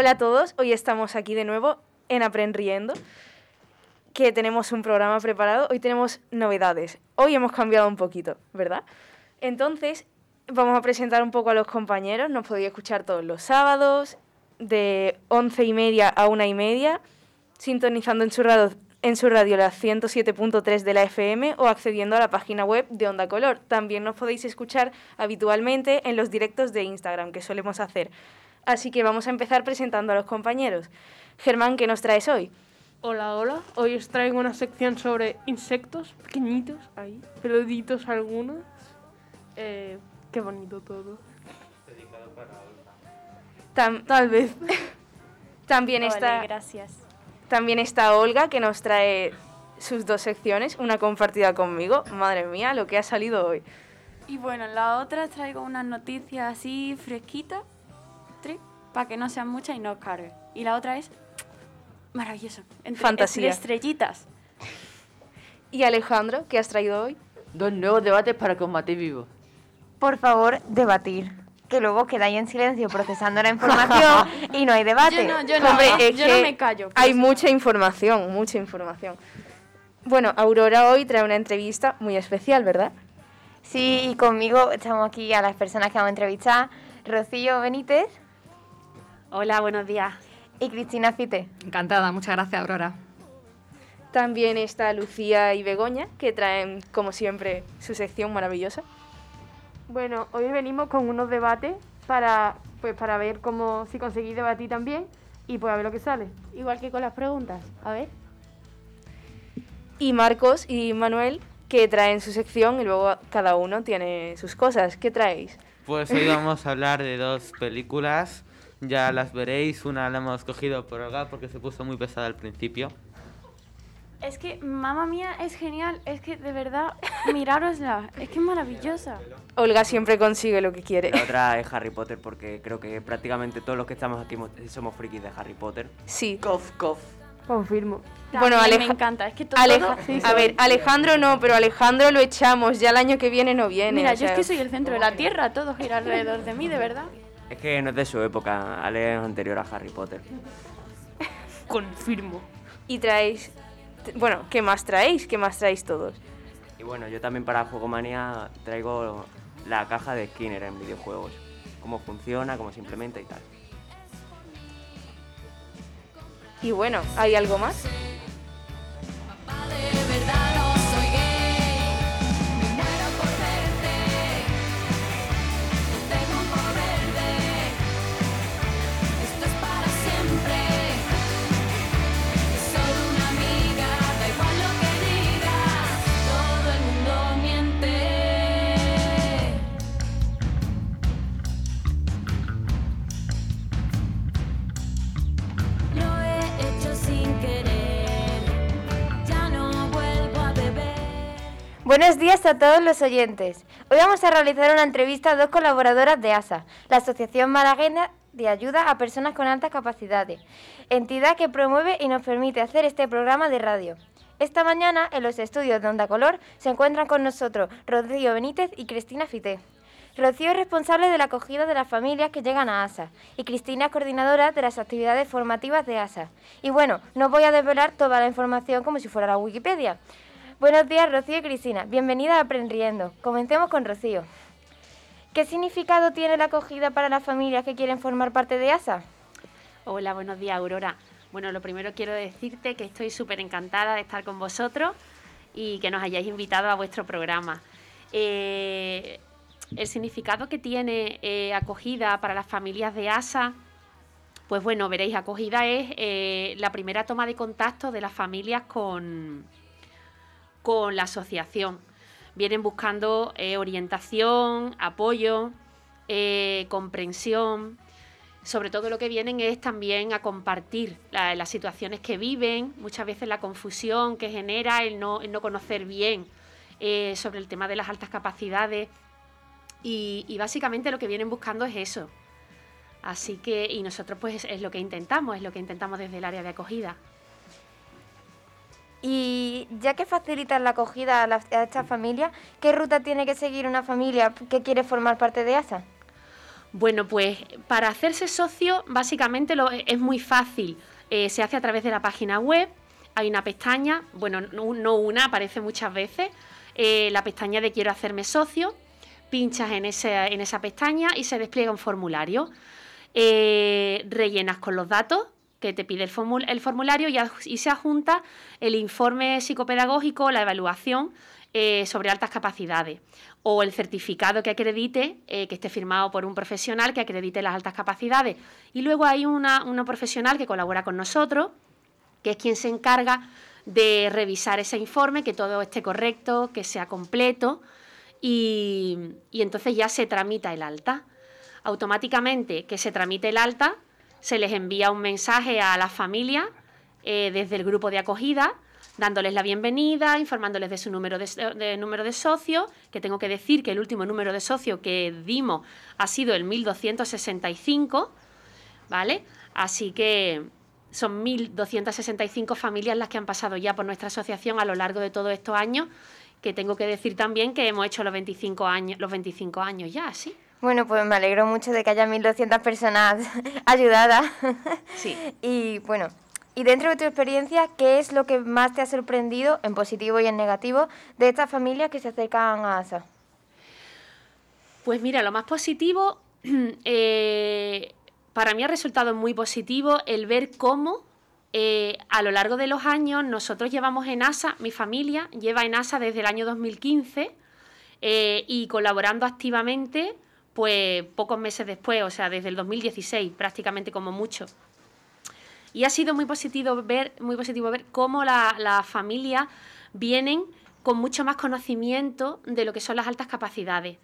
Hola a todos, hoy estamos aquí de nuevo en Aprendiendo, que tenemos un programa preparado. Hoy tenemos novedades. Hoy hemos cambiado un poquito, ¿verdad? Entonces, vamos a presentar un poco a los compañeros. Nos podéis escuchar todos los sábados, de once y media a una y media, sintonizando en su radio, en su radio la 107.3 de la FM o accediendo a la página web de Onda Color. También nos podéis escuchar habitualmente en los directos de Instagram que solemos hacer. Así que vamos a empezar presentando a los compañeros. Germán, ¿qué nos traes hoy? Hola, hola. Hoy os traigo una sección sobre insectos pequeñitos, ahí, peluditos algunos. Eh, qué bonito todo. Dedicado para Olga. Tam- Tal vez. también, está, gracias. también está Olga, que nos trae sus dos secciones, una compartida conmigo. Madre mía, lo que ha salido hoy. Y bueno, en la otra traigo unas noticias así fresquitas, para que no sean muchas y no os cargue. Y la otra es maravilloso. Entre, Fantasía. entre estrellitas. ¿Y Alejandro, qué has traído hoy? Dos nuevos debates para que os matéis vivos. Por favor, debatir. Que luego quedáis en silencio procesando la información y no hay debate. Yo no, yo no, Hombre, es yo que no me callo. Hay mucha información, mucha información. Bueno, Aurora hoy trae una entrevista muy especial, ¿verdad? Sí, y conmigo estamos aquí a las personas que vamos a entrevistar. Rocío Benítez Hola, buenos días. y Cristina Fite. Encantada, muchas gracias, Aurora. También está Lucía y Begoña, que traen, como siempre, su sección maravillosa. Bueno, hoy venimos con unos debates para, pues, para ver cómo si conseguís debatir también y pues a ver lo que sale. Igual que con las preguntas. A ver. Y Marcos y Manuel, que traen su sección y luego cada uno tiene sus cosas. ¿Qué traéis? Pues hoy vamos a hablar de dos películas. Ya las veréis. Una la hemos cogido por Olga porque se puso muy pesada al principio. Es que, mamá mía, es genial. Es que, de verdad, mirárosla. Es que es maravillosa. Olga siempre consigue lo que quiere. La otra es Harry Potter porque creo que prácticamente todos los que estamos aquí mo- somos frikis de Harry Potter. Sí. Cof, cof. Confirmo. Bueno, También Aleja- me encanta. Es que todo... Aleja- todo- a ver, Alejandro no, pero Alejandro lo echamos. Ya el año que viene no viene. Mira, yo es sea, que soy el centro de la Tierra. Todo gira alrededor de mí, de verdad. Es que no es de su época, Ale es anterior a Harry Potter. Confirmo. Y traéis... Bueno, ¿qué más traéis? ¿Qué más traéis todos? Y bueno, yo también para Juegomania traigo la caja de Skinner en videojuegos. Cómo funciona, cómo se implementa y tal. Y bueno, ¿hay algo más? Buenos días a todos los oyentes. Hoy vamos a realizar una entrevista a dos colaboradoras de ASA, la Asociación Malagueña de Ayuda a Personas con Altas Capacidades, entidad que promueve y nos permite hacer este programa de radio. Esta mañana, en los estudios de Onda Color, se encuentran con nosotros Rocío Benítez y Cristina Fité. Rocío es responsable de la acogida de las familias que llegan a ASA y Cristina es coordinadora de las actividades formativas de ASA. Y bueno, no voy a desvelar toda la información como si fuera la Wikipedia. Buenos días, Rocío y Cristina. Bienvenida a Aprendiendo. Comencemos con Rocío. ¿Qué significado tiene la acogida para las familias que quieren formar parte de ASA? Hola, buenos días, Aurora. Bueno, lo primero quiero decirte que estoy súper encantada de estar con vosotros y que nos hayáis invitado a vuestro programa. Eh, el significado que tiene eh, acogida para las familias de ASA, pues bueno, veréis, acogida es eh, la primera toma de contacto de las familias con, con la asociación. Vienen buscando eh, orientación, apoyo, eh, comprensión. Sobre todo lo que vienen es también a compartir la- las situaciones que viven, muchas veces la confusión que genera el no, el no conocer bien eh, sobre el tema de las altas capacidades. Y, y básicamente lo que vienen buscando es eso. Así que, y nosotros pues es lo que intentamos, es lo que intentamos desde el área de acogida. Y ya que facilitan la acogida a, las- a estas familias, ¿qué ruta tiene que seguir una familia que quiere formar parte de ASA? Bueno, pues para hacerse socio, básicamente lo- es muy fácil. Eh, se hace a través de la página web. Hay una pestaña, bueno, no, una, aparece muchas veces. eh, la pestaña de Quiero hacerme socio. Pinchas en esa pestaña y se despliega un formulario. Eh, rellenas con los datos que te pide el, formu- el formulario y se adjunta el informe psicopedagógico, la evaluación eh, sobre altas capacidades o el certificado que acredite, eh, que esté firmado por un profesional que acredite las altas capacidades. Y luego hay una, una profesional que colabora con nosotros, que es quien se encarga de revisar ese informe, que todo esté correcto, que sea completo, y, y entonces ya se tramita el alta. Automáticamente que se tramite el alta, se les envía un mensaje a la familia eh, desde el grupo de acogida, dándoles la bienvenida, informándoles de su número de, de número de socio, que tengo que decir que el último número de socio que dimos ha sido el 1265, ¿vale? Así que son 1.265 familias las que han pasado ya por nuestra asociación a lo largo de todos estos años, que tengo que decir también que hemos hecho los 25 años, los 25 años ya, ¿sí? Bueno, pues me alegro mucho de que haya 1.200 personas ayudadas. Sí. y bueno, y dentro de tu experiencia, ¿qué es lo que más te ha sorprendido, en positivo y en negativo, de estas familias que se acercan a ASA? Pues mira, lo más positivo, eh, para mí ha resultado muy positivo el ver cómo eh, a lo largo de los años nosotros llevamos en ASA, mi familia lleva en ASA desde el año 2015 eh, y colaborando activamente pues pocos meses después, o sea, desde el 2016 prácticamente como mucho. Y ha sido muy positivo ver, muy positivo ver cómo la- las familias vienen con mucho más conocimiento de lo que son las altas capacidades.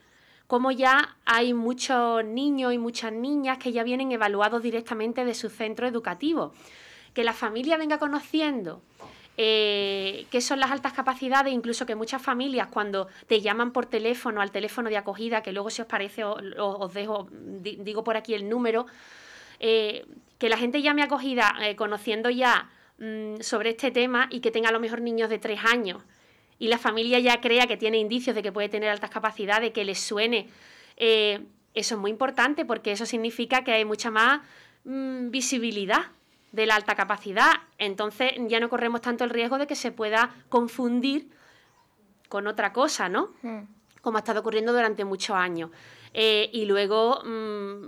Cómo ya hay muchos niños y muchas niñas que ya vienen evaluados directamente de su centro educativo. Que la familia venga conociendo eh, qué son las altas capacidades, incluso que muchas familias cuando te llaman por teléfono al teléfono de acogida, que luego si os parece os, dejo, di- digo por aquí el número, eh, que la gente llame acogida eh, conociendo ya mm, sobre este tema y que tenga a lo mejor niños de tres años. Y la familia ya crea que tiene indicios de que puede tener altas capacidades, que les suene, eh, eso es muy importante porque eso significa que hay mucha más mm, visibilidad de la alta capacidad. Entonces ya no corremos tanto el riesgo de que se pueda confundir con otra cosa, ¿no? como ha estado ocurriendo durante muchos años. Eh, y luego mm,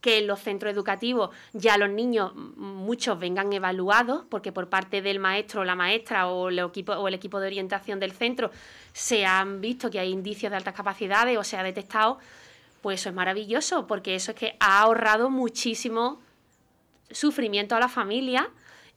que en los centros educativos ya los niños, mm, muchos vengan evaluados, porque por parte del maestro o la maestra o el equipo, o el equipo de orientación del centro se han visto que hay indicios de altas capacidades o se ha detectado, pues eso es maravilloso, porque eso es que ha ahorrado muchísimo sufrimiento a la familia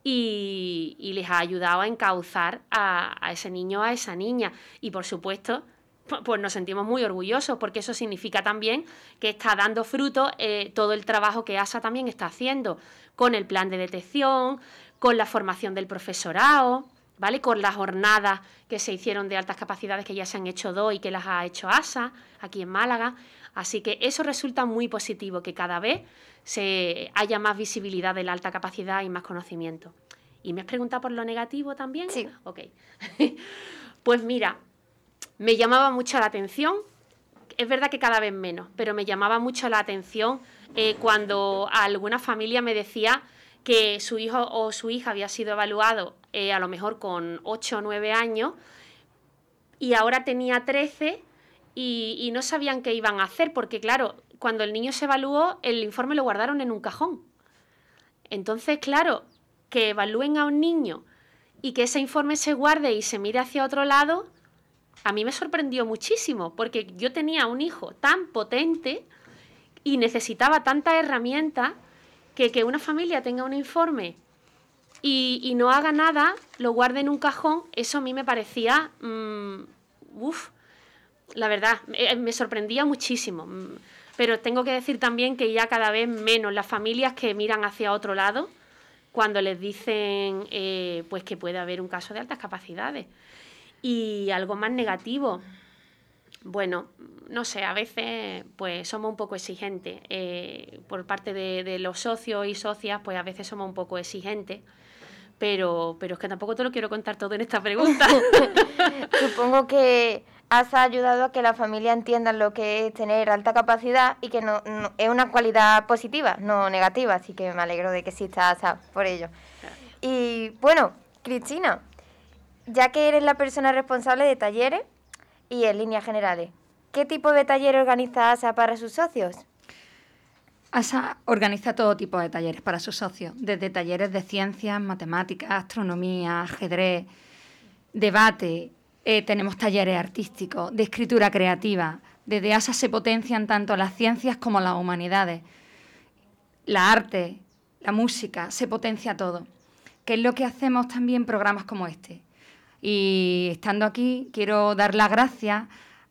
y, les ha ayudado a encauzar a, a ese niño, a esa niña. Y por supuesto, pu- pues nos sentimos muy orgullosos porque eso significa también que está dando fruto eh, todo el trabajo que ASA también está haciendo con el plan de detección, con la formación del profesorado, ¿vale? Con las jornadas que se hicieron de altas capacidades que ya se han hecho dos y que las ha hecho ASA aquí en Málaga. Así que eso resulta muy positivo, que cada vez se haya más visibilidad de la alta capacidad y más conocimiento. ¿Y me has preguntado por lo negativo también? Sí. Ok. pues mira, me llamaba mucho la atención, es verdad que cada vez menos, pero me llamaba mucho la atención eh, cuando alguna familia me decía que su hijo o su hija había sido evaluado eh, a lo mejor con 8 o 9 años y ahora tenía 13 y, no sabían qué iban a hacer, porque claro, cuando el niño se evaluó, el informe lo guardaron en un cajón. Entonces, claro, que evalúen a un niño y que ese informe se guarde y se mire hacia otro lado, a mí me sorprendió muchísimo, porque yo tenía un hijo tan potente y necesitaba tantas herramientas que que una familia tenga un informe y, y no haga nada, lo guarde en un cajón, eso a mí me parecía, mm, uf, la verdad, me, me sorprendía muchísimo. Mm, Pero tengo que decir también que ya cada vez menos las familias que miran hacia otro lado cuando les dicen eh, pues que puede haber un caso de altas capacidades. Y algo más negativo, bueno, no sé, a veces pues somos un poco exigentes. eh, por parte de, de los socios y socias, pues a veces somos un poco exigentes. Pero, pero es que tampoco te lo quiero contar todo en esta pregunta. Supongo que ASA ha ayudado a que la familia entiendan lo que es tener alta capacidad y que no, no- es una cualidad positiva, no negativa, así que me alegro de que exista ASA por ello. Y bueno, Cristina, ya que eres la persona responsable de talleres y en líneas generales, ¿qué tipo de taller organiza ASA para sus socios? ASA organiza todo tipo de talleres para sus socios, desde talleres de ciencias, matemáticas, astronomía, ajedrez, debate, eh, tenemos talleres artísticos, de escritura creativa. Desde ASA se potencian tanto las ciencias como las humanidades, la arte, la música, se potencia todo, que es lo que hacemos también programas como este. Y estando aquí, quiero dar las gracias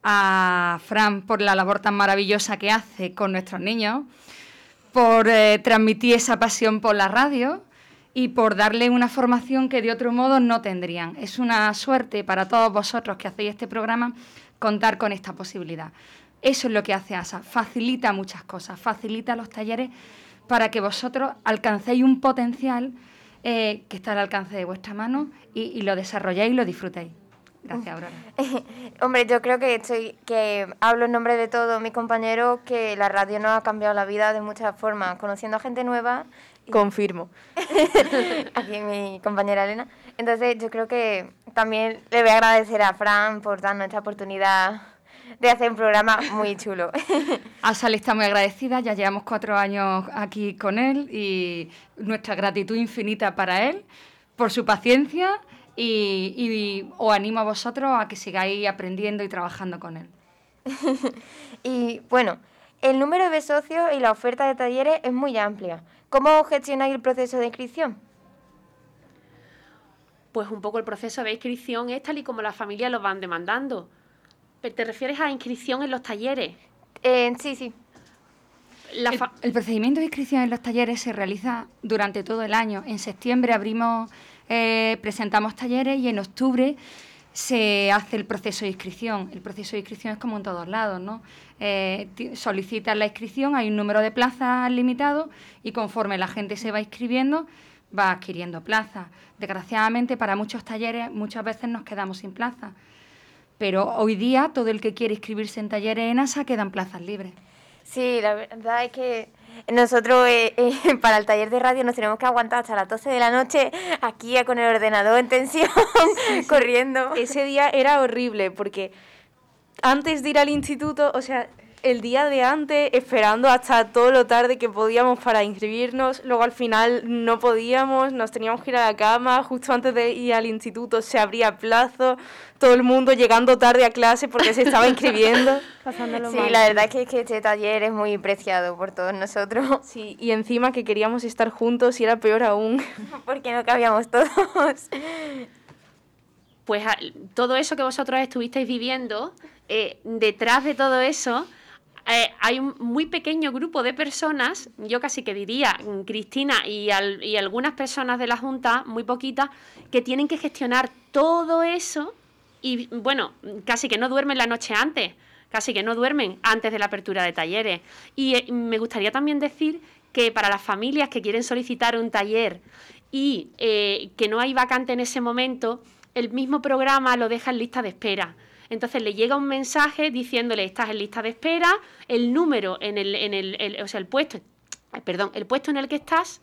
a Fran por la labor tan maravillosa que hace con nuestros niños, por eh, transmitir esa pasión por la radio y por darle una formación que de otro modo no tendrían. Es una suerte para todos vosotros que hacéis este programa contar con esta posibilidad. Eso es lo que hace ASA, facilita muchas cosas, facilita los talleres para que vosotros alcancéis un potencial eh, que está al alcance de vuestra mano y, y lo desarrolléis y lo disfrutéis. Gracias, Aurora. Hombre, yo creo que estoy, que hablo en nombre de todos mis compañeros que la radio nos ha cambiado la vida de muchas formas, conociendo a gente nueva. Confirmo. Aquí mi compañera Elena. Entonces, yo creo que también le voy a agradecer a Fran por darnos esta oportunidad de hacer un programa muy chulo. ASA le está muy agradecida, ya llevamos cuatro años aquí con él y nuestra gratitud infinita para él por su paciencia y, y os animo a vosotros a que sigáis aprendiendo y trabajando con él. y bueno, el número de socios y la oferta de talleres es muy amplia. ¿Cómo gestionáis el proceso de inscripción? Pues un poco el proceso de inscripción es tal y como las familias lo van demandando. Pero ¿Te refieres a inscripción en los talleres? Eh, sí, sí. La El, fa- el procedimiento de inscripción en los talleres se realiza durante todo el año. En septiembre abrimos, eh, presentamos talleres y en octubre se hace el proceso de inscripción. El proceso de inscripción es como en todos lados, ¿no? Eh, solicitas la inscripción, hay un número de plazas limitado y conforme la gente se va inscribiendo va adquiriendo plazas. Desgraciadamente para muchos talleres muchas veces nos quedamos sin plazas. Pero hoy día todo el que quiere inscribirse en talleres en ASA quedan plazas libres. Sí, la verdad es que nosotros eh, eh, para el taller de radio nos tenemos que aguantar hasta las 12 de la noche aquí con el ordenador en tensión, corriendo. Ese día era horrible porque antes de ir al instituto, o sea, el día de antes, esperando hasta todo lo tarde que podíamos para inscribirnos, luego al final no podíamos, nos teníamos que ir a la cama, justo antes de ir al instituto se abría plazo, todo el mundo llegando tarde a clase porque se estaba inscribiendo. Pasándolo Sí, mal. la verdad es que, que este taller es muy preciado por todos nosotros, Sí, y encima que queríamos estar juntos y era peor aún. porque no cabíamos todos. Pues todo eso que vosotros estuvisteis viviendo, eh, detrás de todo eso eh, hay un muy pequeño grupo de personas, yo casi que diría mm, Cristina y, al- y algunas personas de la Junta, muy poquitas, que tienen que gestionar todo eso y bueno, casi que no duermen la noche antes, casi que no duermen antes de la apertura de talleres. Y eh, me gustaría también decir que para las familias que quieren solicitar un taller y eh, que no hay vacante en ese momento, el mismo programa lo deja en lista de espera. Entonces le llega un mensaje diciéndole estás en lista de espera, el número en el, en el, o sea, el puesto, eh, perdón, el puesto en el que estás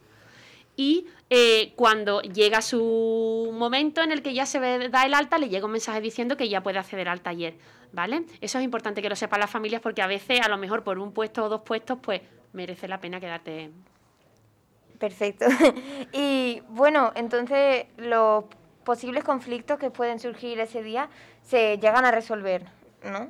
y eh, cuando llega su momento en el que ya se da el alta, le llega un mensaje diciendo que ya puede acceder al taller, ¿vale? Eso es importante que lo sepan las familias porque a veces, a lo mejor por un puesto o dos puestos, pues merece la pena quedarte. Perfecto. Y bueno, entonces los posibles conflictos que pueden surgir ese día se llegan a resolver, ¿no?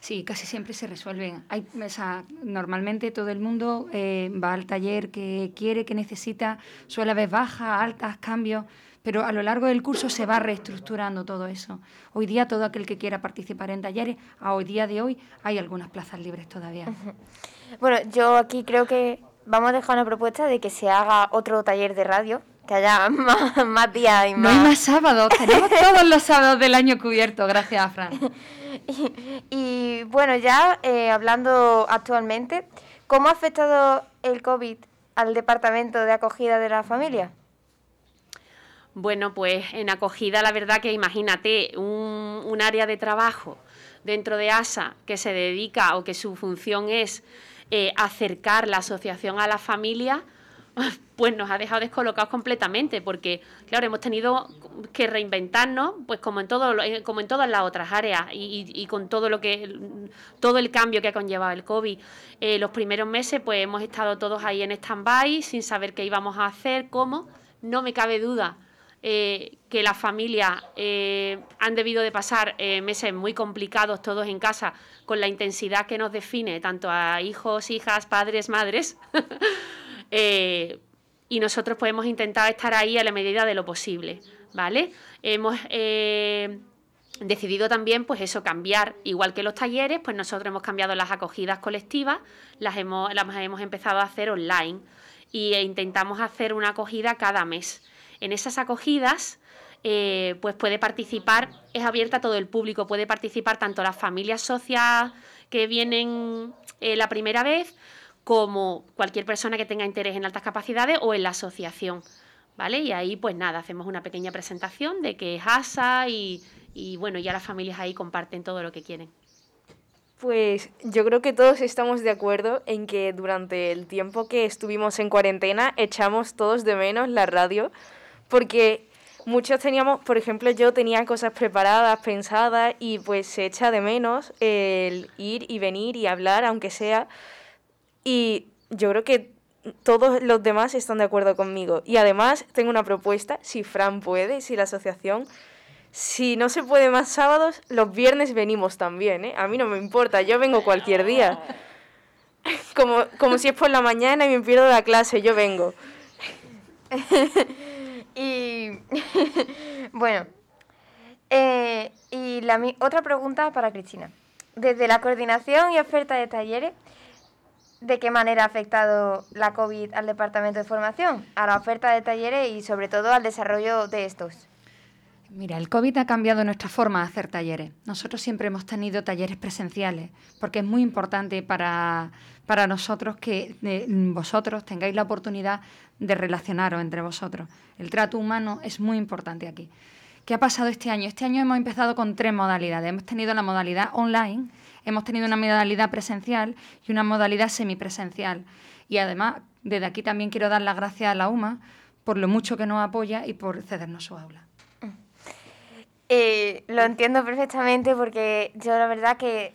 Sí, casi siempre se resuelven. Hay, o sea, normalmente todo el mundo eh, va al taller que quiere, que necesita, suele haber bajas, altas, cambios, pero a lo largo del curso se va reestructurando todo eso. Hoy día todo aquel que quiera participar en talleres, a hoy día de hoy hay algunas plazas libres todavía. Bueno, yo aquí creo que vamos a dejar una propuesta de que se haga otro taller de radio, que haya más, más días y No más. hay más sábados, tenemos todos los sábados del año cubiertos, gracias a Fran. Y, y, bueno, ya eh, hablando actualmente, ¿cómo ha afectado el COVID al departamento de acogida de la familia? Bueno, pues en acogida, la verdad que imagínate, un, un área de trabajo dentro de ASA que se dedica o que su función es eh, acercar la asociación a la familia, pues nos ha dejado descolocados completamente, porque claro, hemos tenido que reinventarnos, pues como en todo, eh, como en todas las otras áreas, y, con todo lo que todo el cambio que ha conllevado el COVID. Eh, los primeros meses, pues hemos estado todos ahí en stand-by, sin saber qué íbamos a hacer, cómo. No me cabe duda eh, que las familias han debido de pasar meses muy complicados todos en casa con la intensidad que nos define tanto a hijos, hijas, padres, madres. Eh, y nosotros hemos intentado estar ahí a la medida de lo posible, ¿vale? Hemos eh, decidido también, pues eso, cambiar, igual que los talleres, pues nosotros hemos cambiado las acogidas colectivas, las hemos, las hemos empezado a hacer online y e intentamos hacer una acogida cada mes. En esas acogidas, pues puede participar, es abierta a todo el público, puede participar tanto las familias socias que vienen la primera vez, como cualquier persona que tenga interés en altas capacidades o en la asociación. ¿Vale? Y ahí, pues nada, hacemos una pequeña presentación de qué es ASA y, y bueno, ya las familias ahí comparten todo lo que quieren. Pues yo creo que todos estamos de acuerdo en que durante el tiempo que estuvimos en cuarentena echamos todos de menos la radio, porque muchos teníamos, por ejemplo, yo tenía cosas preparadas, pensadas, y pues se echa de menos el ir y venir y hablar, aunque sea. Y yo creo que todos los demás están de acuerdo conmigo. Y además tengo una propuesta, si Fran puede, si la asociación, si no se puede más sábados, los viernes venimos también, ¿eh? A mí no me importa, yo vengo cualquier día. Como, como si es por la mañana y me pierdo la clase, yo vengo. Y bueno, eh, y la otra pregunta para Cristina. Desde la coordinación y oferta de talleres, ¿de qué manera ha afectado la COVID al departamento de formación, a la oferta de talleres y sobre todo al desarrollo de estos? Mira, el COVID ha cambiado nuestra forma de hacer talleres. Nosotros siempre hemos tenido talleres presenciales, porque es muy importante para, para nosotros que eh, vosotros tengáis la oportunidad de relacionaros entre vosotros. El trato humano es muy importante aquí. ¿Qué ha pasado este año? Este año hemos empezado con tres modalidades. Hemos tenido la modalidad online, hemos tenido una modalidad presencial y una modalidad semipresencial. Y además, desde aquí también quiero dar las gracias a la UMA por lo mucho que nos apoya y por cedernos su aula. Eh, lo entiendo perfectamente porque yo la verdad que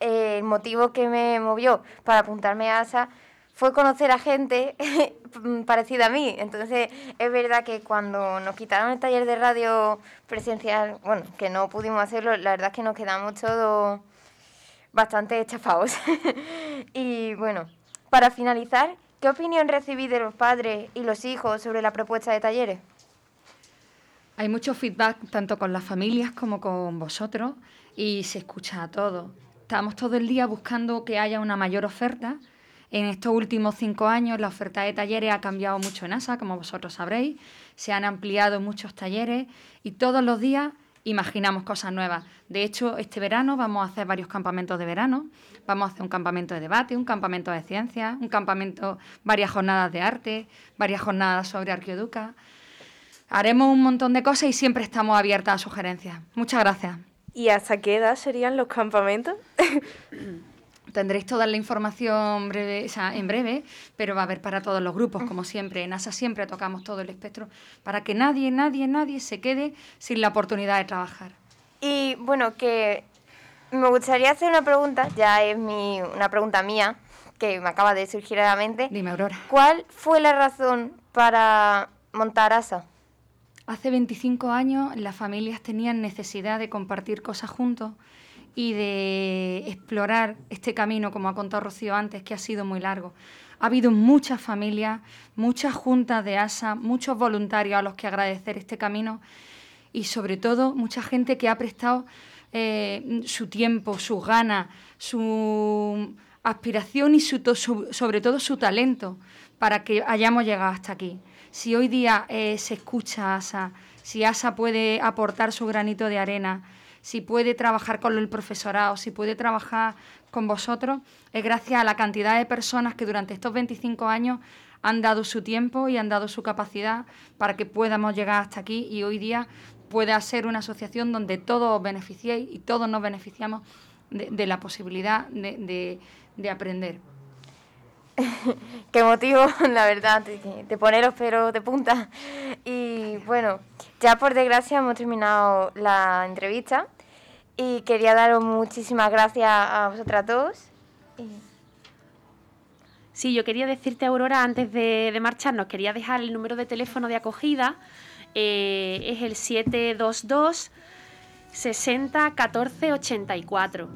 eh, el motivo que me movió para apuntarme a ASA fue conocer a gente parecida a mí. Entonces es verdad que cuando nos quitaron el taller de radio presencial, bueno, que no pudimos hacerlo, la verdad es que nos quedamos todos bastante chafados. y bueno, para finalizar, ¿qué opinión recibí de los padres y los hijos sobre la propuesta de talleres? Hay mucho feedback tanto con las familias como con vosotros y se escucha a todos. Estamos todo el día buscando que haya una mayor oferta. En estos últimos cinco años la oferta de talleres ha cambiado mucho en ASA, como vosotros sabréis. Se han ampliado muchos talleres y todos los días imaginamos cosas nuevas. De hecho, este verano vamos a hacer varios campamentos de verano. Vamos a hacer un campamento de debate, un campamento de ciencias, un campamento, varias jornadas de arte, varias jornadas sobre arqueoduca. Haremos un montón de cosas y siempre estamos abiertas a sugerencias. Muchas gracias. ¿Y hasta qué edad serían los campamentos? Tendréis toda la información breve, o sea, en breve, pero va a haber para todos los grupos, como siempre. En ASA siempre tocamos todo el espectro para que nadie, nadie, nadie se quede sin la oportunidad de trabajar. Y bueno, que me gustaría hacer una pregunta, ya es mi, una pregunta mía, que me acaba de surgir a la mente. Dime, Aurora. ¿Cuál fue la razón para montar ASA? Hace 25 años las familias tenían necesidad de compartir cosas juntos y de explorar este camino, como ha contado Rocío antes, que ha sido muy largo. Ha habido muchas familias, muchas juntas de ASA, muchos voluntarios a los que agradecer este camino y sobre todo mucha gente que ha prestado eh, su tiempo, sus ganas, su aspiración y su sobre todo su talento para que hayamos llegado hasta aquí. Si hoy día eh, se escucha ASA, si ASA puede aportar su granito de arena, si puede trabajar con el profesorado, si puede trabajar con vosotros, es gracias a la cantidad de personas que durante estos 25 años han dado su tiempo y han dado su capacidad para que podamos llegar hasta aquí y hoy día pueda ser una asociación donde todos os beneficiéis y todos nos beneficiamos de, de la posibilidad de, de- de aprender. Qué motivo, la verdad, te, te pone los pelos de punta. Y bueno, ya por desgracia hemos terminado la entrevista y quería daros muchísimas gracias a vosotras dos. Y- Sí, yo quería decirte, Aurora, antes de, de marcharnos, quería dejar el número de teléfono de acogida. eh, es el 722 60 14 84.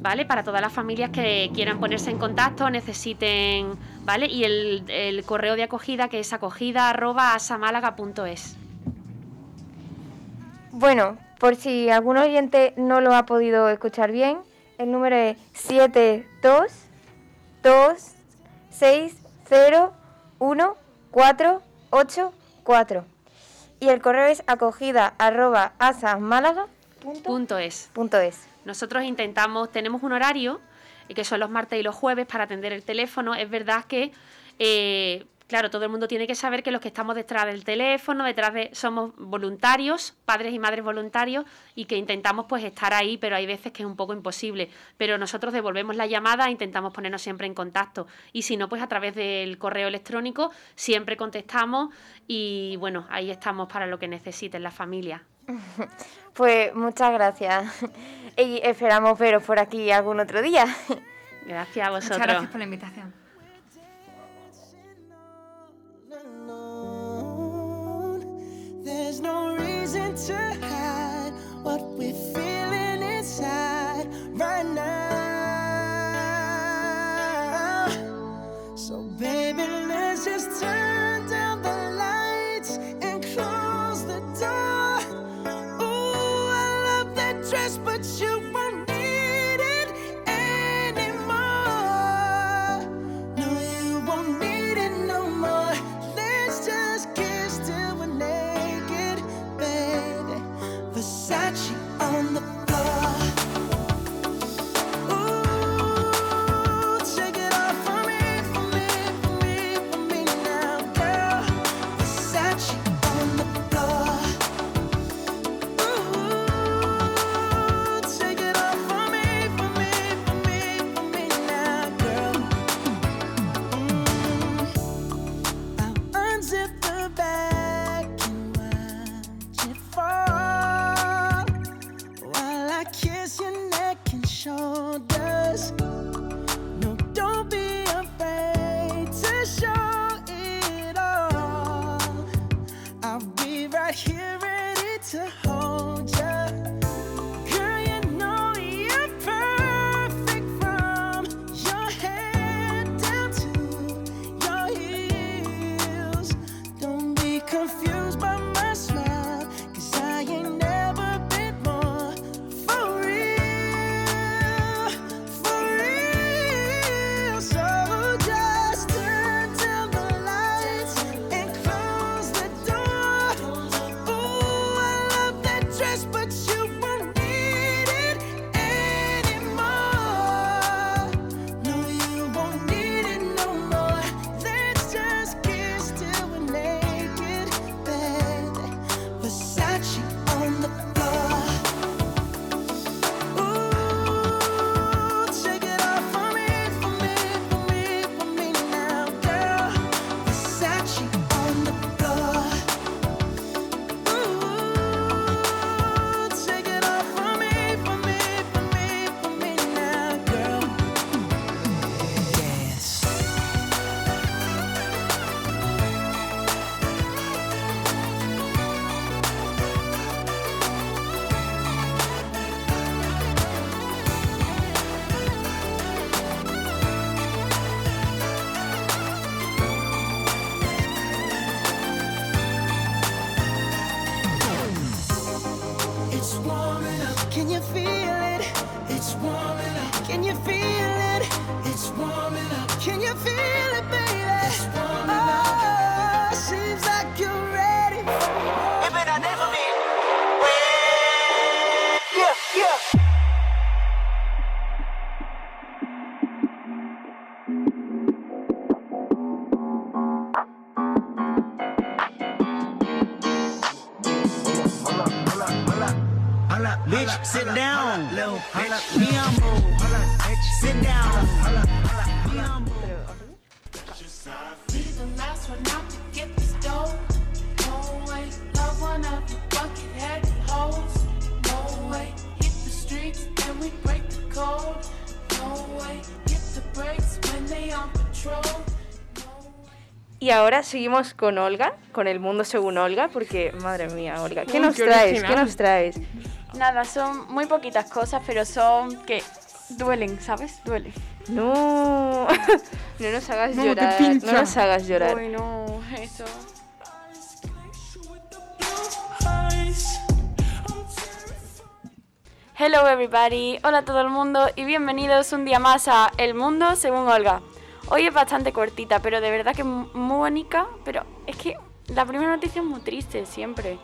¿Vale? Para todas las familias que quieran ponerse en contacto, necesiten. ¿Vale? Y el, el correo de acogida que es acogida arroba asamálaga.es. Bueno, por si algún oyente no lo ha podido escuchar bien, el número es 722601484 y el correo es acogida arroba Punto punto es. Nosotros intentamos, tenemos un horario, eh, que son los martes y los jueves, para atender el teléfono. Es verdad que, eh, claro, todo el mundo tiene que saber que los que estamos detrás del teléfono, detrás de, somos voluntarios, padres y madres voluntarios, y que intentamos pues estar ahí, pero hay veces que es un poco imposible. Pero nosotros devolvemos la llamada e intentamos ponernos siempre en contacto. Y si no, pues a través del correo electrónico siempre contestamos y bueno, ahí estamos para lo que necesiten las familias. Pues muchas gracias y esperamos veros por aquí algún otro día. Gracias a vosotros. Muchas gracias por la invitación. There's no reason to hide what we're feeling inside right now. So, baby, let's just turn down the lights and close the door. Ooh, I love that dress, Y ahora seguimos con Olga, con el mundo según Olga, porque madre mía, Olga, ¿qué Uy, nos qué traes? ¿Qué nos traes? Nada, son muy poquitas cosas, pero son que duelen, ¿sabes? Duelen. No, no nos hagas No, te llorar, no nos hagas llorar. Uy, no, eso. Hello everybody, hola a todo el mundo y bienvenidos un día más a El Mundo según Olga. Hoy es bastante cortita, pero de verdad que mu- muy bonita, pero es que la primera noticia es muy triste siempre.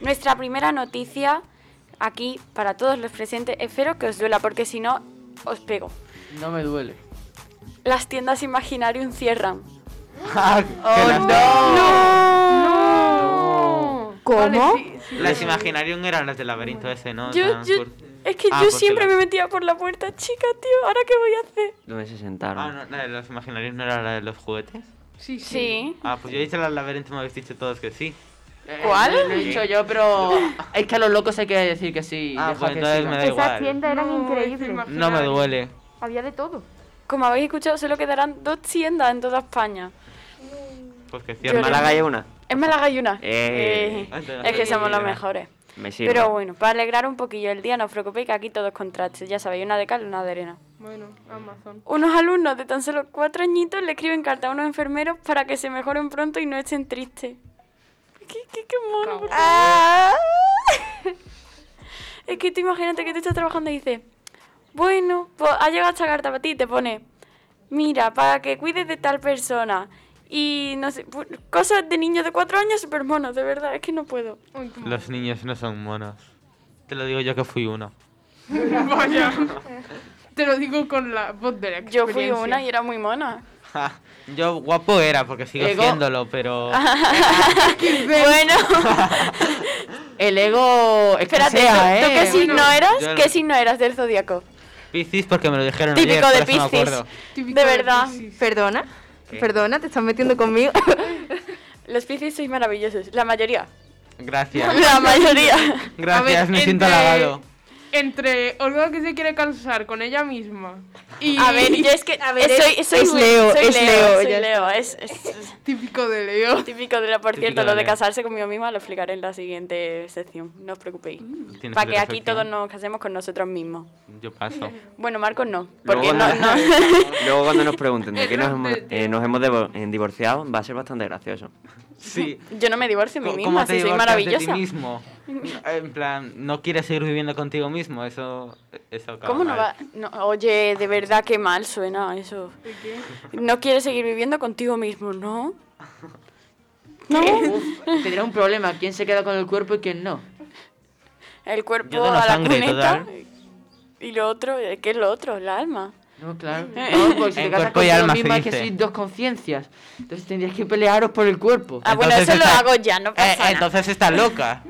Nuestra primera noticia aquí para todos los presentes, espero que os duela porque si no os pego. No me duele. Las tiendas Imaginarium cierran. Ah, que las- ¡No! ¿Cómo? Vale, sí, sí. Las Imaginarium eran las del laberinto ese, ¿no? Yo, yo- es que Ah, yo siempre las- me metía por la puerta chica, tío. ¿Ahora qué voy a hacer? ¿Dónde se sentaron? Ah, no, la de los Imaginarium no era la de los juguetes. Sí, sí. Sí. Ah, pues yo hice la del laberinto, me habéis dicho todos que sí. Eh, ¿Cuál? Lo, he dicho yo, pero es que a los locos hay que decir que sí. Ah, pues que entonces me da Esas igual. tiendas eran No, increíbles. es No me duele. Había de todo. Como habéis escuchado, solo quedarán dos tiendas en toda España. Pues que ¿En cierren. Málaga hay una? En Málaga hay una. Eh. Eh, es que somos los mejores. Me sirve. Pero bueno, para alegrar un poquillo el día, no os preocupéis que aquí todos contrastes. Ya sabéis, una de cal y una de arena. Bueno, Amazon. Unos alumnos de tan solo cuatro añitos le escriben carta a unos enfermeros para que se mejoren pronto y no estén tristes. ¿Qué, qué, qué mono, Ah. Es que tú imagínate que tú estás trabajando y dices, bueno, pues ha llegado esta carta para ti y te pone, mira, para que cuides de tal persona. Y no sé, pu- cosas de niños de cuatro años súper monos, de verdad, es que no puedo. Uy, Los niños no son monos. Te lo digo yo que fui uno. Vaya. Te lo digo con la voz de la Yo fui una y era muy mona. Yo guapo era porque sigo Ego. siéndolo, pero... bueno, El ego espérate, escasea, ¿tú, tú ¿eh? qué signo eras? Yo ¿Qué signo eras del zodiaco? Piscis porque me lo dijeron Típico ayer, de Piscis. De verdad. Piscis. Perdona, ¿Qué? perdona, te estás metiendo conmigo. Los Piscis sois maravillosos, la mayoría. Gracias. La mayoría. Gracias, ver, me siento halagado. Entre Olga que se quiere casar con ella misma y A ver, yo es que A ver, soy, es- soy es Leo, soy es Leo, soy ya Leo, es, es típico de Leo. típico de la, por Típico cierto, de lo de Leo. casarse conmigo misma lo explicaré en la siguiente sección, no os preocupéis. Tienes Para que aquí sección. todos nos casemos con nosotros mismos. Yo paso. Bueno, Marcos no, Luego porque no, cuando, no. luego cuando nos pregunten de qué nos hemos, eh, nos hemos divorciado, va a ser bastante gracioso. Sí. yo no me divorcio de mí misma, ¿Cómo te si soy divorcias de ti maravillosa. mismo? En plan, no quieres seguir viviendo contigo mismo, eso... eso acaba ¿Cómo no mal. va? No, oye, de verdad que mal suena eso. No quieres seguir viviendo contigo mismo, ¿no? No. Uf, tendrá un problema. ¿Quién se queda con el cuerpo y quién no? El cuerpo a la cuneta total. y lo otro, ¿qué es lo otro? El alma. No, claro. Eh. No, porque si En te casas cuerpo y contigo alma misma es que sois dos conciencias. Entonces tendrías que pelearos por el cuerpo. Ah, bueno, Entonces eso lo está- hago ya, no pasa Eh, nada. entonces está loca.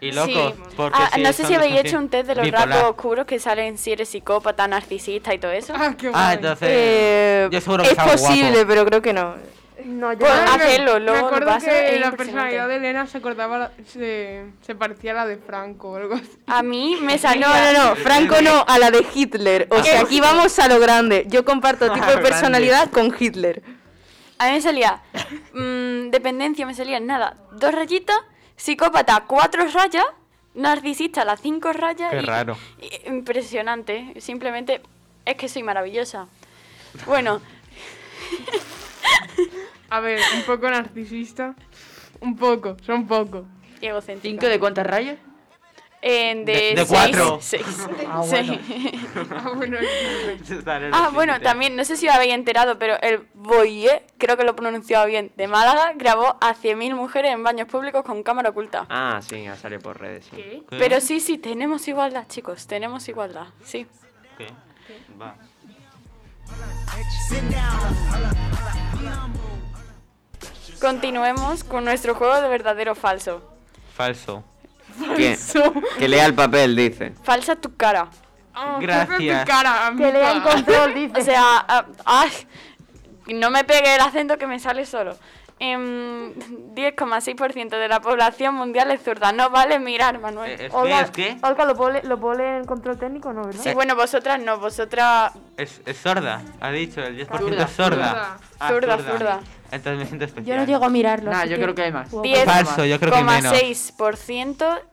Y loco, Sí. porque Ah, si no sé si habéis hecho un test de los bipolar. rasgos oscuros que salen si eres psicópata, narcisista y todo eso. Ah, qué Ah, guay. entonces... Eh, yo seguro que es posible, guapo. pero creo que no. No, yo me- hacedlo, me acuerdo que es la personalidad de Elena se acordaba, se, se parecía a la de Franco o algo así. A mí me salía... No, no, no, Franco no, a la de Hitler. O sea, aquí vamos a lo grande. Yo comparto tipo de personalidad con Hitler. A mí me salía mm, dependencia, me salían nada, dos rayitas, psicópata, cuatro rayas, narcisista, las cinco rayas. Qué y- raro. y- impresionante, simplemente es que soy maravillosa. Bueno, A ver, un poco narcisista. Un poco, son poco. y egocéntrica. ¿Cinco de cuántas rayas? En de, De- de seis, cuatro. seis. Ah, Sí. Ah, bueno, Ah, bueno, también, no sé si os habéis enterado, pero el Boye, creo que lo pronunciaba bien, de Málaga, grabó a 100.000 mujeres en baños públicos con cámara oculta. Ah, sí, ha salido por redes, sí. ¿Qué? Pero sí, sí, tenemos igualdad, chicos, tenemos igualdad, sí. ¿Qué? Va. Continuemos con nuestro juego de verdadero o falso. Falso. ¿Quién? Que lea el papel, dice. Falsa tu cara. Gracias. Que lea en control, dice. O sea, ah, ay, no me pegue el acento que me sale solo. Em, 10,6% de la población mundial es zurda. No vale mirar, Manuel. Eh, ¿Es Olga, qué? ¿Es qué? Olga, ¿lo puedo, le- ¿lo puedo leer en control técnico no, verdad? Sí, bueno, vosotras no, vosotras Es, es sorda, ha dicho, el 10% Zurda, es sorda. Ah, Zurda, zurda. Entonces me siento especial. Yo no llego a mirarlo. Nah, yo que- creo que hay más. Wow. 10,6% Falso, yo creo que menos.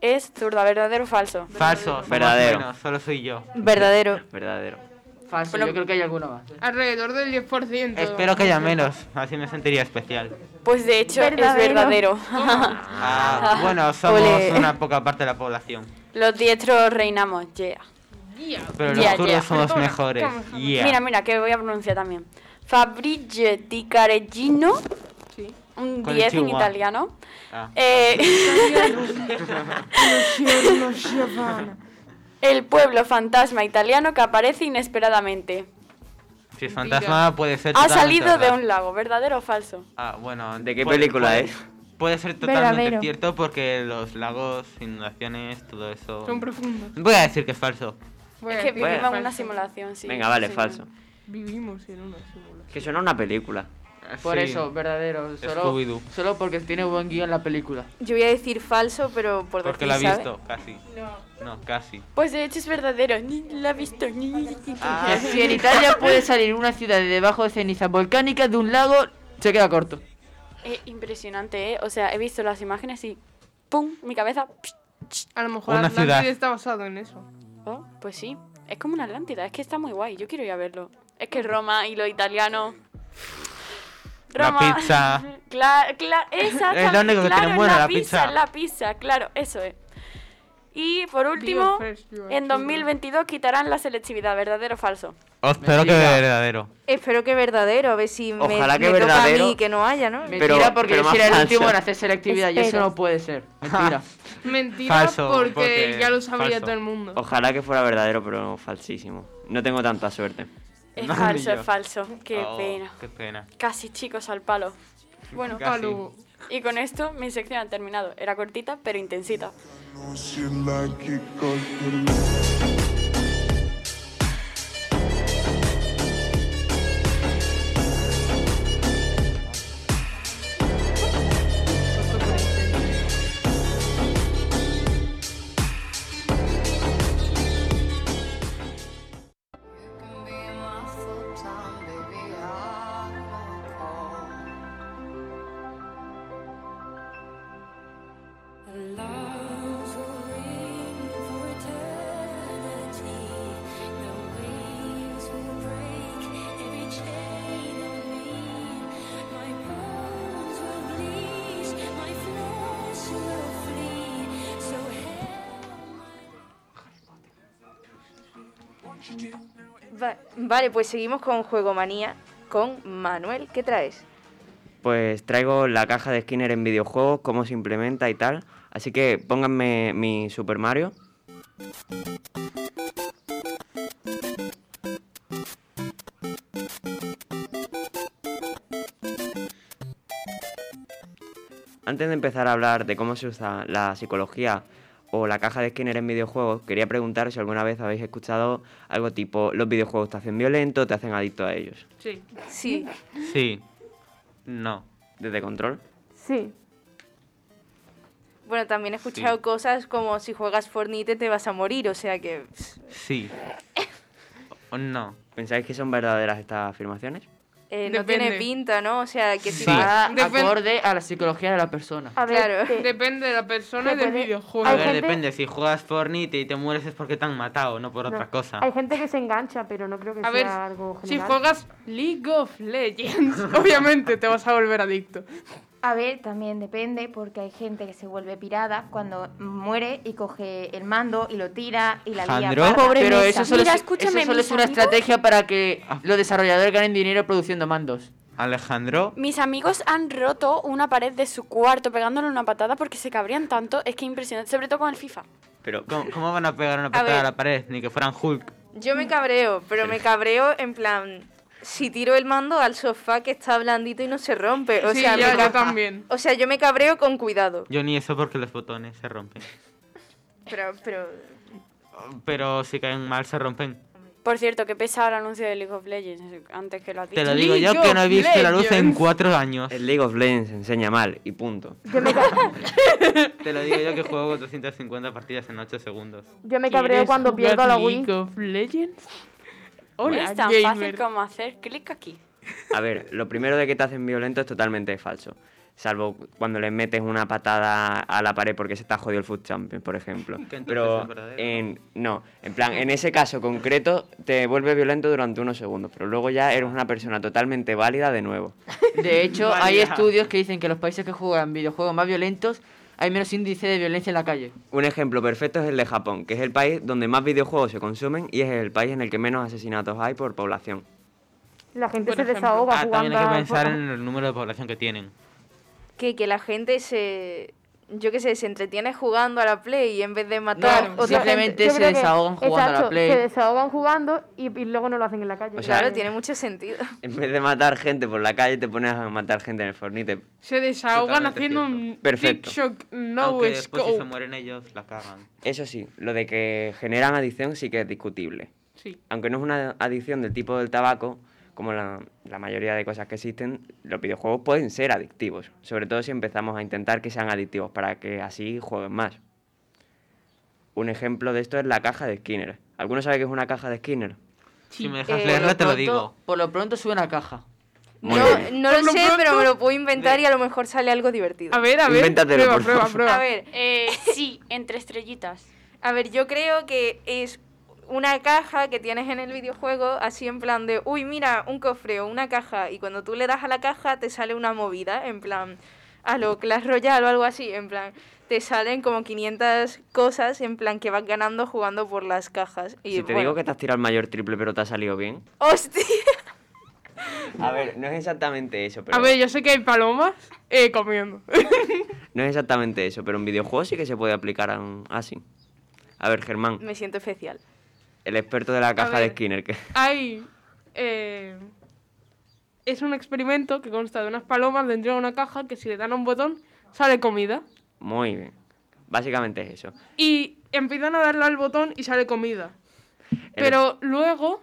es zurda, verdadero o falso. Falso, Verdadero. menos, solo soy yo. Verdadero. Verdadero. Falso, Bueno, yo creo que hay alguno más. Alrededor del 10%. Espero que haya menos, así me sentiría especial. Pues de hecho Verdadero. es verdadero. Ah, bueno, somos Ole. una poca parte de la población. Los diestros reinamos, yeah. Pero los zurdos somos mejores. Yeah. Mira, mira, que voy a pronunciar también. Fabrizio di Careggino, Sí. un 10 en italiano. Ah. Eh, el pueblo fantasma italiano que aparece inesperadamente. Si es fantasma puede ser Ha salido de un lago, ¿verdadero o falso? Ah, bueno. ¿De qué puede- película puede- es? Puede ser totalmente Verdadero. cierto porque los lagos, inundaciones, todo eso... Son profundos. Voy a decir que es falso. Es que vivimos en una simulación, sí. Venga, vale, Sí. falso. Vivimos en una simulación. Que suena una película. Por Sí. eso, verdadero. Solo, solo porque tiene buen guion la película. Yo voy a decir falso, pero por Porque decir, lo ha ¿sabes? visto, casi. No, casi. Pues de hecho es verdadero, ni la ha visto. ni- Que si en Italia puede salir una ciudad de debajo de cenizas volcánicas de un lago, se queda corto. Es impresionante, ¿eh? O sea, he visto las imágenes y ¡pum! Mi cabeza... A lo mejor Una Atlántida ciudad. está basado en eso. Oh, pues sí. Es como una Atlántida, es que está muy guay. Yo quiero ir a verlo. Es que Roma y lo italiano. La pizza. Claro, claro, exactamente. Es lo único que claro, tiene buena, la la pizza. pizza. La pizza, claro, eso es. Y por último, en children. 2022 quitarán la selectividad, ¿verdadero o falso? Os espero que verdadero. Espero que verdadero, a ver si me, que me toca a mí que no haya, ¿no? Mentira, Pero- porque pero yo seré el último en hacer selectividad y eso Espero. no puede ser. Mentira. Mentira Falso, porque, porque ya lo sabría falso. todo el mundo. Ojalá que fuera verdadero, pero falsísimo. No tengo tanta suerte. Es No, falso, es falso. Qué Oh, pena. Qué pena. Casi chicos al palo. Bueno, Casi. Palo. y con esto mi sección ha terminado. Era cortita, pero intensita. know she like it cause the Va- vale, pues seguimos con Juego Manía con Manuel. ¿Qué traes? Pues traigo la caja de Skinner en videojuegos, cómo se implementa y tal. Así que pónganme mi Super Mario. Antes de empezar a hablar de cómo se usa la psicología o la caja de Skinner en videojuegos, quería preguntar si alguna vez habéis escuchado algo tipo los videojuegos te hacen violento, te hacen adicto a ellos. Sí. Sí. Sí. No. ¿Desde control? Sí. Bueno, también he escuchado cosas como si juegas Fortnite te vas a morir, o sea que... Sí. O no. ¿Pensáis que son verdaderas estas afirmaciones? Eh, no Depende. tiene pinta, ¿no? O sea, que si Sí. Va Depen- acorde a la psicología de la persona. A ver, Claro. que- Depende de la persona y que del videojuego. A ver, gente- depende. Si juegas Fortnite y te mueres es porque te han matado, no por no. otra cosa. Hay gente que se engancha, pero no creo que A sea ver, algo si general. juegas League of Legends, obviamente te vas a volver adicto. A ver, también depende, porque hay gente que se vuelve pirada cuando muere y coge el mando y lo tira y la lía. Jandro. parda. Pobre Pero mesa. eso solo, Mira, es, escúchame, eso solo mis es una amigos- estrategia para que los desarrolladores ganen dinero produciendo mandos. Alejandro. Mis amigos han roto una pared de su cuarto pegándole una patada porque se cabrían tanto. Es que impresionante, sobre todo con el FIFA. Pero, ¿Cómo, cómo van a pegar una patada a, la pared? Ni que fueran Hulk. Yo me cabreo, pero me cabreo en plan. Si tiro el mando al sofá que está blandito y no se rompe. O Sí, sea, ya, yo también. O sea, yo me cabreo con cuidado. Yo ni eso porque los botones se rompen. Pero, pero. Pero si caen mal se rompen. Por cierto, que pesa el anuncio de League of Legends antes que lo has Te dicho. lo digo yo que no he visto la luz en cuatro años. El League of Legends enseña mal y punto. Te lo digo yo que juego 250 partidas en 8 segundos. Yo me cabreo cuando pierdo la Wii. League of Legends? No Hola, es tan fácil como hacer clic aquí. A ver, lo primero de que te hacen violento es totalmente falso. Salvo cuando le metes una patada a la pared porque se te ha jodido el Food Champion, por ejemplo. Que entonces Pero en, no, en plan, en ese caso concreto te vuelve violento durante unos segundos, pero luego ya eres una persona totalmente válida de nuevo. De hecho, hay estudios que dicen que los países que juegan videojuegos más violentos hay menos índice de violencia en la calle. Un ejemplo perfecto es el de Japón, que es el país donde más videojuegos se consumen y es el país en el que menos asesinatos hay por población. La gente Por se ejemplo. desahoga Ah, jugando también hay que a- pensar en el número de población que tienen. Que, que la gente se. Yo qué sé, se entretiene jugando a la Play y en vez de matar. No, otra simplemente gente- se desahogan jugando a la Play. Se desahogan jugando y, y luego no lo hacen en la calle. O sea, Claro, tiene mucho sentido. En vez de matar gente por la calle, te pones a matar gente en el Fornite. Se desahogan haciendo un Perfecto. TikTok no Aunque después si se mueren ellos, la cagan. Eso sí, lo de que generan adicción sí que es discutible. Sí. Aunque no es una adicción del tipo del tabaco, como la, la mayoría de cosas que existen, los videojuegos pueden ser adictivos. Sobre todo si empezamos a intentar que sean adictivos para que así jueguen más. Un ejemplo de esto es la caja de Skinner. ¿Alguno sabe qué es una caja de Skinner? Si me dejas Eh, leerla, te lo digo. Por lo pronto sube una caja. Muy no bien. no Por lo lo sé, pronto- pero me lo puedo inventar y a lo mejor sale algo divertido. A ver, a ver. Invéntatelo, prueba, por prueba, favor. prueba. A ver, Eh, sí, entre estrellitas. A ver, yo creo que es una caja que tienes en el videojuego, así en plan de, uy, mira, un cofre o una caja, y cuando tú le das a la caja te sale una movida, en plan, a lo Clash Royale o algo así, en plan, te salen como 500 cosas, en plan, que vas ganando jugando por las cajas. Y Si te bueno, digo que te has tirado el mayor triple pero te ha salido bien. ¡Hostia! A ver, no es exactamente eso, pero... A ver, yo sé que hay palomas eh, comiendo. No es exactamente eso, pero en videojuegos sí que se puede aplicar a un- así. A ver, Germán, Me siento especial. El experto de la caja de. Skinner, que... hay. eh, es un experimento que consta de unas palomas dentro de una caja que si le dan a un botón sale comida. Muy bien. Básicamente es eso. Y empiezan a darle al botón y sale comida. El- Pero luego,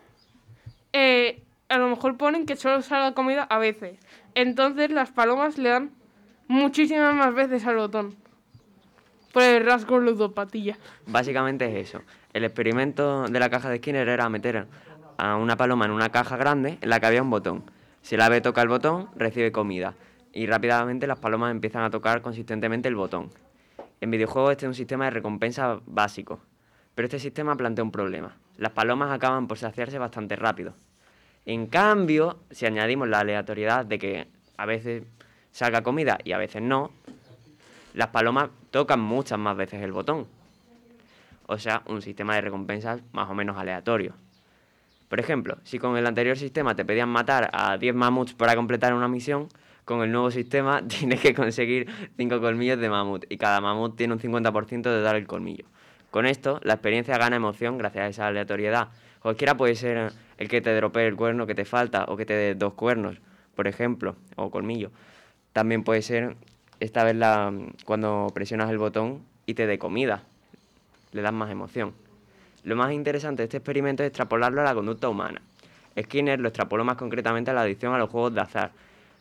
eh, a lo mejor ponen que solo salga comida a veces. Entonces las palomas le dan muchísimas más veces al botón. Por el rasgo ludopatía. Básicamente es eso. El experimento de la caja de Skinner era meter a una paloma en una caja grande en la que había un botón. Si el ave toca el botón, recibe comida. Y rápidamente las palomas empiezan a tocar consistentemente el botón. En videojuegos este es un sistema de recompensa básico. Pero este sistema plantea un problema. Las palomas acaban por saciarse bastante rápido. En cambio, si añadimos la aleatoriedad de que a veces salga comida y a veces no, las palomas tocan muchas más veces el botón. O sea, un sistema de recompensas más o menos aleatorio. Por ejemplo, si con el anterior sistema te pedían matar a 10 mamuts para completar una misión, con el nuevo sistema tienes que conseguir 5 colmillos de mamut y cada mamut tiene un 50% de dar el colmillo. Con esto, la experiencia gana emoción gracias a esa aleatoriedad. Cualquiera puede ser el que te dropee el cuerno que te falta o que te dé dos cuernos, por ejemplo, o colmillo. También puede ser esta vez la, cuando presionas el botón y te dé comida. Le das más emoción. Lo más interesante de este experimento es extrapolarlo a la conducta humana. Skinner lo extrapoló más concretamente a la adicción a los juegos de azar,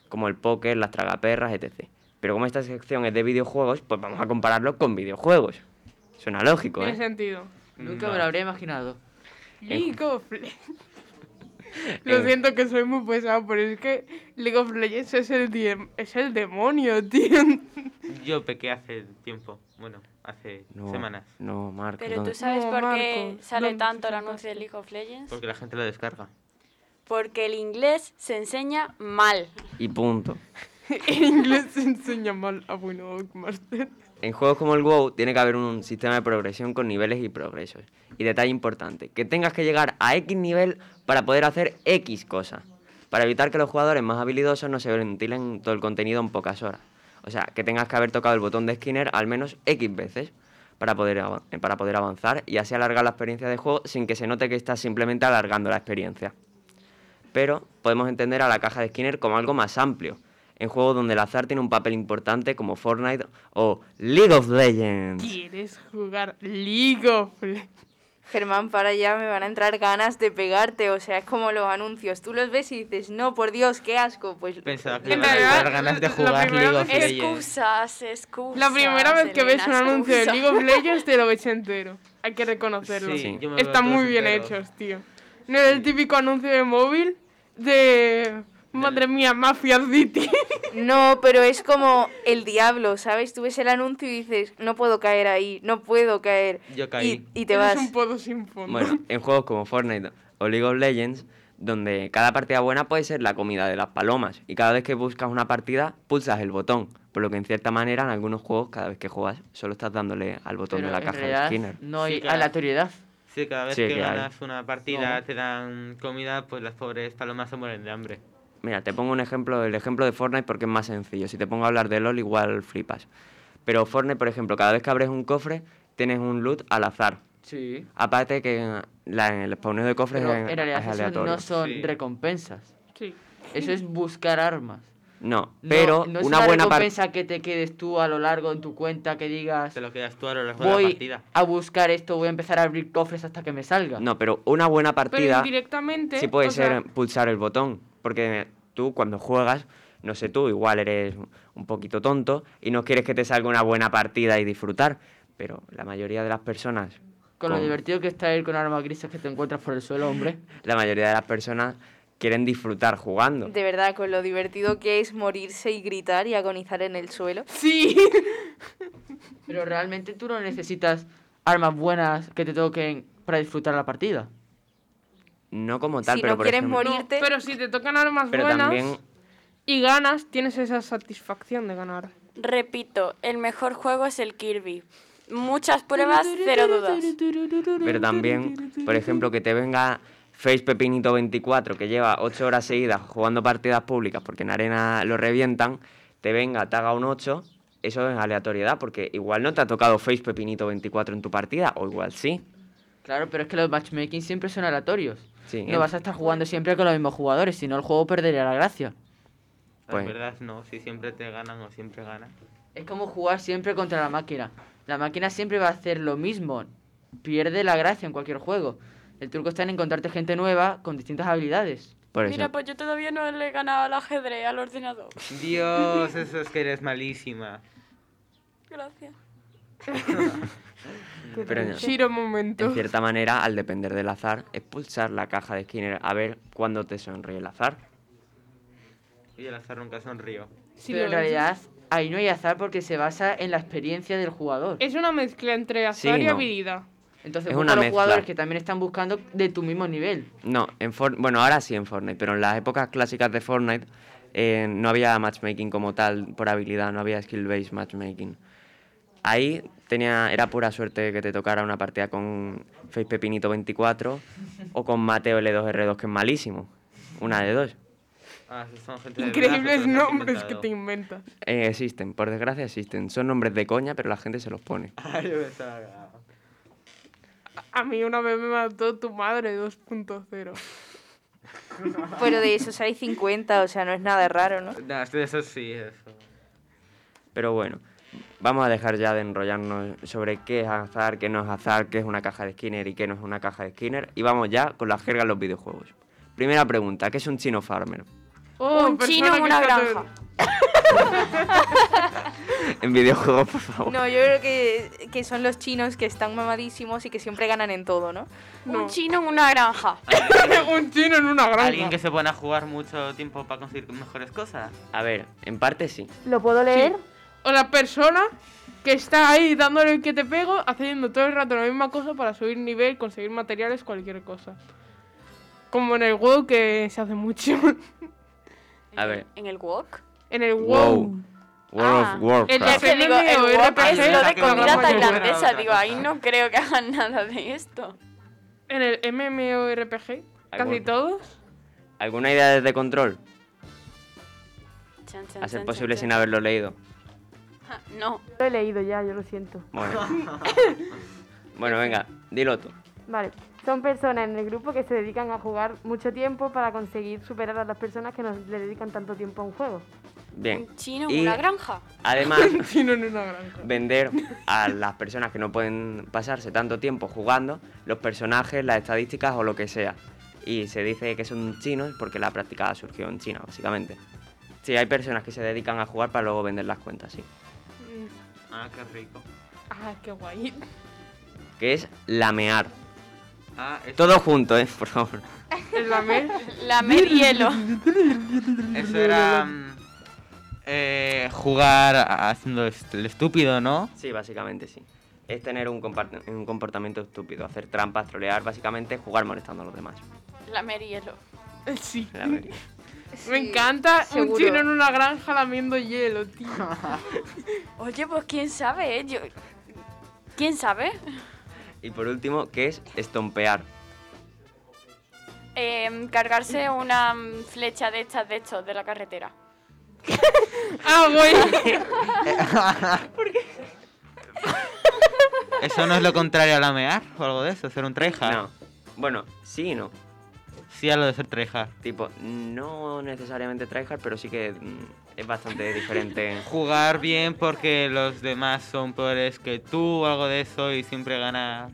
como el póker, las tragaperras, etc. Pero como esta sección es de videojuegos, pues vamos a compararlo con videojuegos. Suena lógico, Tiene ¿eh? sentido. Nunca No. me lo habría imaginado. League of Legends. Lo Eh. siento que soy muy pesado, pero es que League of Legends es el, es el demonio, tío. Yo pequé hace tiempo, bueno, hace No, semanas, no, Marco. Pero ¿dónde- tú sabes No, por qué sale ¿dónde tanto el el anuncio de League of Legends. porque la gente lo descarga. Porque el inglés se enseña mal. Y punto. en inglés se enseña mal. Ah, bueno, Master. En juegos como el WoW tiene que haber un sistema de progresión con niveles y progresos. Y detalle importante, que tengas que llegar a X nivel para poder hacer X cosa. Para evitar que los jugadores más habilidosos no se ventilen todo el contenido en pocas horas. O sea, que tengas que haber tocado el botón de Skinner al menos X veces. para poder, para poder avanzar y así alargar la experiencia de juego sin que se note que estás simplemente alargando la experiencia. Pero podemos entender a la caja de Skinner como algo más amplio, en juegos donde el azar tiene un papel importante como Fortnite o League of Legends. ¿Quieres jugar League of Legends? Germán, para allá me van a entrar ganas de pegarte. O sea, es como los anuncios. Tú los ves y dices, no, por Dios, qué asco. Pues Pensaba que iban a dar ganas de jugar League of Legends. Excusas, excusas. La primera vez que ves un anuncio de. League of Legends te lo ves entero. Hay que reconocerlo. Sí, Están muy bien enteros. hechos, tío. No es el típico anuncio de móvil de... Madre mía, Mafia City. No, pero es como el diablo, ¿sabes? Tú ves el anuncio y dices, no puedo caer ahí, no puedo caer. Yo caí. Y, y te Eres vas. un pozo sin fondo. Bueno, en juegos como Fortnite o League of Legends, donde cada partida buena puede ser la comida de las palomas, y cada vez que buscas una partida, pulsas el botón, por lo que en cierta manera en algunos juegos, cada vez que juegas, solo estás dándole al botón Pero de la caja realidad de Skinner. no hay Sí, claro. aleatoriedad. Sí, cada vez Sí, que, ganas una partida No. te dan comida, pues las pobres palomas se mueren de hambre. Mira, te pongo un ejemplo, el ejemplo de Fortnite porque es más sencillo. Si te pongo a hablar de LOL, igual flipas. Pero Fortnite, por ejemplo, cada vez que abres un cofre, tienes un loot al azar. Sí. Aparte que la- el spawneo de cofres Pero es, en es realidad eso aleatorio. no son Sí. recompensas. Sí. Eso es buscar armas. No, No- pero no, es una, una, buena recompensa que te quedes tú a lo largo en tu cuenta que digas Te lo quedas tú a lo largo de la voy partida. a buscar esto, voy a empezar a abrir cofres hasta que me salga. No, pero una buena Pero partida indirectamente... sí puede o sea, ser pulsar el botón. Porque tú cuando juegas, no sé tú, igual eres un poquito tonto y no quieres que te salga una buena partida y disfrutar. Pero la mayoría de las personas, Con lo divertido que está ir con armas grises que te encuentras por el suelo, hombre. la mayoría de las personas quieren disfrutar jugando. De verdad, con lo divertido que es morirse y gritar y agonizar en el suelo. Sí. Pero realmente tú no necesitas armas buenas que te toquen para disfrutar la partida. No como tal, Si pero no por quieres ejemplo, No, morirte, pero si te tocan armas pero buenas también y ganas, tienes esa satisfacción de ganar. Repito, el mejor juego es el Kirby. Muchas pruebas, cero dudas. Pero también, por ejemplo, que te venga Face Pepinito 24, que lleva 8 horas seguidas jugando partidas públicas porque en arena lo revientan, te venga, te haga un 8, eso es aleatoriedad, porque igual no te ha tocado Face Pepinito 24 en tu partida, o igual sí. Claro, pero es que los matchmaking siempre son aleatorios. Sí, No vas a estar jugando siempre con los mismos jugadores, si no el juego perdería la gracia. Pues- La verdad no, si siempre te ganan o siempre ganan. Es como jugar siempre contra la máquina. La máquina siempre va a hacer lo mismo. Pierde la gracia en cualquier juego. El truco está en encontrarte gente nueva con distintas habilidades. Por eso. Mira, pues yo todavía no le he ganado al ajedrez al ordenador. Dios, eso es que eres malísima. Gracias. Pero en- Shiro momento. en cierta manera, al depender del azar, es pulsar la caja de Skinner a ver cuándo te sonríe el azar. Y el azar nunca sonrío. Sí, pero en realidad ahí no hay azar porque se basa en la experiencia del jugador. Es una mezcla entre azar Sí, y no. habilidad. Entonces es una los mezcla. jugadores que también están buscando de tu mismo nivel. No, en For- bueno, ahora sí en Fortnite, pero en las épocas clásicas de Fortnite eh, no había matchmaking como tal por habilidad, no había skill-based matchmaking. Ahí tenía, era pura suerte que te tocara una partida con Face Pepinito 24 o con Mateo L2R2 que es malísimo. Una de dos. Ah, son gente de verdad, Increíbles nombres que te inventas. Eh, existen, por desgracia existen. Son nombres de coña, pero la gente se los pone. Ay, yo pensaba A mí una vez me mató tu madre 2.0. pero de esos hay 50, o sea, no es nada raro, ¿no? No, de eso sí, eso. Pero bueno, vamos a dejar ya de enrollarnos sobre qué es azar, qué no es azar, qué es una caja de Skinner y qué no es una caja de Skinner. Y vamos ya con la jerga en los videojuegos. Primera pregunta, ¿qué es un chino farmer? Oh, Un chino en una granja. En videojuegos, por favor. No, yo creo que, que son los chinos que están mamadísimos y que siempre ganan en todo, ¿no? No. Un chino en una granja. un chino en una granja. Alguien que se pone a jugar mucho tiempo para conseguir mejores cosas. A ver, en parte sí. ¿Lo puedo leer? O la persona que está ahí dándole el que te pego, haciendo todo el rato la misma cosa para subir nivel, conseguir materiales, cualquier cosa. Como en el WoW que se hace mucho. A ver. ¿En el wok? en el WoW. Wow. World Ah, of Warcraft. el Es que digo, el es lo de comida tailandesa. Digo, ahí no creo que hagan nada de esto. En el MMORPG, casi todos. ¿Alguna idea desde control? Chan, chan, A ser chan, posible chan, sin chan. haberlo leído. No. Lo he leído ya, yo lo siento. Bueno. bueno, venga, dilo tú. Vale. Son personas en el grupo que se dedican a jugar mucho tiempo para conseguir superar a las personas que no le dedican tanto tiempo a un juego. Bien. Chino, Y una granja. Además, Chino en una granja. vender a las personas que no pueden pasarse tanto tiempo jugando los personajes, las estadísticas o lo que sea. Y se dice que son chinos porque la práctica surgió en China, básicamente. Sí, hay personas que se dedican a jugar para luego vender las cuentas, sí. Ah, qué rico. Ah, qué guay. Que es lamear. Ah, eso, Todo junto, ¿eh? Por favor. El lamer. Lamer hielo. eso era mm, eh, jugar haciendo el estúpido, ¿no? Sí, básicamente sí. Es tener un, un comportamiento estúpido, hacer trampas, trolear, básicamente jugar molestando a los demás. Lamer hielo. Sí. Lamer. Me encanta un chino en una granja lamiendo hielo, tío. Oye, pues quién sabe, ¿eh? Yo... ¿Quién sabe? Y por último, ¿qué es estompear? Em, cargarse una mm, flecha de estas de estos de la carretera. Ah, güey. ¿Eso no es lo contrario a lamear o algo de eso? ¿Ser un tryhard? No. Bueno, sí y no. Sí a lo de ser tryhard. Tipo, no necesariamente tryhard, pero sí que mm, es bastante diferente. Jugar bien porque los demás son peores que tú o algo de eso y siempre ganar.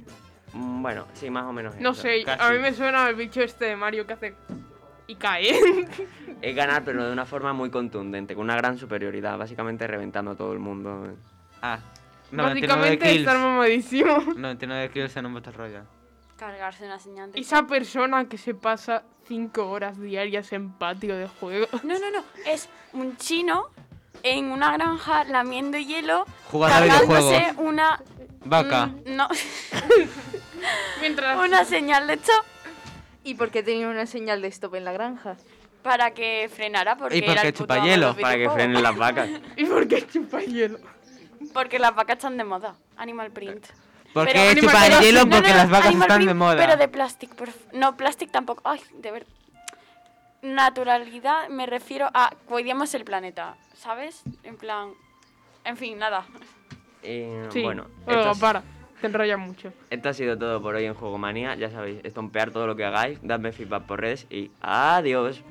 Mm, Bueno, sí, más o menos. No eso. sé, a mí me suena el bicho este de Mario que hace. y cae. Es ganar, pero de una forma muy contundente, con una gran superioridad, básicamente reventando a todo el mundo. Ah, 99 Básicamente estar mamadísimo. 99 kills en un Battle Royale. Cargarse una señal de... Esa persona que se pasa 5 horas diarias en patio de juego. No, no, no. Es un chino en una granja lamiendo hielo, Jugando a cargándose una... Vaca. mm, no. Mientras. una señal de esto ¿Y por qué tenía una señal de stop en la granja? para que frenara porque ¿Y por era qué chupa hielo? Para que frenen las vacas. ¿Y por qué chupa hielo? Porque las vacas están de moda. Animal print. ¿Por Pero- qué Animal- chupan pero- hielo? No, Porque no, las vacas animal están print, de moda. Pero de plástico. No, plástico tampoco. Ay, de ver. Naturalidad me refiero a cuidemos el planeta, ¿sabes? En plan. En fin, nada. Eh, Sí. Bueno, Bueno, esto, es- para. Te enrollas mucho. esto ha sido todo por hoy en Juego Manía. Ya sabéis, estompear todo lo que hagáis, dadme feedback por redes y adiós.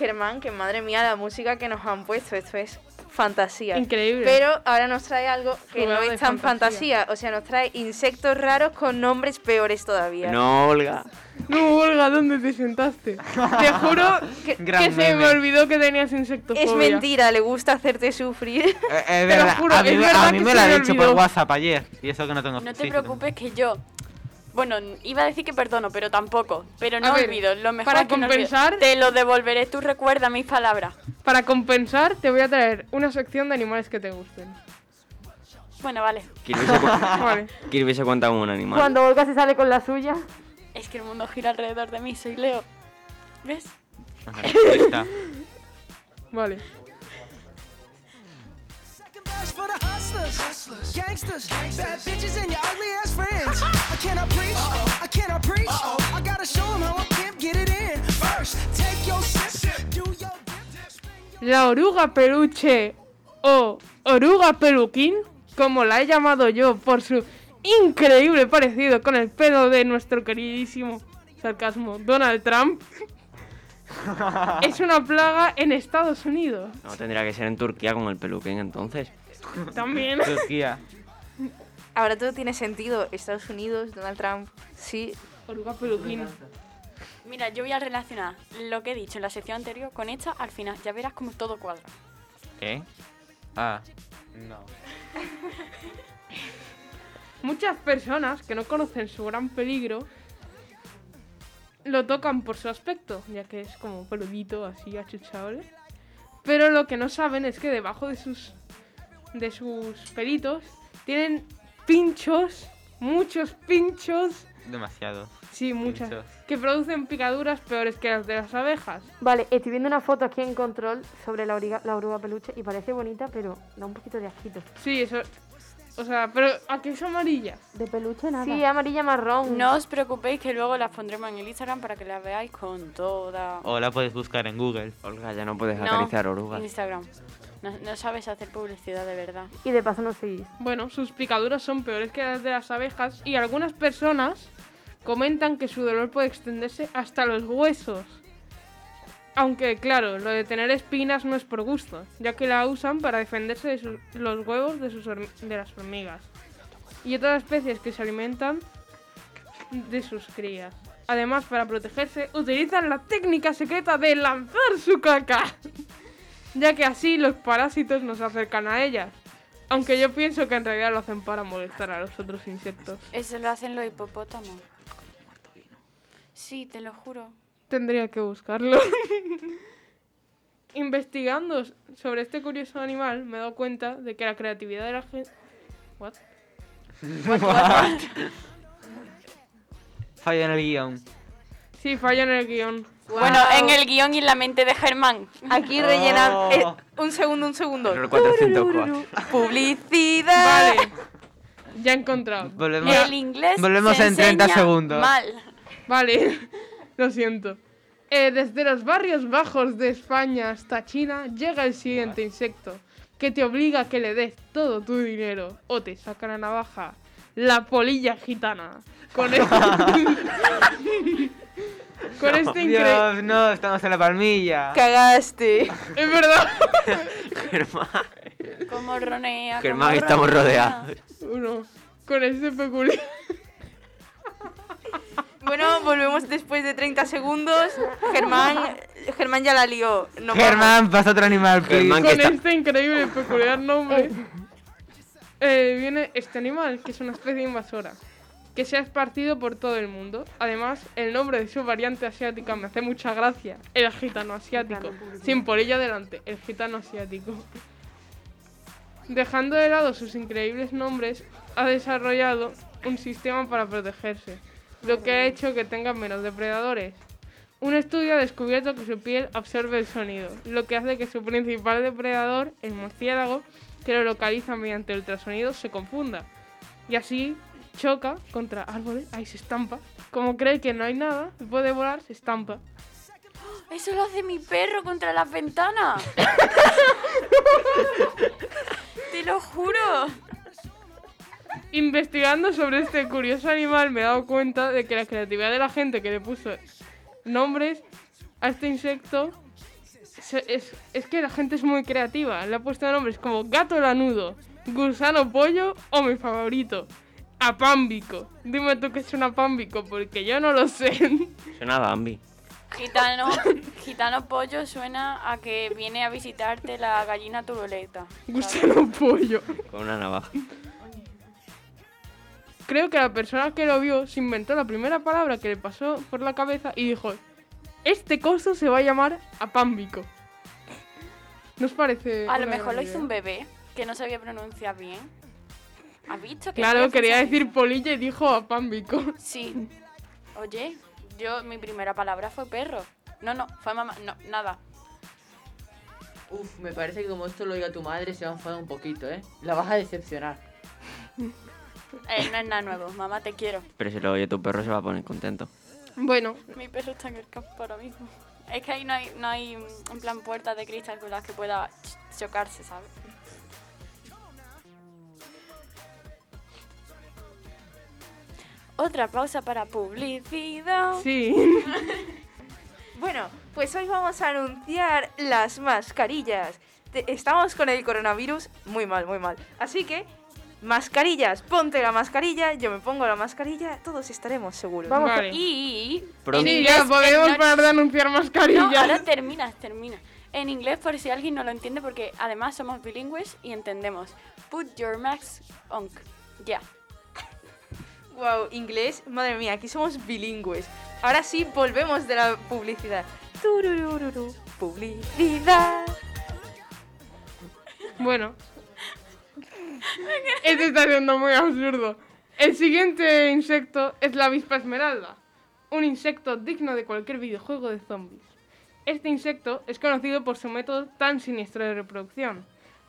Germán, que madre mía, la música que nos han puesto, esto es fantasía. Increíble. Pero ahora nos trae algo que no es tan fantasía. fantasía. o sea, nos trae insectos raros con nombres peores todavía. No, Olga. No, Olga, ¿dónde te sentaste? Te juro que, se me olvidó que tenías insectofobia. Es mentira, le gusta hacerte sufrir. Eh, es Te lo juro, a mí, es me- verdad a mí que me se lo ha dicho por. WhatsApp ayer. Y eso que no tengo No te preocupes que yo. Bueno, iba a decir que perdono, pero tampoco. Pero no A ver, olvido. Lo mejor para es que no compensar- Te lo devolveré. Tú recuerda mis palabras. Para compensar, te voy a traer una sección de animales que te gusten. Bueno, vale. Kirby se, cu- Vale. Kirby se cuenta como un animal. Cuando Olga se sale con la suya. Es que el mundo gira alrededor de mí, soy Leo. ¿Ves? Ajá, ahí está. Vale. Best for the hustlers, gangsters, bad bitches, and your ugly ass friends. I cannot preach, I cannot preach. I gotta show 'em how a pimp get it in. First, take your sip, do your La oruga peluche o oruga peluquín, como la he llamado yo por su increíble parecido con el pelo de nuestro queridísimo sarcasmo Donald Trump, es una plaga en Estados Unidos. No, tendría que ser en Turquía con el peluquín entonces. También. Turquía. Ahora todo tiene sentido. Estados Unidos, Donald Trump. Sí. Oruga peluquín. Mira, yo voy a relacionar lo que he dicho en la sección anterior con esta al final. Ya verás como todo cuadra. ¿Qué? Ah, no. Muchas personas que no conocen su gran peligro lo tocan por su aspecto, ya que es como peludito, así achuchable. Pero lo que no saben es que debajo de sus de sus pelitos tienen pinchos, muchos pinchos, Demasiado. sí, muchas, Pinchos. que producen picaduras peores que las de las abejas. Vale, estoy viendo una foto aquí en control sobre la, origa- la oruga peluche y parece bonita, pero da un poquito de asquito. Sí, eso, o sea, pero aquí es amarilla. De peluche nada. Sí, amarilla marrón. No os preocupéis que luego las pondremos en el Instagram para que las veáis con toda... O la puedes buscar en Google. Olga, ya no puedes No, acariciar orugas. Instagram. No, no sabes hacer publicidad de verdad. Y de paso no seguís. Bueno, sus picaduras son peores que las de las abejas y algunas personas comentan que su dolor puede extenderse hasta los huesos. Aunque, claro, lo de tener espinas no es por gusto, ya que la usan para defenderse de sus- los huevos de, sus de las hormigas y otras especies que se alimentan de sus crías. Además, para protegerse, utilizan la técnica secreta de lanzar su caca, ya que así los parásitos nos acercan a ellas. Aunque yo pienso que en realidad lo hacen para molestar a los otros insectos. Eso lo hacen los hipopótamos. Sí, te lo juro. Tendría que buscarlo. Investigando sobre este curioso animal, me he dado cuenta de que la creatividad de la gente. ¿What? Falla en el guion. Sí, falla en el guion. Bueno, en el guion y en la mente de Germán. Aquí rellenan. Oh. eh, un segundo, un segundo. Error 404. Publicidad. Vale. Ya he encontrado. Volvemos, El inglés volvemos se en 30 enseña segundos. Mal. Vale, lo siento. Eh, desde los barrios bajos de España hasta China llega el siguiente insecto que te obliga a que le des todo tu dinero o te saca la navaja. La polilla gitana. Con este, con este increíble... Dios, no, estamos en la palmilla. Cagaste. Es verdad. Germán. Como ronea. Germán, como estamos ronea. rodeados. Uno. Con este peculiar... Bueno, volvemos después de 30 segundos. Germán, Germán ya la lió. Nos Germán, pasa otro animal, please. Germán, Con está... este increíble peculiar nombre eh, viene este animal, que es una especie invasora, que se ha esparcido por todo el mundo. Además, el nombre de su variante asiática me hace mucha gracia, el gitano asiático, sin polilla delante, el gitano asiático. Dejando de lado sus increíbles nombres, ha desarrollado un sistema para protegerse, lo que ha hecho que tenga menos depredadores. Un estudio ha descubierto que su piel absorbe el sonido, lo que hace que su principal depredador, el murciélago, que lo localiza mediante ultrasonidos, se confunda. Y así choca contra árboles, ahí se estampa. Como cree que no hay nada puede volar, se estampa. Eso lo hace mi perro contra las ventanas. Te lo juro. Investigando sobre este curioso animal me he dado cuenta de que la creatividad de la gente que le puso nombres a este insecto se- es, es que la gente es muy creativa. Le ha puesto nombres como gato lanudo, gusano pollo o mi favorito, apámbico. Dime tú qué es un apámbico porque yo no lo sé. Suena a Bambi. Gitano, gitano pollo suena a que viene a visitarte la gallina turuleta. gusano pollo. Con una navaja. Creo que la persona que lo vio se inventó la primera palabra que le pasó por la cabeza y dijo, este coso se va a llamar apámbico. ¿No os parece? A lo mejor lo hizo un bebé que no sabía pronunciar bien. ¿Has visto? que Claro, quería decir polilla y dijo apámbico. Sí. Oye, yo, mi primera palabra fue perro. No, no, fue mamá. No, nada. Uf, me parece que como esto lo diga tu madre se va a enfadar un poquito, ¿eh? La vas a decepcionar. Eh, no es nada nuevo. Mamá, te quiero. Pero si lo oye tu perro se va a poner contento. Bueno, Mi perro está en el campo ahora mismo. Es que ahí no hay, no hay en plan puertas de cristal con las que pueda ch- chocarse, ¿sabes? Otra pausa para publicidad. sí. Bueno, pues hoy vamos a anunciar las mascarillas. Te- Estamos con el coronavirus muy mal, muy mal. Así que, mascarillas, ponte la mascarilla, yo me pongo la mascarilla, todos estaremos seguros. Vamos Vale. Y... Pronto. Sí, inglés, ya podemos parar de anunciar No, mascarillas. ahora terminas, termina. En inglés, por si alguien no lo entiende, porque además somos bilingües y entendemos. Put your mask on. Ya. Wow, inglés, madre mía, aquí somos bilingües. Ahora sí, volvemos de la publicidad. Tururururu, publicidad. Bueno. Este está siendo muy absurdo. El siguiente insecto es la avispa esmeralda. Un insecto digno de cualquier videojuego de zombies. Este insecto es conocido por su método tan siniestro de reproducción.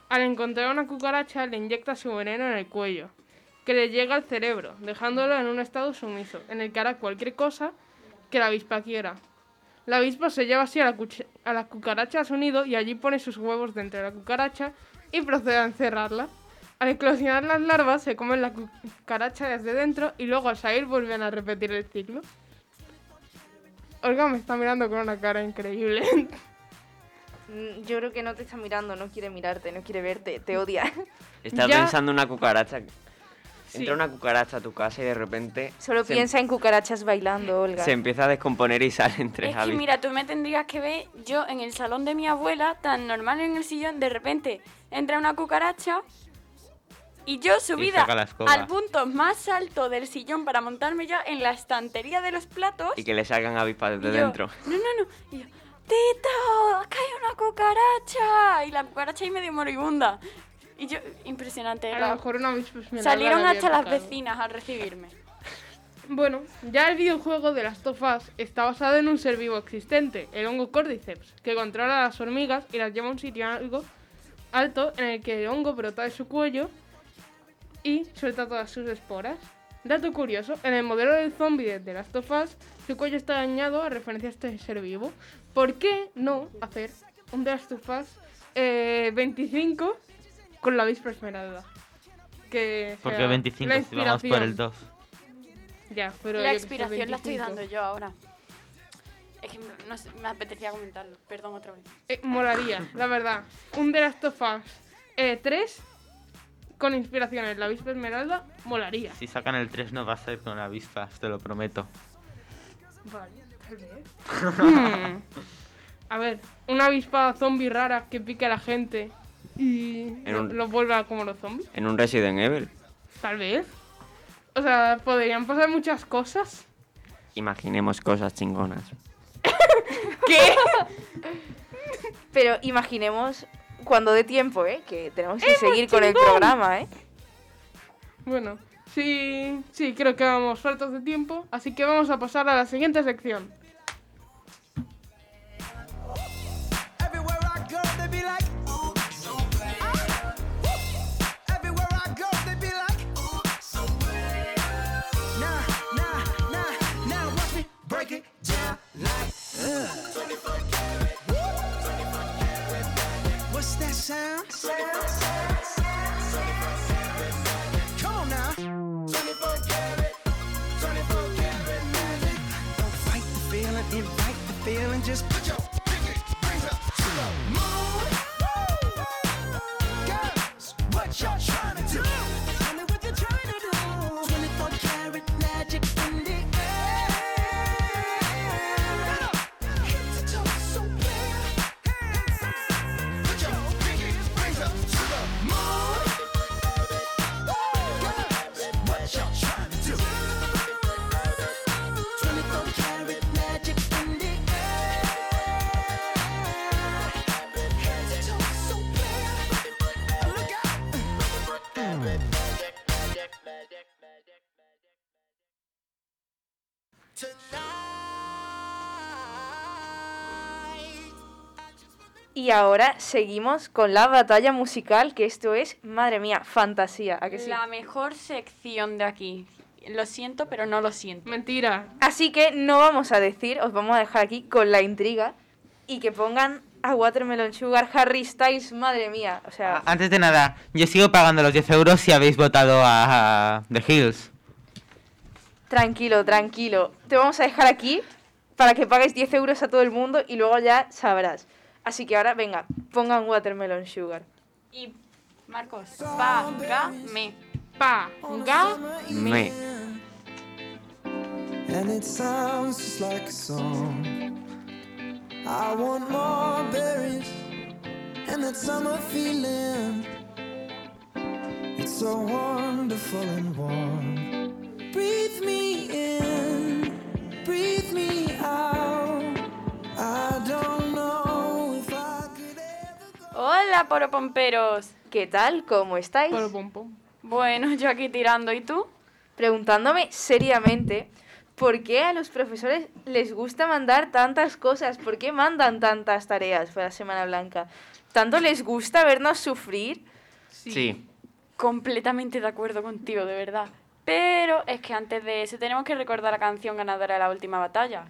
Al encontrar una cucaracha le inyecta su veneno en el cuello, que le llega al cerebro, dejándolo en un estado sumiso, en el que hará cualquier cosa que la avispa quiera. La avispa se lleva así a la, a la cucaracha a su nido y allí pone sus huevos dentro de la cucaracha y procede a encerrarla. Al eclosionar las larvas se comen la cucaracha desde dentro y luego al salir vuelven a repetir el ciclo. Olga me está mirando con una cara increíble. Mm, Yo creo que no te está mirando, no quiere mirarte, no quiere verte, te odia. Estás Ya- pensando en una cucaracha. Sí. Entra una cucaracha a tu casa y de repente Solo se, piensa en cucarachas bailando, Olga. se empieza a descomponer y salen tres Es que avispas. mira, tú me tendrías que ver yo en el salón de mi abuela, tan normal en el sillón, de repente entra una cucaracha y yo subida al punto más alto del sillón para montarme ya en la estantería de los platos. Y que le salgan avispas yo, dentro. No, no, no. Y yo, ¡Tito! ¡Que hay una cucaracha! Y la cucaracha ahí medio moribunda. Y yo, impresionante. A la- lo mejor una avispa esmeralda Salieron había hasta las vecinas a recibirme. Bueno, ya el videojuego de las tofas está basado en un ser vivo existente, el hongo Cordyceps, que controla a las hormigas y las lleva a un sitio algo alto en el que el hongo brota de su cuello y suelta todas sus esporas. Dato curioso, en el modelo del zombie de of Us, su cuello está dañado a referencia a este ser vivo. ¿Por qué no hacer un of Us eh, 25 con la avispa esmeralda? Que Porque sea 25 la si vamos por el inspiración. 2. Ya, pero la expiración la estoy 25. dando yo ahora. Es que no sé, me apetecía comentarlo. Perdón otra vez. Eh, molaría, la verdad. Un The Last of Us eh, 3 con inspiración en la avispa esmeralda, molaría. Si sacan el 3 no va a ser con avispas, te lo prometo. Vale, tal vez. Hmm. A ver, una avispa zombie rara que pique a la gente y En lo, un- lo vuelva como los zombies. En un Resident Evil. Tal vez. O sea, podrían pasar muchas cosas. Imaginemos cosas chingonas. ¿Qué? Pero imaginemos cuando dé tiempo, ¿eh? Que tenemos que seguir con el programa, ¿eh? Bueno, sí, sí, creo que vamos faltos de tiempo, así que vamos a pasar a la siguiente sección. Like, uh. 24 karat, 24 karat magic. What's that sound? Come Y ahora seguimos con la batalla musical, que esto es, madre mía, fantasía. ¿a que sí? La mejor sección de aquí. Lo siento, pero no lo siento. Mentira. Así que no vamos a decir, os vamos a dejar aquí con la intriga y que pongan a Watermelon Sugar, Harry Styles, madre mía. O sea, Antes de nada, yo sigo pagando los 10 euros si habéis votado a, a The Hills. Tranquilo, tranquilo. Te vamos a dejar aquí para que pagues 10 euros a todo el mundo y luego ya sabrás. Así que ahora, venga, pongan Watermelon Sugar. Y Marcos, págame. Págame. And it sounds just like a song. I want more berries and that summer feeling. It's so wonderful and warm. Hola, poropomperos. ¿Qué tal? ¿Cómo estáis? Polo pom pom. Bueno, yo aquí tirando. ¿Y tú? Preguntándome seriamente por qué a los profesores les gusta mandar tantas cosas, por qué mandan tantas tareas para Semana Blanca. ¿Tanto les gusta vernos sufrir? Sí. Completamente de acuerdo contigo, de verdad. Pero es que antes de eso tenemos que recordar la canción ganadora de la última batalla.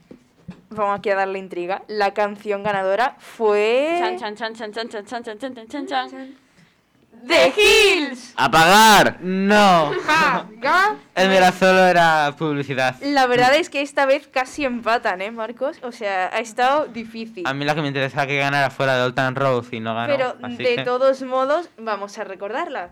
Vamos aquí a darle intriga. La canción ganadora fue... Chan, chan, chan, chan, chan, chan, chan, chan, chan, chan. ¡The Hills! ¡A pagar! No. El de solo era publicidad. La verdad es que esta vez casi empatan, ¿eh, Marcos? O sea, ha estado difícil. A mí lo que me interesa que ganara fuera de Old Town Road y no ganó. Pero así de que- todos modos, vamos a recordarla.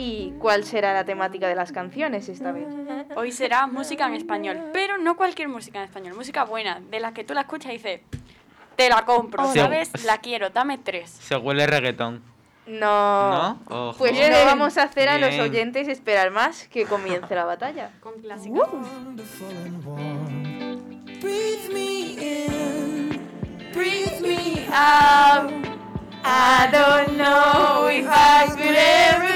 ¿Y cuál será la temática de las canciones esta vez? Hoy será música en español, pero no cualquier música en español, música buena, de la que tú la escuchas y dices, te la compro. ¿sabes? La quiero, dame tres. Se huele reggaetón. No. ¿No? Pues Bien. no vamos a hacer a los Bien. oyentes esperar más que comience la batalla. Con warm. Breathe me in, breathe me out. I don't know if I could ever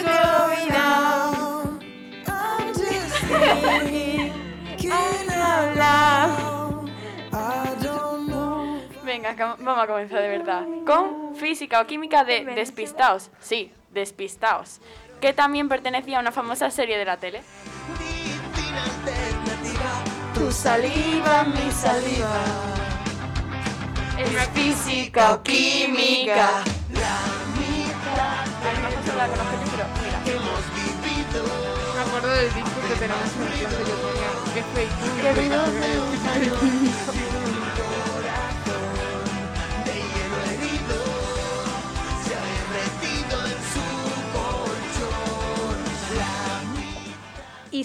Venga, que vamos a comenzar de verdad. Con física o química de Despistaos. Sí, Despistaos. Que también pertenecía a una famosa serie de la tele. Tu saliva, mi saliva. Es física o química. La conozco yo, pero mira. Me acuerdo del disco que tenemos en clase yo. Que fake.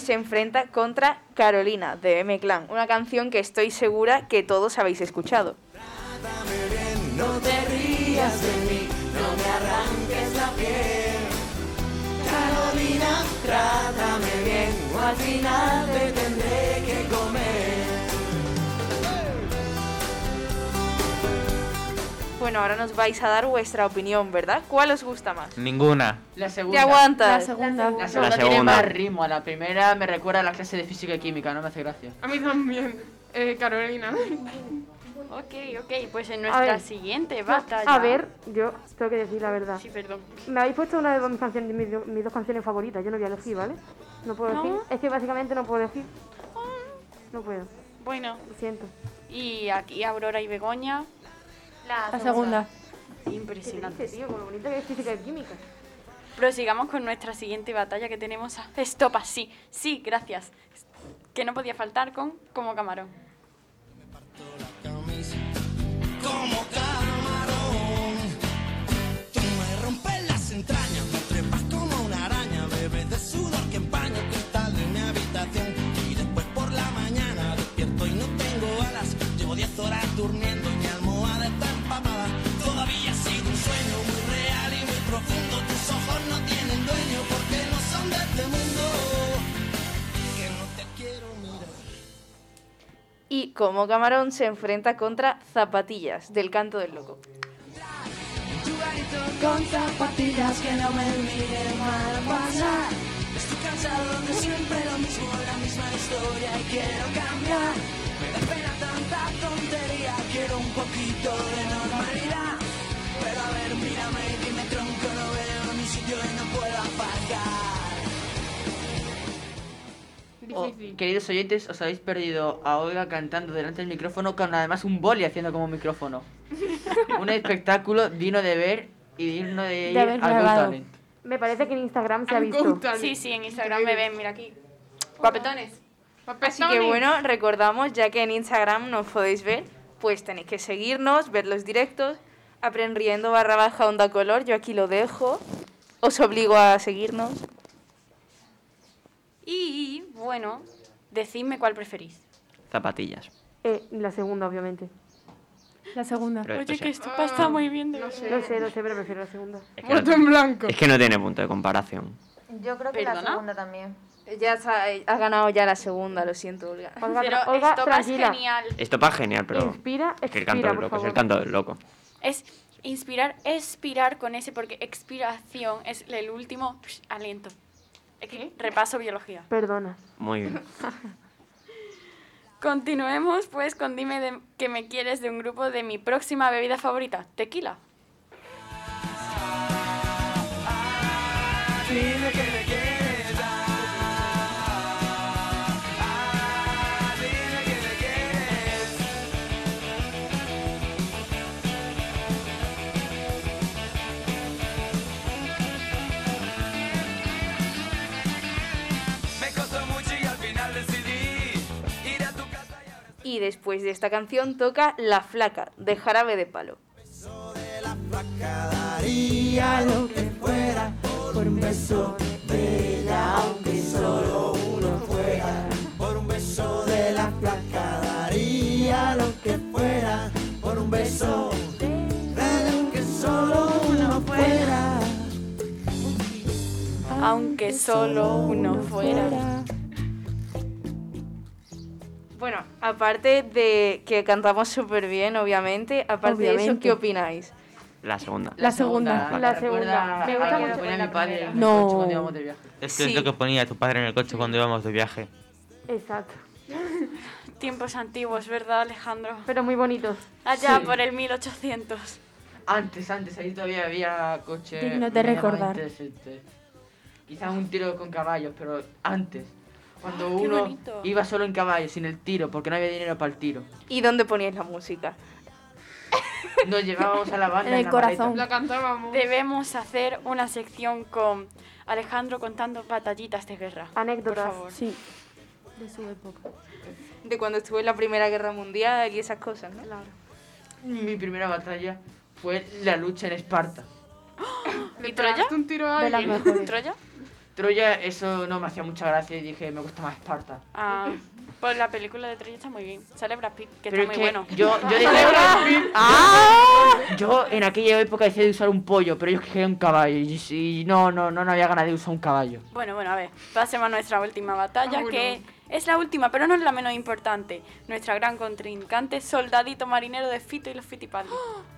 Se enfrenta contra Carolina de M Clan, una canción que estoy segura que todos habéis escuchado. No te rías de mí, no me arranques la piel. Carolina, trátame bien, o al final te tendré que comer. Bueno, ahora nos vais a dar vuestra opinión, ¿verdad? ¿Cuál os gusta más? Ninguna. La ¿Te segunda. aguantas? segunda. La segunda La tiene segunda. más ritmo. A la primera me recuerda a la clase de física y química, no me hace gracia. A mí también. Eh, Carolina. Ok, ok, pues en nuestra ver. siguiente batalla. A ver, yo tengo que decir la verdad. Sí, perdón. Me habéis puesto una de dos mis canciones, mis, do- mis dos canciones favoritas. Yo no voy a elegir, ¿vale? No puedo ¿No? elegir. Es que básicamente no puedo elegir. No puedo. Bueno, Lo siento. y aquí Aurora y Begoña. La, segunda. Impresionante. ¿Qué tío? Con lo bonito que es física y química. Prosigamos con nuestra siguiente batalla que tenemos a Estopa. Sí, sí, gracias. Que no podía faltar con Como Camarón. Como camarón, tú me rompes las entrañas, me trepas como una araña, bebes de sudor que empaña el cristal de mi habitación. Y después por la mañana despierto y no tengo alas, llevo 10 horas durmiendo Y como camarón se enfrenta contra Zapatillas, del canto del loco. Con zapatillas que no me miren mal pasar. Estoy cansado de siempre lo mismo, la misma historia y quiero cambiar. Me da pena tanta tontería, quiero un poquito de normalidad. Oh, queridos oyentes, os habéis perdido a Olga cantando delante del micrófono con además un boli haciendo como micrófono. un espectáculo digno de ver y digno de ir De al haber. Talent. Me parece que en Instagram se ha visto. Sí, sí, en Instagram me ven, mira aquí. Guapetones. Así que bueno, recordamos, ya que en Instagram nos podéis ver, pues tenéis que seguirnos, ver los directos, aprendiendo barra baja onda color, yo aquí lo dejo, os obligo a seguirnos. Y bueno, decidme cuál preferís. Zapatillas. Eh, la segunda, obviamente. La segunda. Pero esto Oye, sí. que esto está muy bien de No sé, no sé, pero prefiero la segunda. Es que, no, es que no tiene punto de comparación. Yo creo que la segunda también. Ya está, eh, ha ganado ya la segunda, lo siento, Olga. Olga, Pero Olga, esto va tranquila. genial. Esto va genial, pero. Inspira, es que el canto del loco, es el favor. canto del loco. Es inspirar, expirar con ese, porque expiración es el último psh, aliento. Repaso biología. Perdona. Muy bien. Continuemos pues con Dime de- que me quieres de un grupo de mi próxima bebida favorita, tequila. Dime que Y después de esta canción toca La Flaca, de Jarabe de Palo. Daría lo que fuera por un beso de ella, aunque solo uno fuera. Por un beso de la flaca daría lo que fuera por un beso de ella, aunque solo uno fuera. Aunque solo uno fuera. Aparte de que cantamos súper bien, obviamente, aparte de eso, Obviamente. ¿qué opináis? La segunda. La segunda. La La segunda. Me gusta mucho. ponía mi padre en el No. coche cuando íbamos de viaje. Es que Sí. es lo que ponía tu padre en el coche cuando íbamos de viaje. Exacto. Tiempos antiguos, ¿verdad, Alejandro? Pero muy bonitos. Allá Sí. por el 1800. Antes, antes, ahí todavía había coche. Digno de recordar. decente. Quizás un tiro con caballos, pero antes. Cuando Ah, uno iba solo en caballo, sin el tiro, porque no había dinero para el tiro. ¿Y dónde poníais la música? Nos llevábamos a la banda En el la corazón. maleta. La cantábamos. Debemos hacer una sección con Alejandro contando batallitas de guerra. Anécdotas. Por favor. Sí. De su época. De cuando estuve en la Primera Guerra Mundial y esas cosas, ¿no? Claro. Mi primera batalla fue la lucha en Esparta. ¿Le ¿Y Troya? un tiro a De las alguien? mejores. ¿Troya? Troya, eso no me hacía mucha gracia y dije, me gusta más Esparta. Ah, pues la película de Troya está muy bien. Sale Brad Pitt, que Pero está es muy que bueno. yo, yo dije, ¡Ah! Yo en aquella época decía de usar un pollo, pero ellos querían un caballo y, y no, no, no, no había ganas de usar un caballo. Bueno, bueno, a ver, pasemos a nuestra última batalla, Ah, que es la última, pero no es la menos importante. Nuestra gran contrincante, Soldadito Marinero de Fito y los Fitipaldi.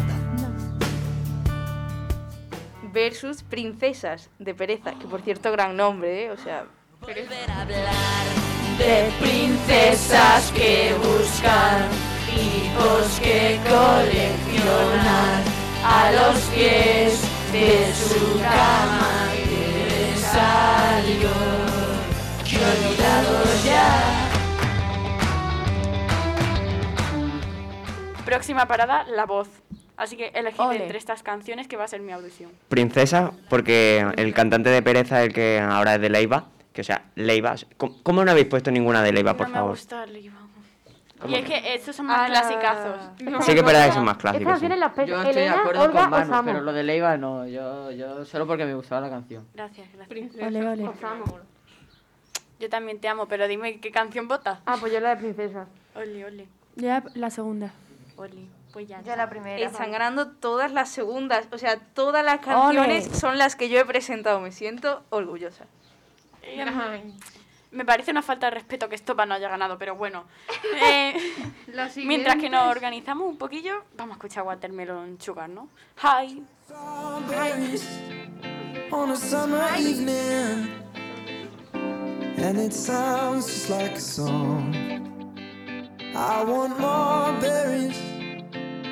Versus Princesas de Pereza, que por cierto, gran nombre, ¿eh? O sea, de princesas que buscan tipos que coleccionan a los pies de su cama que salió que olvidado ya Próxima parada, La Voz. Así que elegid Ole. entre estas canciones que va a ser mi audición. Princesa, porque el cantante de Pereza es el que ahora es de Leiva. Que o sea, Leiva. ¿Cómo, cómo no habéis puesto ninguna de Leiva, por no me favor? gusta el Leiva. Y es que estos son más Ah, clasicazos. Sí que es verdad que son más clásicos. sí. las Yo estoy de acuerdo Olga con Manu, pero lo de Leiva no. Yo, yo solo porque me gustaba la canción. Gracias, gracias. Princesa. Ole, ole. Yo también te amo, pero dime qué canción votas. Ah, pues yo la de princesa. Oli, oli, Ya la segunda. oli. Pues ya. Yo la primera. Están ganando todas las segundas. O sea, todas las canciones Ole. son las que yo he presentado. Me siento orgullosa. Me parece una falta de respeto que Estopa no haya ganado, pero bueno. Eh, mientras que nos organizamos un poquillo, vamos a escuchar Watermelon Sugar, ¿no? Hi. on a summer evening, and it sounds just like a song. I want more berries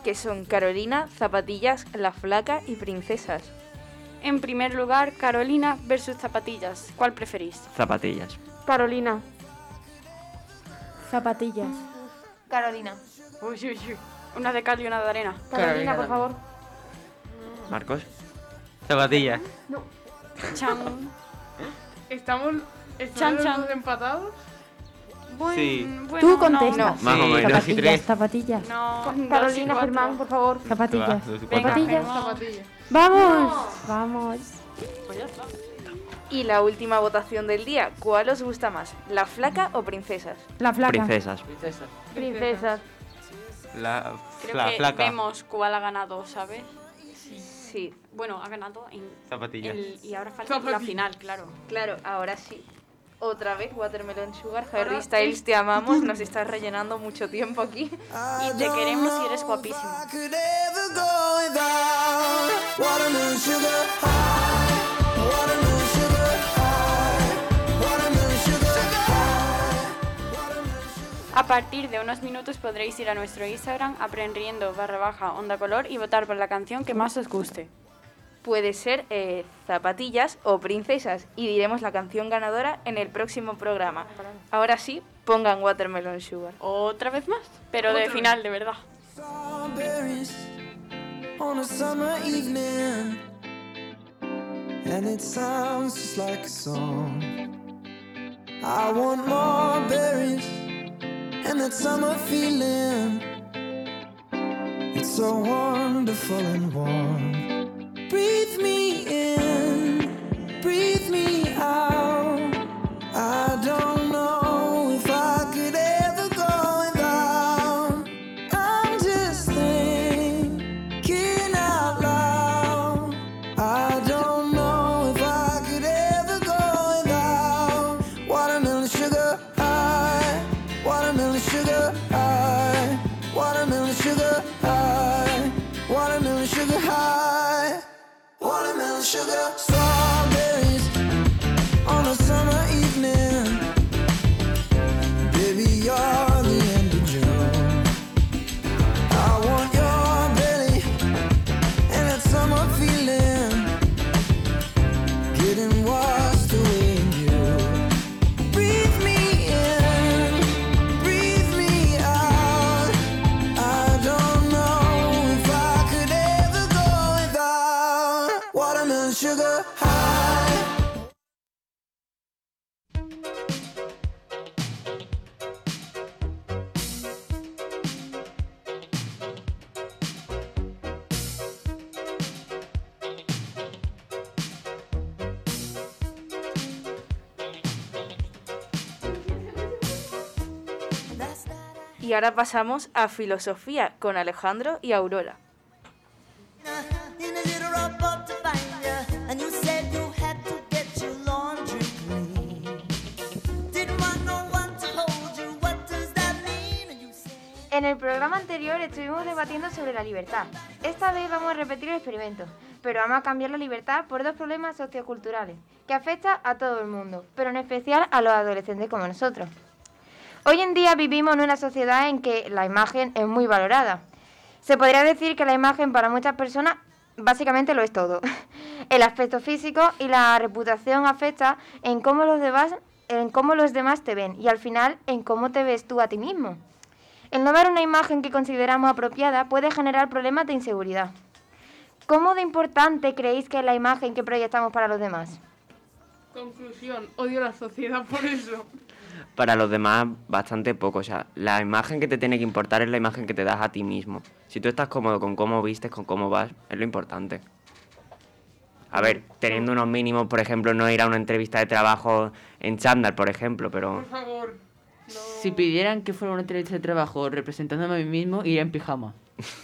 Que son Carolina, Zapatillas, La Flaca y Princesas. En primer lugar, Carolina versus Zapatillas. ¿Cuál preferís? Zapatillas. Carolina. Zapatillas. Carolina. Uy, uy, uy. Una de cal y una de arena. Carolina, por favor. Marcos. Zapatillas. Chan. ¿Estamos, Chan, están los chan. dos empatados? Bueno, Sí. bueno, Tú no. contestas. Más o menos. tres. zapatillas. No, Carolina. Germán, por favor. Zapatillas. Zapatillas. Vamos. Vamos. Pues. Y la última votación del día, ¿cuál os gusta más? ¿La Flaca o Princesas? La flaca. Princesas. Princesa. Princesas. La, Creo la que flaca. vemos cuál ha ganado, ¿sabes? Sí, Bueno, ha ganado en Zapatillas. el- y ahora falta la Zapatillas. final, claro. claro, ahora sí. Otra vez Watermelon Sugar, Harry Styles, te amamos, nos estás rellenando mucho tiempo aquí. Y te queremos y eres guapísimo. A partir de unos minutos podréis ir a nuestro Instagram, aprendiendo barra baja onda color y votar por la canción que más os guste. Puede ser eh, Zapatillas o Princesas y diremos la canción ganadora en el próximo programa. Ahora sí, pongan Watermelon Sugar. Otra vez más, pero de final, de verdad. Strawberries on a summer evening, and it sounds just like a song. I want more berries and that summer feeling. It's so wonderful and warm. Breathe me in, breathe me Y ahora pasamos a Filosofía con Alejandro y Aurora. En el programa anterior estuvimos debatiendo sobre la libertad. Esta vez vamos a repetir el experimento, pero vamos a cambiar la libertad por dos problemas socioculturales que afectan a todo el mundo, pero en especial a los adolescentes como nosotros. Hoy en día vivimos en una sociedad en que la imagen es muy valorada. Se podría decir que la imagen para muchas personas básicamente lo es todo. El aspecto físico y la reputación afecta en cómo los demás, en cómo los demás te ven y al final en cómo te ves tú a ti mismo. El no ver una imagen que consideramos apropiada puede generar problemas de inseguridad. ¿Cómo de importante creéis que es la imagen que proyectamos para los demás? Conclusión, odio la sociedad por eso. Para los demás, bastante poco. O sea, la imagen que te tiene que importar es la imagen que te das a ti mismo. Si tú estás cómodo con cómo vistes, con cómo vas, es lo importante. A ver, teniendo unos mínimos, por ejemplo, no ir a una entrevista de trabajo en chándal, por ejemplo, pero... Por favor. Si pidieran que fuera una entrevista de trabajo representándome a mí mismo, iría en pijama.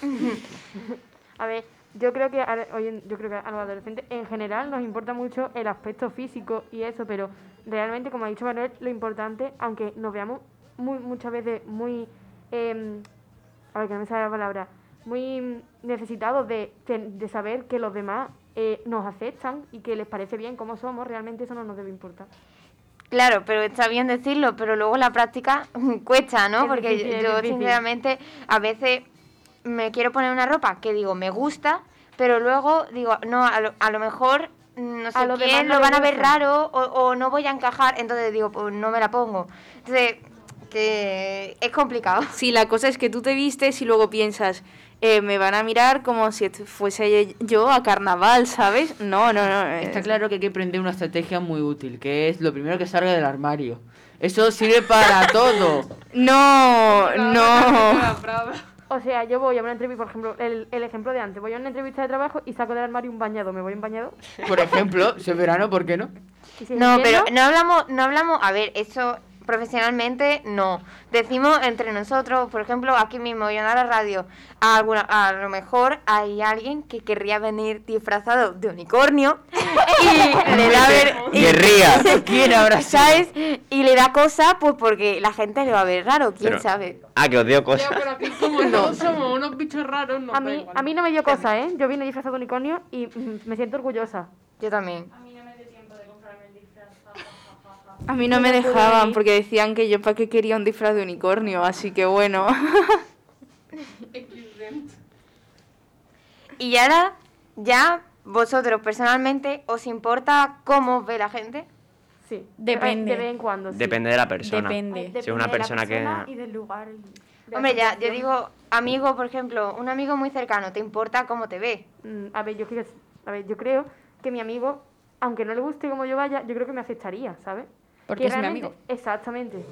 A ver, yo creo que a, yo creo que a los adolescentes en general nos importa mucho el aspecto físico y eso, pero realmente, como ha dicho Manuel, lo importante, aunque nos veamos muy, muchas veces muy, em, a ver que no me sale la palabra, muy necesitados de, de- saber que los demás eh, nos aceptan y que les parece bien cómo somos, realmente eso no nos debe importar. Claro, pero está bien decirlo, pero luego la práctica cuesta, ¿no? Es Porque difícil, yo sinceramente a veces me quiero poner una ropa que digo me gusta, pero luego digo, no, a lo, a lo mejor no sé A demás quién no lo van a ver raro o, o no voy a encajar, entonces digo, pues no me la pongo. Entonces, que es complicado. Sí, la cosa es que tú te vistes y luego piensas, eh, me van a mirar como si fuese yo a carnaval, ¿sabes? No, no, no. eh, Está claro que hay que aprender una estrategia muy útil, que es lo primero que salga del armario. Eso sirve para todo. No, no. O sea, yo voy a una entrevista, por ejemplo, el, el ejemplo de antes, voy a una entrevista de trabajo y saco del armario un bañado, ¿me voy en bañado? Por ejemplo, si es verano, ¿por qué no? Si No, pero no hablamos, no hablamos, a ver, eso profesionalmente no. Decimos entre nosotros, por ejemplo, aquí mismo, yo en la radio, a, alguna, a lo mejor hay alguien que querría venir disfrazado de unicornio y le da ver... y- Querría. ¿Quién habrá? ¿Sabes? Y le da cosa, pues porque la gente le va a ver raro, quién Pero- sabe. Ah, que os dio Ya, cosas. pero aquí como no somos unos bichos raros, no a mí, a mí no me dio cosa, ¿eh? Yo vine disfrazado de unicornio y me siento orgullosa. Yo también. A mí no me dejaban porque decían que yo para qué quería un disfraz de unicornio, así que bueno. Y ahora, ya vosotros personalmente, ¿os importa cómo os ve la gente? Sí. Depende. De vez en cuando, sí. Depende de la persona. Depende. Depende Si es una de la persona que- Y del lugar. de Hombre, ya, yo digo, amigo, por ejemplo, un amigo muy cercano, ¿te importa cómo te ve? Mm, A ver, yo creo, a ver, yo creo que mi amigo, aunque no le guste como yo vaya, yo creo que me aceptaría, ¿sabes? Porque Que es mi amigo. Exactamente.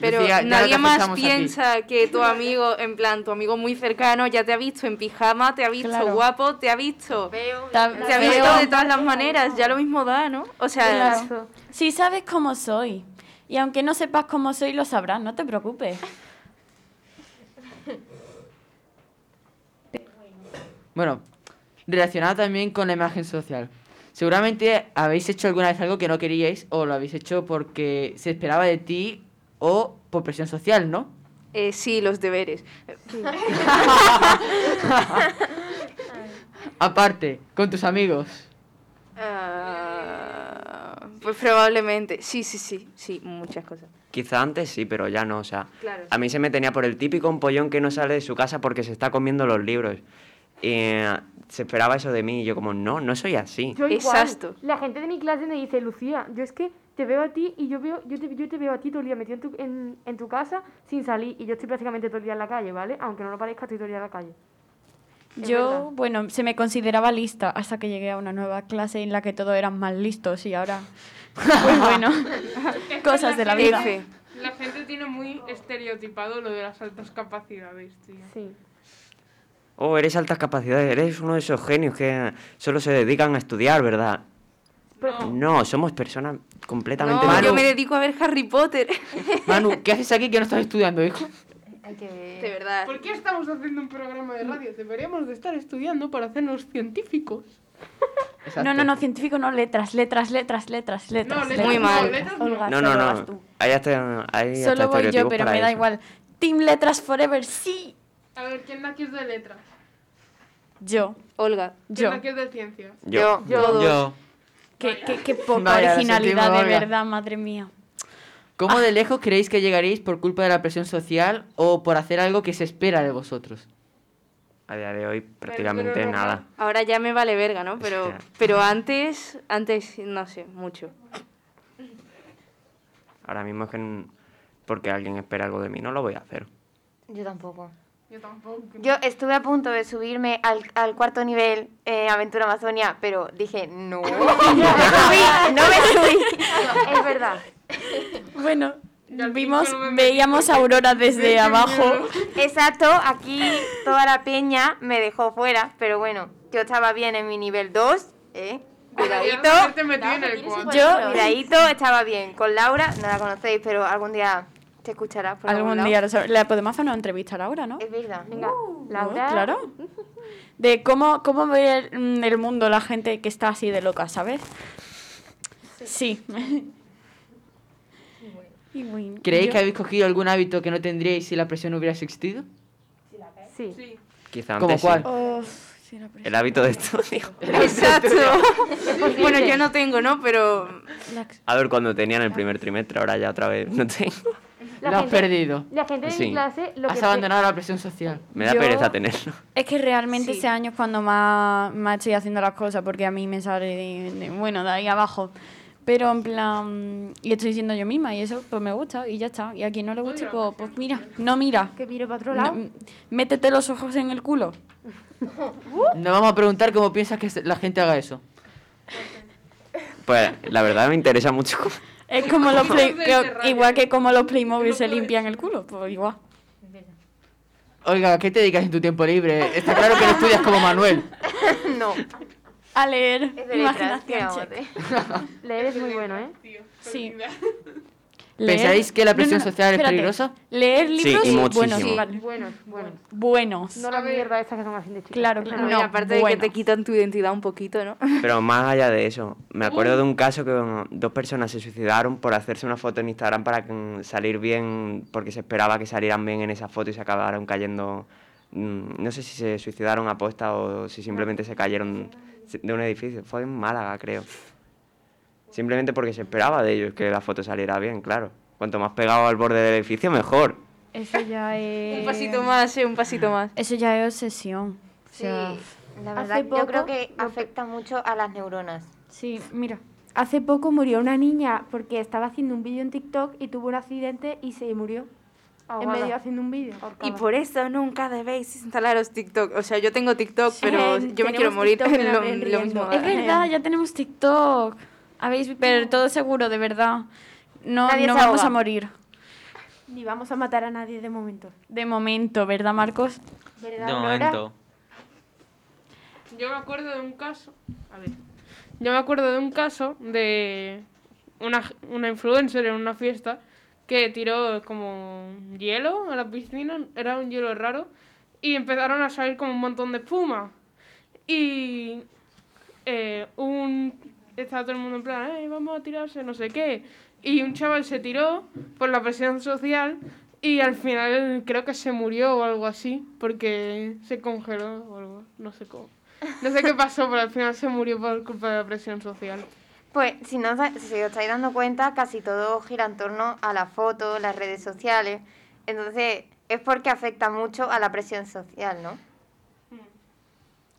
Pero Decía, nadie más aquí. piensa que tu amigo, en plan, tu amigo muy cercano, ya te ha visto en pijama, te ha visto Claro. guapo, te ha visto. Ta- Te ha visto de todas las maneras, ya lo mismo da, ¿no? O sea, Claro. Si sabes cómo soy. Y aunque no sepas cómo soy, lo sabrás, no te preocupes. Bueno, relacionado también con la imagen social. Seguramente habéis hecho alguna vez algo que no queríais o lo habéis hecho porque se esperaba de ti o por presión social, ¿no? eh, sí, los deberes. Aparte, con tus amigos. Ah, pues probablemente, sí, sí, sí, sí, muchas cosas. Quizá antes sí, pero ya no. O sea, Claro. a mí se me tenía por el típico empollón que no sale de su casa porque se está comiendo los libros. Eh, se esperaba eso de mí y yo como, no, no soy así. Yo igual. Exacto. La gente de mi clase me dice, Lucía, yo es que te veo a ti y yo veo, yo te, yo te veo a ti todo el día metido en tu, en, en tu casa sin salir y yo estoy prácticamente todo el día en la calle, ¿vale? Aunque no lo parezca, estoy todo el día en la calle. Es Yo, verdad. bueno, se me consideraba lista hasta que llegué a una nueva clase en la que todos eran más listos y ahora, pues bueno, cosas de la vida. La gente tiene muy estereotipado lo de las altas capacidades, tío. Sí. Oh, eres altas capacidades, eres uno de esos genios que solo se dedican a estudiar, ¿verdad? Pero- No, somos personas completamente... No, normales. yo me dedico a ver Harry Potter. Manu, ¿qué haces aquí que no estás estudiando, hijo? Hay que ver. De verdad. ¿Por qué estamos haciendo un programa de radio? Deberíamos de estar estudiando para hacernos científicos. No, no, no, científico no, letras, letras, letras, letras, letras. letras letras. Muy mal. letras Olga, No, no, no. tú. Ahí hasta, ahí Solo voy yo, pero me da eso. igual. Team Letras Forever, sí. A ver, ¿quién de aquí es de letras? Yo, Olga. ¿Quién yo. de aquí es de ciencias? Yo. Yo. Yo. Qué, qué, qué poca Vaya, originalidad, de Olga. verdad, madre mía. ¿Cómo de lejos creéis que llegaréis por culpa de la presión social o por hacer algo que se espera de vosotros? A día de hoy prácticamente pero no, nada. Ahora ya me vale verga, ¿no? Pero, Hostia. pero antes, antes, no sé, mucho. Ahora mismo es que porque alguien espera algo de mí, no lo voy a hacer. Yo tampoco. Yo tampoco. Yo estuve a punto de subirme al, al cuarto nivel eh, Aventura Amazonia, pero dije, no. no me subí, no me subí. Es verdad. Bueno, vimos, veíamos a Aurora desde abajo. Exacto, aquí toda la peña me dejó fuera, pero bueno, yo estaba bien en mi nivel 2, ¿eh? Cuidadito. El cuarto. Yo, Cuidadito, estaba bien. Con Laura, no la conocéis, pero algún día te escucharás por algún algún día lo sabré. Le podemos hacer una entrevista ahora, ¿no? Es verdad. Venga, Oh, Laura. claro. De cómo, cómo ve el, mm, el mundo la gente que está así de loca, ¿sabes? Sí. Y bueno, ¿Creéis yo- que habéis cogido algún hábito que no tendríais si la presión no hubiera existido? Sí. Sí. Quizá ¿Cómo antes sí. cuál? Oh, sí, la. El hábito de estudio. Exacto. bueno, yo no tengo, ¿no? Pero A ver, cuando tenían el primer trimestre, ahora ya otra vez no tengo. La Lo has gente- perdido. La gente de Sí. mi clase lo Has que... abandonado la presión social. Me da Yo- pereza tenerlo. Es que realmente Sí. ese año es cuando más, más estoy haciendo las cosas, porque a mí me sale, de, de- bueno, de ahí abajo. Pero en plan, y estoy siendo yo misma, y eso pues me gusta, y ya está. Y a quien no le guste, pues, pues mira, no mira. Que mire para otro No, lado. m- métete los ojos en el culo. Nos vamos a preguntar cómo piensas que la gente haga eso. Pues la verdad me interesa mucho. Es como los play, que- igual que como los Playmobil se limpian el culo, pues igual. Oiga, ¿a qué te dedicas en tu tiempo libre? Está claro que no estudias como Manuel. No, A leer, es de imaginación. Leer es muy bueno, ¿eh? Sí. Felicidad. ¿Pensáis que la presión social es espérate. peligrosa? Leer Sí, libros y muchísimo. buenos, vale. Bueno, bueno. buenos. No la mierda esta que son así de chicas. Claro, claro. no, y No, aparte de que bueno. te quitan tu identidad un poquito, ¿no? Pero más allá de eso, me acuerdo de un caso que dos personas se suicidaron por hacerse una foto en Instagram para mm, salir bien, porque se esperaba que salieran bien en esa foto y se acabaron cayendo. mm, No sé si se suicidaron a posta o si simplemente se cayeron de un edificio. Fue en Málaga, creo. Simplemente porque se esperaba de ellos que la foto saliera bien, claro. Cuanto más pegado al borde del edificio, mejor. Eso ya es... Un pasito más, eh, un pasito más. Eso ya es obsesión. O Sí, la verdad, yo poco creo que afecta mucho a las neuronas. sí, mira. Hace poco murió una niña porque estaba haciendo un vídeo en TikTok y tuvo un accidente y se murió. En Ahogada. medio haciendo un vídeo. Y por eso nunca debéis instalaros TikTok. O sea, yo tengo TikTok, pero Sí, yo me quiero morir. En lo, lo mismo. Es verdad, ya tenemos TikTok. Habéis, pero todo seguro, de verdad. No, Nadie no se vamos ahoga. a morir. Ni vamos a matar a nadie de momento. De momento, ¿verdad, Marcos? ¿Verdad, De momento. Yo me acuerdo de un caso. A ver. Yo me acuerdo de un caso de una, una influencer en una fiesta que tiró como hielo a la piscina. Era un hielo raro. Y empezaron a salir como un montón de espuma. Y eh, un. Estaba todo el mundo en plan, "Eh, vamos a tirarse, no sé qué. Y un chaval se tiró por la presión social. Y al final creo que se murió o algo así, porque se congeló o algo, no sé cómo. No sé qué pasó, pero al final se murió por culpa de la presión social. Pues si, no, si os estáis dando cuenta, casi todo gira en torno a la foto, las redes sociales. Entonces, es porque afecta mucho a la presión social, ¿no?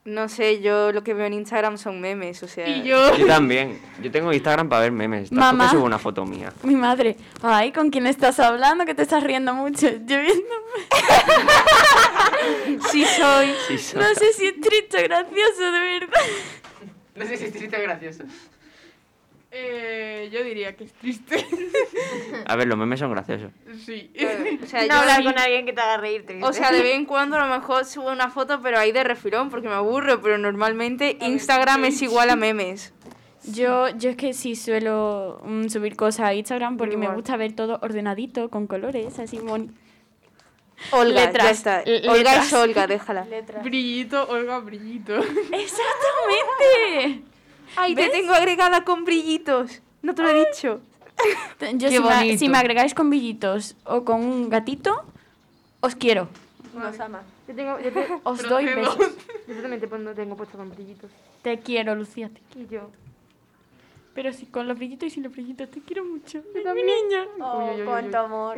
No sé, yo lo que veo en Instagram son memes, o sea... Y yo, Yo también. Yo tengo Instagram para ver memes. Mamá. subo una foto mía. Mi madre. Ay, ¿con quién estás hablando? Que te estás riendo mucho. Yo viendo... Sí soy. Sí, so- No sé si es triste o gracioso, de verdad. No sé si es triste o gracioso. Eh, yo diría que es triste. A ver, los memes son graciosos. sí. O sea, no yo hablar sí- con alguien que te haga reír, triste. O sea, de vez en cuando a lo mejor subo una foto, pero ahí de refilón, porque me aburro, pero normalmente Instagram es igual a memes. Yo, yo es que sí suelo mm, subir cosas a Instagram porque me gusta ver todo ordenadito, con colores, así bonito. Olga, Letras. ya está. L- Olga es Olga, déjala. Brillito, Olga, brillito. ¡Exactamente! Ay, te tengo agregada con brillitos. No te lo he dicho. Yo Qué si me, bonito. si me agregáis con brillitos o con un gatito, os quiero. Nos ama. Yo, tengo, yo, te- Os doy besos. yo también te pongo, tengo puesto con brillitos. Te quiero, Lucía. te- Y yo. Pero sí, con los brillitos y sin los brillitos, te quiero mucho. Es mi niña. Oh, Uy, uy, uy, cuánto uy. amor.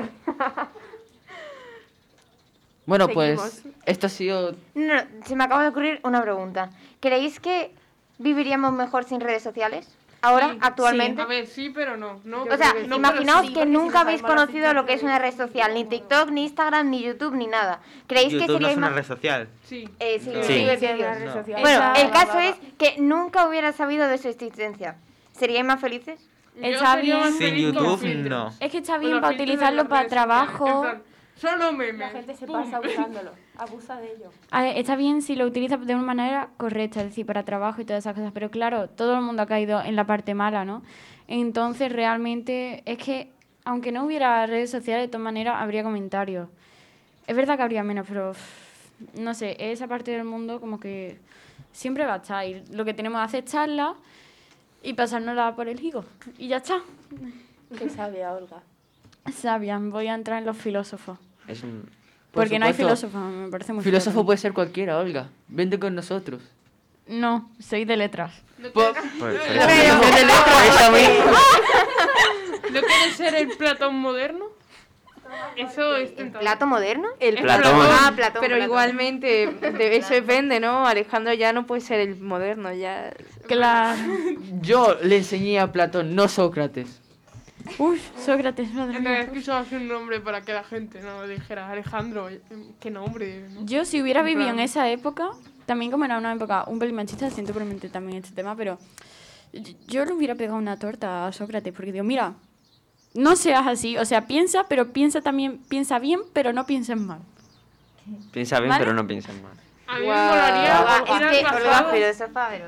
Bueno, Seguimos. pues esto ha sido... No, no, se me acaba de ocurrir una pregunta. ¿Creéis que viviríamos mejor sin redes sociales? Ahora, Sí, actualmente. A ver, sí, pero no. no O sea, no, imaginaos sí. que nunca habéis conocido lo que es una red social, ni TikTok, ni Instagram, ni YouTube, ni nada. ¿Creéis que YouTube no es una red social. Sí. Eh, sí, No. sí, Sí. sí, Sí, sí. una red No. social. Bueno, el caso es que nunca hubiera sabido de su existencia. ¿Seríais más felices? Sería bien. más Sin YouTube, no. Es que está bien para utilizarlo para trabajo. Solo memes. La gente se Pum. pasa usándolo. Abusa de ello. A ver, está bien si lo utilizas de una manera correcta, es decir, para trabajo y todas esas cosas, pero claro, todo el mundo ha caído en la parte mala, ¿no? Entonces, realmente, es que, aunque no hubiera redes sociales, de todas maneras, habría comentarios. Es verdad que habría menos, pero, uff, no sé, esa parte del mundo como que siempre va a estar. Y lo que tenemos que hacer es echarla y pasárnosla por el higo. Y ya está. Qué sabia, Olga. Sabian, voy a entrar en los filósofos. Es un- Por Porque no hay supuesto. filósofos, me parece muy Filósofo feo. puede ser cualquiera, Olga. Vente con nosotros. No, soy de letras. ¿No quieres- por- por eso Pero- mismo- Desde el otro- por eso mismo. ¿No quieres ser el Platón moderno? Eso es ¿El plato moderno? El Platón. Ah, Platón. Pero Platón. igualmente, de eso depende, ¿no? Alejandro ya no puede ser el moderno, ya... Claro. Yo le enseñé a Platón, no Sócrates. Uy, Sócrates, madre En realidad mía. es que usabas un nombre para que la gente no dijera Alejandro. ¿Qué nombre? no? Yo si hubiera En vivido en plan- esa época, también como era una época un pelín machista, siento probablemente también este tema, pero yo- le hubiera pegado una torta a Sócrates, porque digo, mira, no seas así, o sea, piensa, pero piensa también, piensa bien, pero no pienses mal. Piensa bien, ¿Vale? pero no pienses mal. A mí me Guau. molaría Olga, ir es al pasado.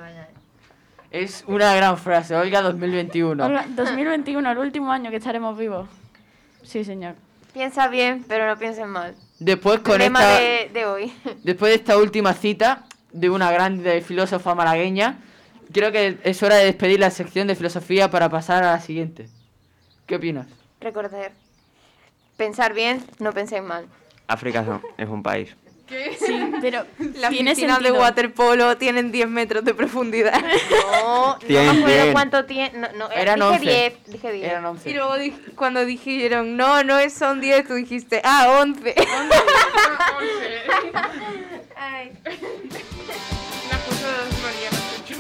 Es una gran frase, Olga 2021. Hola, 2021, el último año que estaremos vivos. Sí, señor. Piensa bien, pero no pienses mal. Después con Lema esta, de, de hoy. después de esta última cita de una grande filósofa malagueña, creo que es hora de despedir la sección de filosofía para pasar a la siguiente. ¿Qué opinas? Recordar. Pensar bien, no penséis mal. África es un país. Sí, pero Las tiene piscinas de sentido. waterpolo tienen 10 metros de profundidad. No, no Cien, me acuerdo cien. cuánto tiene. No, no, Eran dije 11. 10. Dije 10. Eran 11. Y luego di- cuando dijeron, no, no es- son 10, tú dijiste, ah, 11. Ay. La cosa de las Marianas. Yo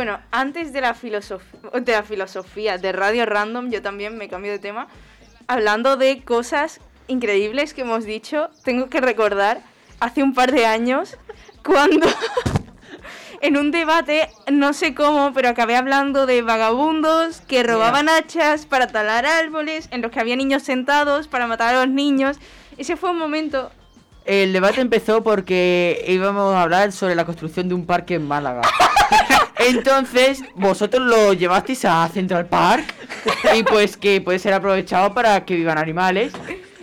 Bueno, antes de la, de la filosofía de Radio Random, yo también me cambio de tema. Hablando de cosas increíbles que hemos dicho, tengo que recordar hace un par de años cuando en un debate, no sé cómo, pero acabé hablando de vagabundos que robaban hachas para talar árboles, en los que había niños sentados para matar a los niños. Ese fue un momento El debate empezó porque íbamos a hablar sobre la construcción de un parque en Málaga. Entonces, vosotros lo llevasteis a Central Park y pues que puede ser aprovechado para que vivan animales.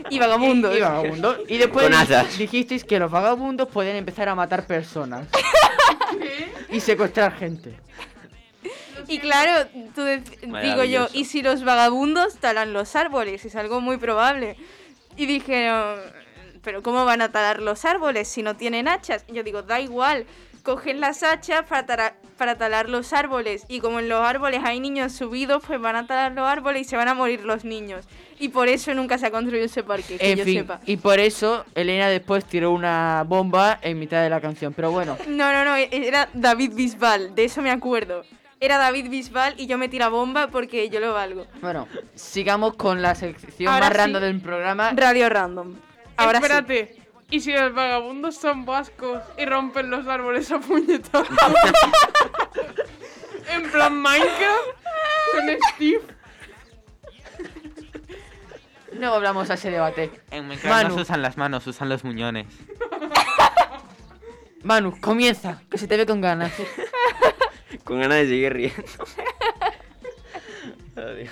Y vagabundos. Y, y vagabundos. Y después dijisteis que los vagabundos pueden empezar a matar personas. y secuestrar gente. Y claro, tú digo yo. ¿y si los vagabundos talan los árboles? Es algo muy probable. Y dije, "No, pero ¿cómo van a talar los árboles si no tienen hachas? Y yo digo, da igual, cogen las hachas para, para talar los árboles. Y como en los árboles hay niños subidos, pues van a talar los árboles y se van a morir los niños. Y por eso nunca se ha construido ese parque, que En yo fin, sepa. y por eso Elena después tiró una bomba en mitad de la canción. Pero bueno, No, no, no, era David Bisbal, de eso me acuerdo. Era David Bisbal y yo me tira bomba porque yo lo valgo. bueno, sigamos con la sección Ahora más random del programa. Radio Random. Ahora sí. ¿Y si los vagabundos son vascos y rompen los árboles a puñetazos? en plan Minecraft. Son Steve. No hablamos a ese debate. En Minecraft no Manu. se usan las manos, usan los muñones. Manu, comienza, que se te ve con ganas. Con ganas de seguir riendo. Adiós.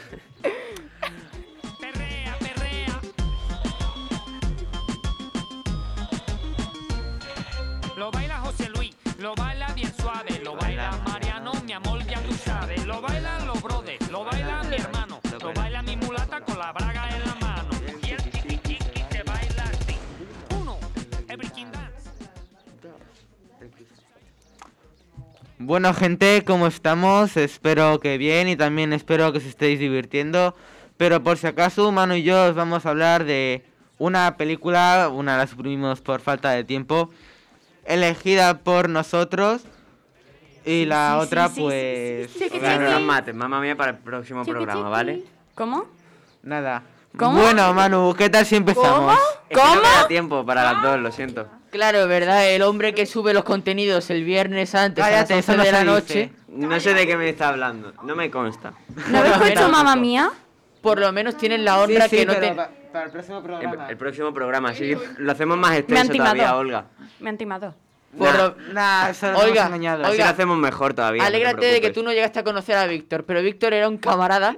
Lo baila José Luis, lo baila bien suave, lo baila Mariano, mi amor, ya tú sabes. Lo bailan los brothers, lo baila mi hermano, lo baila mi mulata con la braga en la mano. Y el chiqui chiqui se baila así. Uno, dance. Bueno, gente, ¿cómo estamos? Espero que bien y también espero que os estéis divirtiendo. Pero por si acaso, Manu y yo os vamos a hablar de una película, una la suprimimos por falta de tiempo, elegida por nosotros. Y la sí, otra, sí, sí, pues. sí, sí, sí, Venga, sí. no mates, mamá mía, para el próximo programa, ¿vale? ¿Cómo? Nada. ¿Cómo? Bueno, Manu, ¿qué tal si empezamos? Es que no me da tiempo para las dos, lo siento. Claro, ¿verdad? El hombre que sube los contenidos el viernes antes Cállate, a las eso 11 no de la noche. dice. No sé de qué me está hablando, no me consta. ¿No habéis puesto mamá mía? Por lo menos tienen la honra Sí, sí, que no pero te... para el próximo programa. el próximo programa, sí. Lo hacemos más Me han extenso todavía. Olga. Me han timado. Por Nah, lo- Nah, eso lo Oiga, hemos lo hacemos mejor todavía. no te Alégrate de que tú no llegaste a conocer a Víctor, pero Víctor era un camarada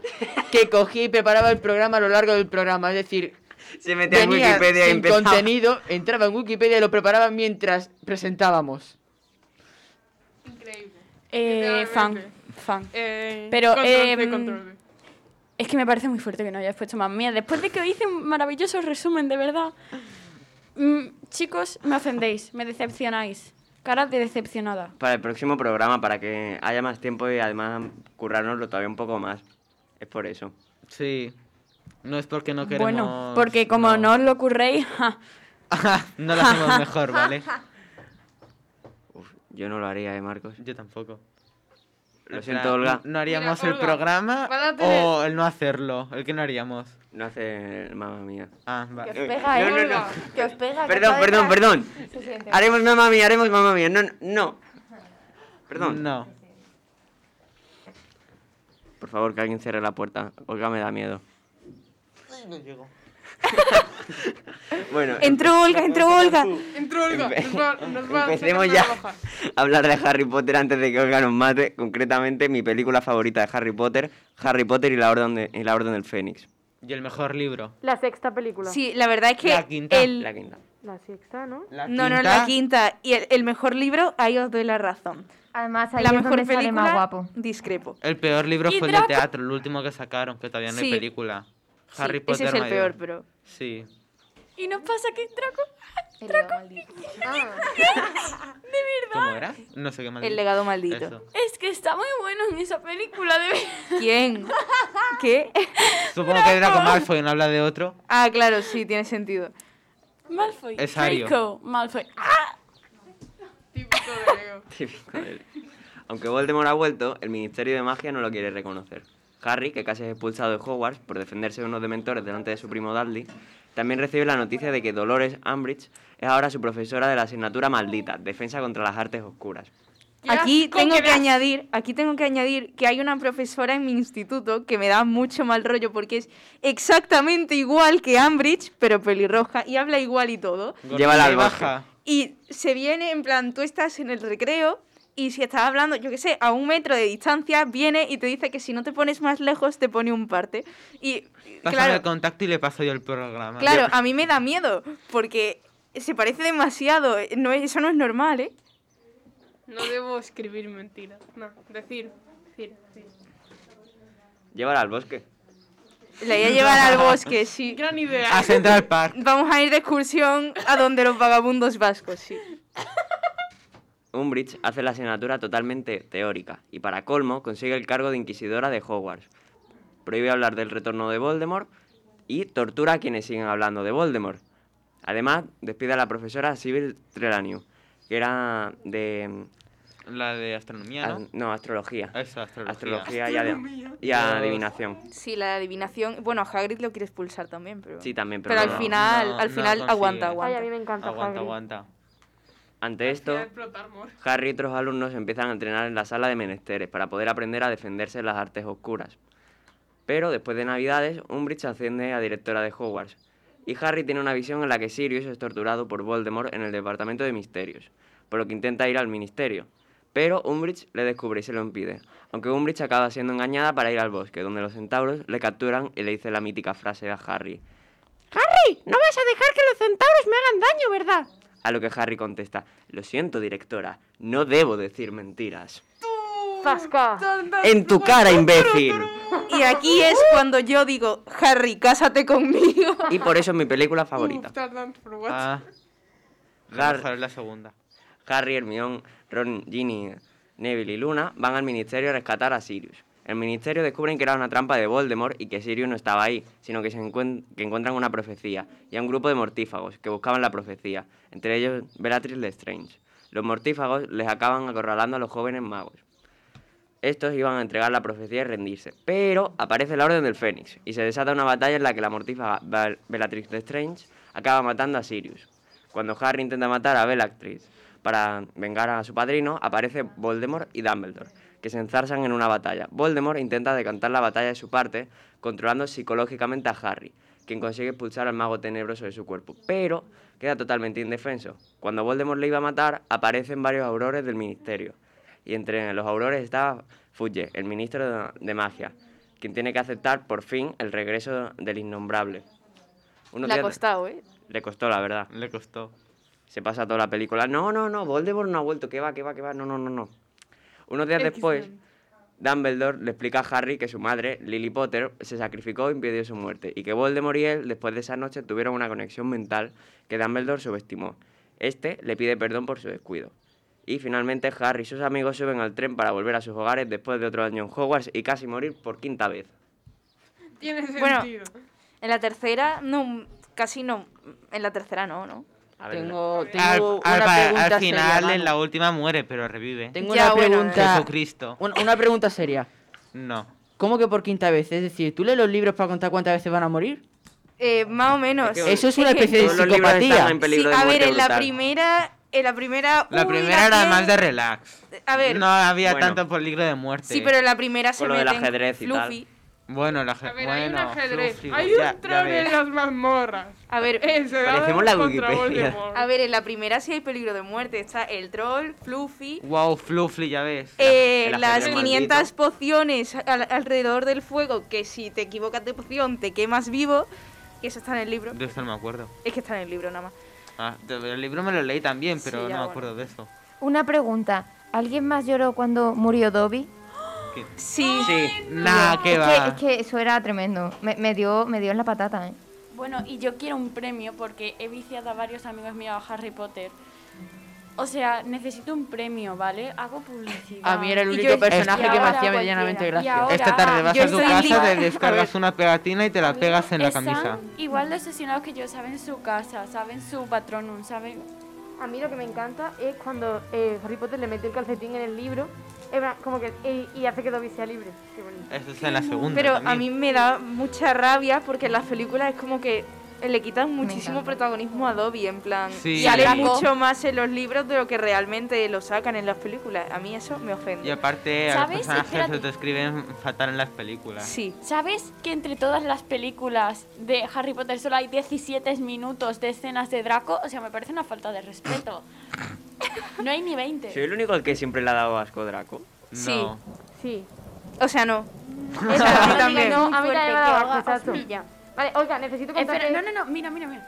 que cogía y preparaba el programa a lo largo del programa. Es decir, Se metía en Wikipedia y sin empezaba. contenido, entraba en Wikipedia y lo preparaba mientras presentábamos. Eh, fan, fan. Eh, Pero, control C, control C. Es que me parece muy fuerte que no hayas puesto mamá mía. Después de que os hice un maravilloso resumen, de verdad. Mm, chicos, me ofendéis, me decepcionáis. Cara de decepcionada. Para el próximo programa, para que haya más tiempo y además currárnoslo todavía un poco más. Es por eso. Sí. No es porque no queremos. Bueno, porque como no, os lo ocurréis, ja, no lo hacemos mejor, ¿vale? Uf, yo no lo haría, ¿eh, Marcos? Yo tampoco. Lo En siento, Olga. ¿No haríamos Mira, el Olga, programa van a tener- o el no hacerlo? El que no haríamos. No hace mamá mía. Ah, vale. Que os pega, No, ¿eh? no, no. Que os pega. que Perdón, perdón, perdón. Se siente. Haremos mamá mía, haremos mamá mía. No, no. Perdón. No. Por favor, que alguien cierre la puerta. Olga me da miedo. bueno, Entró Olga, entró Olga. Entró Olga. Nos va, nos va a empecemos ya a hablar de Harry Potter antes de que Olga nos mate. Concretamente, mi película favorita de Harry Potter, Harry Potter y la Orden, de- y la Orden del Fénix. Y el mejor libro. La sexta película. Sí, la verdad es que La quinta. el... La quinta. La sexta, ¿no? La No, no, la quinta. Y el, el mejor libro, ahí os doy la razón. Además, ahí la es mejor donde sale película, más guapo. discrepo. El peor libro ¿Y fue el de teatro, el último que sacaron, que todavía no hay Sí. Sí, Harry Potter. ese es el mayor. peor, pero... Sí. Y nos pasa que Draco. El legado maldito. ¿Cómo era? No sé qué mal. El legado maldito. Eso. Es que está muy bueno en esa película, de verdad. ¿Quién? ¿Qué? Supongo que Draco Malfoy no habla de otro. Ah, claro, sí, tiene sentido. Malfoy. Es. Draco, Malfoy. ¡Ah! Típico de Leo. Típico de. Aunque Voldemort ha vuelto, el Ministerio de Magia no lo quiere reconocer. Harry, que casi es expulsado de Hogwarts por defenderse de unos dementores delante de su primo Dudley, también recibe la noticia de que Dolores Umbridge es ahora su profesora de la asignatura maldita, Defensa contra las Artes Oscuras. Aquí tengo que añadir, aquí tengo que añadir que hay una profesora en mi instituto que me da mucho mal rollo porque es exactamente igual que Ambridge, pero pelirroja y habla igual y todo. Y bosque. baja. Y se viene en plan, tú estás en el recreo y si estás hablando, yo qué sé, a un metro de distancia, viene y te dice que si no te pones más lejos te pone un parte. Y Pásame claro, el contacto y le paso yo el programa. claro, a mí me da miedo porque se parece demasiado. No, es- eso no es normal, ¿eh? No debo escribir mentiras. No, decir. Decir. decir. Llévala al bosque. La voy a llevar al bosque, sí. Gran idea. A Central Park. Vamos a ir de excursión a donde los vagabundos vascos, sí. Umbridge hace la asignatura totalmente teórica y para colmo consigue el cargo de inquisidora de Hogwarts. Prohíbe hablar del retorno de Voldemort y tortura a quienes siguen hablando de Voldemort. Además, despide a la profesora Sybil Trelawney, que era de... La de astronomía, as- ¿no? no, astrología. Eso, astrología. Astrología y, adivinación. Sí, la adivinación. Bueno, a Hagrid lo quiere expulsar también, pero. Sí, también, pero, Pero al final, no- al final consigue. aguanta, Ay, aguanta. a mí me encanta Aguanta, Hagrid. aguanta. Ante esto. Harry y otros alumnos empiezan a entrenar en la sala de menesteres para poder aprender a defenderse de las artes oscuras. Pero después de Navidades, Umbridge asciende a directora de Hogwarts. Y Harry tiene una visión en la que Sirius es torturado por Voldemort en el Departamento de Misterios, por lo que intenta ir al Ministerio. Pero Umbridge le descubre y se lo impide, aunque Umbridge acaba siendo engañada para ir al bosque, donde los centauros le capturan y le dice la mítica frase a Harry. ¡Harry! No vas a dejar que los centauros me hagan daño, ¿verdad? A lo que Harry contesta, lo siento directora, no debo decir mentiras. ¡Zasca! En tu cara, imbécil. Y aquí es cuando yo digo, Harry, cásate conmigo. Y por eso es mi película favorita. Ah, Har- la segunda. Harry, Hermione, Ron, Ginny, Neville y Luna van al ministerio a rescatar a Sirius. El ministerio descubren que era una trampa de Voldemort y que Sirius no estaba ahí, sino que, se encuent- que encuentran una profecía y a un grupo de mortífagos que buscaban la profecía, entre ellos Bellatrix Lestrange. Los mortífagos les acaban acorralando a los jóvenes magos. Estos iban a entregar la profecía y rendirse, pero aparece la Orden del Fénix y se desata una batalla en la que la mortífaga Bel- Bellatrix Lestrange acaba matando a Sirius. Cuando Harry intenta matar a Bellatrix para vengar a su padrino, aparece Voldemort y Dumbledore, que se enzarzan en una batalla. Voldemort intenta decantar la batalla de su parte, controlando psicológicamente a Harry, quien consigue expulsar al mago tenebroso de su cuerpo, pero queda totalmente indefenso. Cuando Voldemort le iba a matar, aparecen varios aurores del ministerio, y entre los aurores estaba Fudge, el ministro de, magia, quien tiene que aceptar por fin el regreso del innombrable. Unos Le ha costado, ¿eh? Le costó, la verdad. Le costó. Se pasa toda la película. No, no, no, Voldemort no ha vuelto. ¿Qué va, qué va, qué va? No, no, no, no. Unos días después. Dumbledore le explica a Harry que su madre, Lily Potter, se sacrificó e impidió su muerte. Y que Voldemort y él, después de esa noche, tuvieron una conexión mental que Dumbledore subestimó. Este le pide perdón por su descuido. Y finalmente Harry y sus amigos suben al tren para volver a sus hogares después de otro año en Hogwarts y casi morir por quinta vez. Tiene Bueno, sentido. En la tercera, no, casi no. En la tercera no, ¿no? A ver, Tengo, Al, tengo al- una al pregunta final, seria, en la última muere, pero revive. Tengo Ya, una bueno, pregunta. Jesucristo. Una, una pregunta seria. No. ¿Cómo que por quinta vez? Es decir, ¿tú lees los libros para contar cuántas veces van a morir? Eh, más o menos. Es que- Eso es una que- especie de psicopatía. en Sí, de a ver, en la primera. En la primera. La uy, primera era piel- más de relax. A ver. No había Bueno. tanto peligro de muerte. Sí, pero en la primera se Con lo del meten ajedrez y tal. Bueno, la A gente. ver, hay un bueno, ajedrez. Hay ya- un troll en las mazmorras. A ver, Ese Parecemos la Wikipedia. A ver, en la primera sí hay peligro de muerte. Está el troll, Fluffy. Wow, Fluffy, ya ves. eh, las ajedrez 500 maldito. pociones al- alrededor del fuego que si te equivocas de poción te quemas vivo. Y eso está en el libro. De esto no me acuerdo. Es que está en el libro nada más. Ah, el libro me lo leí también, pero Sí, no me bueno. acuerdo de eso. Una pregunta. ¿Alguien más lloró cuando murió Dobby? Sí. Sí. Nah, que es, va. que, es que eso era tremendo. Me, me dio, me dio en la patata, ¿eh? Bueno, y yo quiero un premio porque he viciado a varios amigos míos a Harry Potter. O sea, necesito un premio, ¿vale? Hago publicidad. A mí era el único yo- personaje que me hacía medianamente gracia. Esta tarde vas a tu casa, te descargas una pegatina y te la pegas en la camisa. igual de obsesionados que yo, saben su casa, saben su patronum, saben... A mí lo que me encanta es cuando eh, Harry Potter le mete el calcetín en el libro como que, y, y hace que Dobby sea libre. Qué bonito. Eso es en la segunda. Pero a mí me da mucha rabia porque en las películas es como que le quitan muchísimo protagonismo a Dobby, en plan, Sí. sale Y mucho más en los libros de lo que realmente lo sacan en las películas. A mí eso me ofende. Y aparte, a los ¿Sabes? personajes Espérate. se te escriben fatal en las películas. Sí. ¿Sabes que entre todas las películas de Harry Potter solo hay 17 minutos de escenas de Draco? O sea, me parece una falta de respeto. No hay ni 20. ¿Soy el único al que siempre le ha dado asco Draco? Sí. No. Sí. O sea, no. Eso, a mí no, también. No, a mí también me ha dado asco. Vale, Olga, necesito contarte... Espera, no, no, no, mira, mira, mira.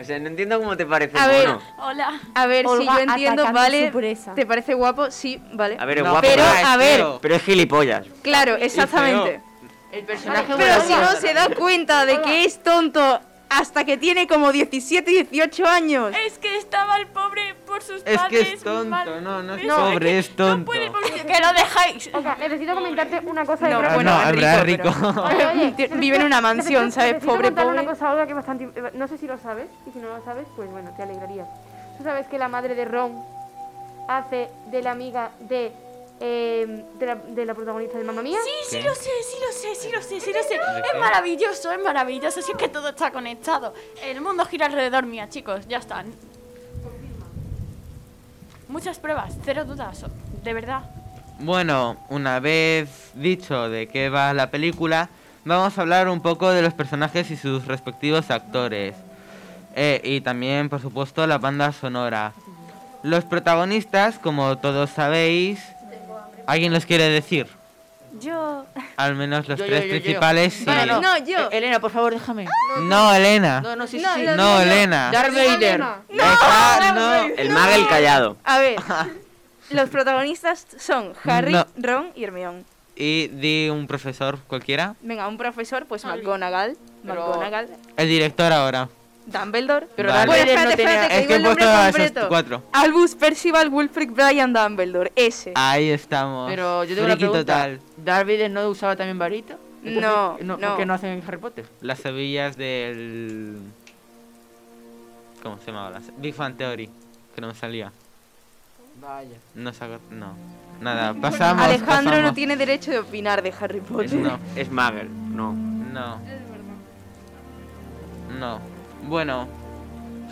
O sea, no entiendo cómo te parece A ver. mono. Hola. A ver, si yo entiendo, vale. ¿Te parece guapo? Sí, vale. A ver, es No, guapo. pero, pero, a ver, pero es gilipollas. Claro, exactamente. El personaje Pero si no se da cuenta de que es tonto hasta que tiene como 17, 18 años. Es que estaba el pobre por sus Es padres. que es tonto, mal- no, no es No, pobre, es No tonto. puede, porque- que lo dejáis. Olga, necesito comentarte una cosa de No, bueno, no, es rico, rico. Oye, oye, Ti- Vive en una mansión, necesito- ¿sabes? necesito Pobre, una cosa, Olga, que es bastante... No sé si lo sabes, y si no lo sabes, pues bueno, te alegraría. ¿Tú sabes que la madre de Ron hace de la amiga de... eh, de, la, de la protagonista de Mamma Mía? Sí, sí ¿Qué? lo sé, sí lo sé, sí lo sé, sí lo sé. ¿De Es maravilloso, es maravilloso. Si es que todo está conectado. El mundo gira alrededor mía, chicos, ya están. Muchas pruebas, cero dudas, de verdad. Bueno, una vez dicho de qué va la película, vamos a hablar un poco de los personajes y sus respectivos actores. Eh, y también, por supuesto, la banda sonora. Los protagonistas, como todos sabéis, ¿alguien los quiere decir? Yo. Al menos los Yo, yo, tres yo, yo. principales sí. No, no, No, yo. Eh, Elena, por favor, déjame. No, Elena. No, no, sí, No, sí. no, No, Elena. Darth Vader. Deja- no. El Magel callado. A ver, los protagonistas son Harry, No. Ron y Hermione. Y di un profesor cualquiera. Venga, un profesor, pues McGonagall. Pero- McGonagall. El director ahora. Dumbledore. Pero Vale. Bueno, Vader no espérate, tenía... espérate, Es digo que he el nombre puesto a esos completo. cuatro. Albus Percival Wulfric Brian Dumbledore. Ese. Ahí estamos. Pero yo tengo una Friki pregunta. total. ¿Darth Vader no usaba también varita? No, no. no. ¿Por qué no hacen en Harry Potter? Las hebillas del. ¿Cómo se llamaba? Las... Big Fan Theory. Que no me salía. Vaya. No se acuer- No. Nada, pasamos. Alejandro no tiene derecho de opinar de Harry Es, Potter. No. es Magel, no. No. No. Bueno,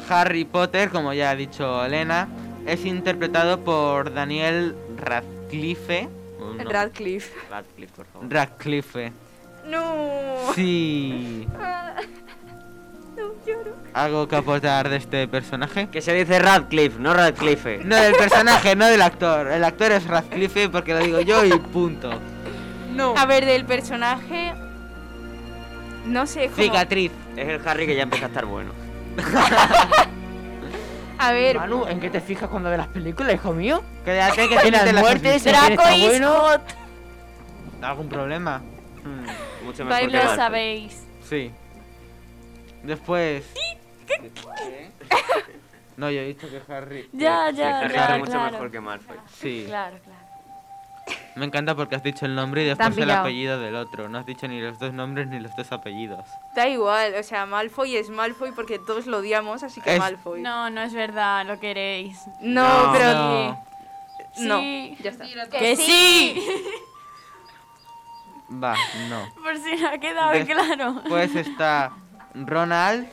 Harry Potter, como ya ha dicho Elena, es interpretado por Daniel Radcliffe. ¿o no? Radcliffe. Radcliffe, por favor. Radcliffe. No. Sí. No lloro. ¿Algo que aportar de este personaje? Que se dice Radcliffe, no Radcliffe. No del personaje, no del actor. El actor es Radcliffe porque lo digo yo y punto. No. A ver, del personaje. No sé, es como- Cicatriz. Es el Harry que ya empieza a estar bueno. A ver, Manu, ¿en qué te fijas cuando ves las películas, hijo mío? Quédate que En tienes en quién Draco bueno. ¿Algún problema? Hmm, mucho mejor que lo sabéis. Sí. Después. No, yo he dicho que Harry. Ya, Que ya, Harry ya, es mucho claro. mejor que Malfoy. Sí. Claro, claro. Me encanta porque has dicho el nombre y después el apellido del otro. No has dicho ni los dos nombres ni los dos apellidos. da igual. O sea, Malfoy es Malfoy porque todos lo odiamos, así que Es- Malfoy. No, no es verdad, lo queréis. No, No. pero. No. No. Sí. Ya está. Que sí. Va, no. Por si no ha quedado Des- claro. Pues está Ronald,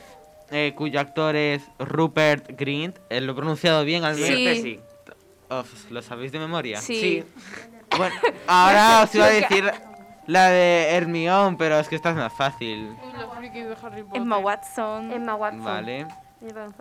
eh, cuyo actor es Rupert Grint. Eh, ¿Lo he pronunciado bien al menos? Sí. Sí. Uf, ¿Lo sabéis de memoria? Sí. Bueno, ahora os iba a decir la de Hermione, pero es que esta es más fácil. Uy, la friki de Harry Potter. Emma Watson. Emma Watson. Vale.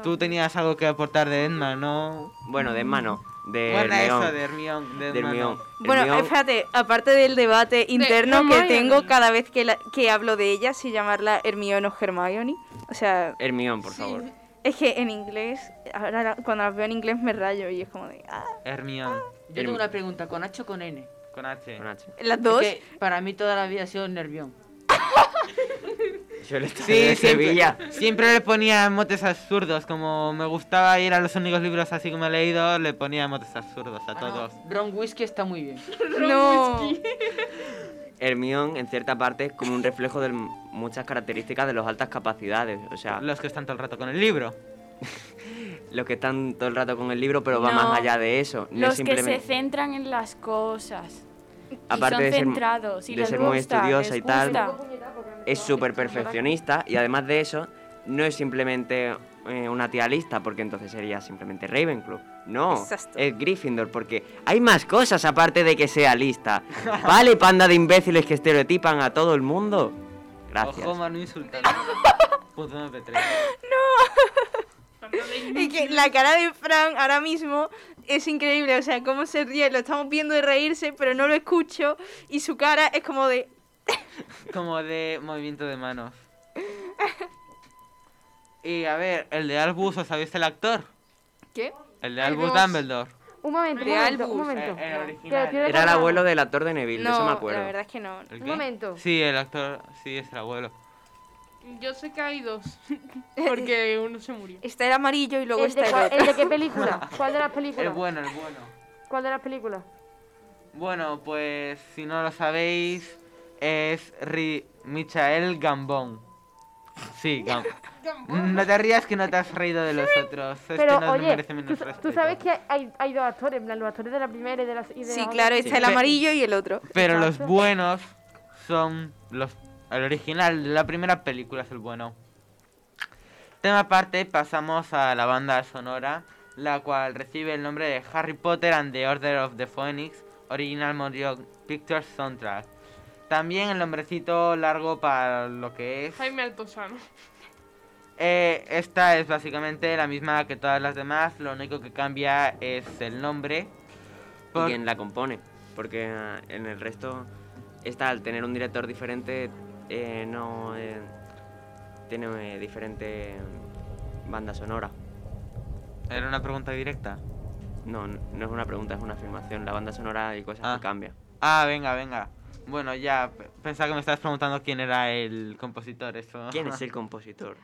Tú tenías algo que aportar de Edna, ¿no? Bueno, de mano. De Bueno, Hermione. eso, de Hermione. De De no. Hermione. Bueno, Hermione- fíjate, aparte del debate interno que tengo cada vez que, la- que hablo de ella, si llamarla Hermione o Hermione. O sea, Hermione, por favor. es que en inglés, ahora cuando las veo en inglés me rayo y es como de. ah, Hermione. Yo tengo una pregunta, ¿con H o con N? Con H. Con H. Las dos. Es que para mí toda la vida ha sido nervión. Yo le estaba Sí, de siempre, Sevilla. siempre le ponía motes absurdos. Como me gustaba ir a los únicos libros así que me he leído, le ponía motes absurdos a todos. Ron Whisky está muy bien. no. Hermione, en cierta parte, es como un reflejo de muchas características de las altas capacidades. O sea, Los que están todo el rato con el libro. Los que están todo el rato con el libro, pero va No. más allá de eso. No es Los que se simplemente... centran en las cosas. aparte son de ser, centrados, y de les ser muy gusta, estudiosa les y tal, es súper perfeccionista y además de eso, no es simplemente eh, una tía lista, porque entonces sería simplemente Ravenclaw. No, Exacto. es Gryffindor, porque hay más cosas aparte de que sea lista. ¿Vale, panda de imbéciles que estereotipan a todo el mundo? Gracias. Ojo, Manu insultando. Puto MP3. Es que la cara de Fran ahora mismo es increíble, o sea, cómo se ríe, lo estamos viendo de reírse, pero no lo escucho y su cara es como de... Como de movimiento de manos. Y a ver, el de Albus, ¿os sabéis el actor? ¿Qué? El de Albus. Dumbledore. Un momento, un momento, Albus. un momento. Eh, el Te- original. quiero Era el abuelo del actor de Neville, de eso me No, acuerdo. la verdad es que no. ¿El Un momento. Sí, el actor, sí, es el abuelo. Yo sé que hay dos, porque uno se murió. Está el amarillo y luego ¿El está de, el cuál- otro. el de qué película? ¿Cuál de las El películas? bueno, el bueno. ¿Cuál de las películas? Bueno, pues si no lo sabéis, es Ri Michael Gambon. Sí, Gam No te rías que no te has reído de los otros. Este Pero no oye, merece tú, menos respeto. tú sabes que hay, hay dos actores, en plan, los actores de la primera y de la y de Sí, la claro, está el Pe- amarillo y el otro. Pero los buenos son los el original de la primera película es el bueno. Tema aparte, pasamos a la banda sonora, la cual recibe el nombre de Harry Potter and the Order of the Phoenix, Original Motion Pictures Soundtrack. También el nombrecito largo para lo que es. Jaime Altosano. Eh, esta es básicamente la misma que todas las demás, lo único que cambia es el nombre. y quien la compone, porque ah, en el resto está al tener un director diferente eh, no eh, tiene eh, diferente mm, banda sonora. Era una pregunta directa. No, no es una pregunta, es una afirmación. La banda sonora y cosas Ah. que cambia. Ah, venga, venga. Bueno, ya, pe- pensaba que me estabas preguntando quién era el compositor, eso. ¿Quién es el compositor?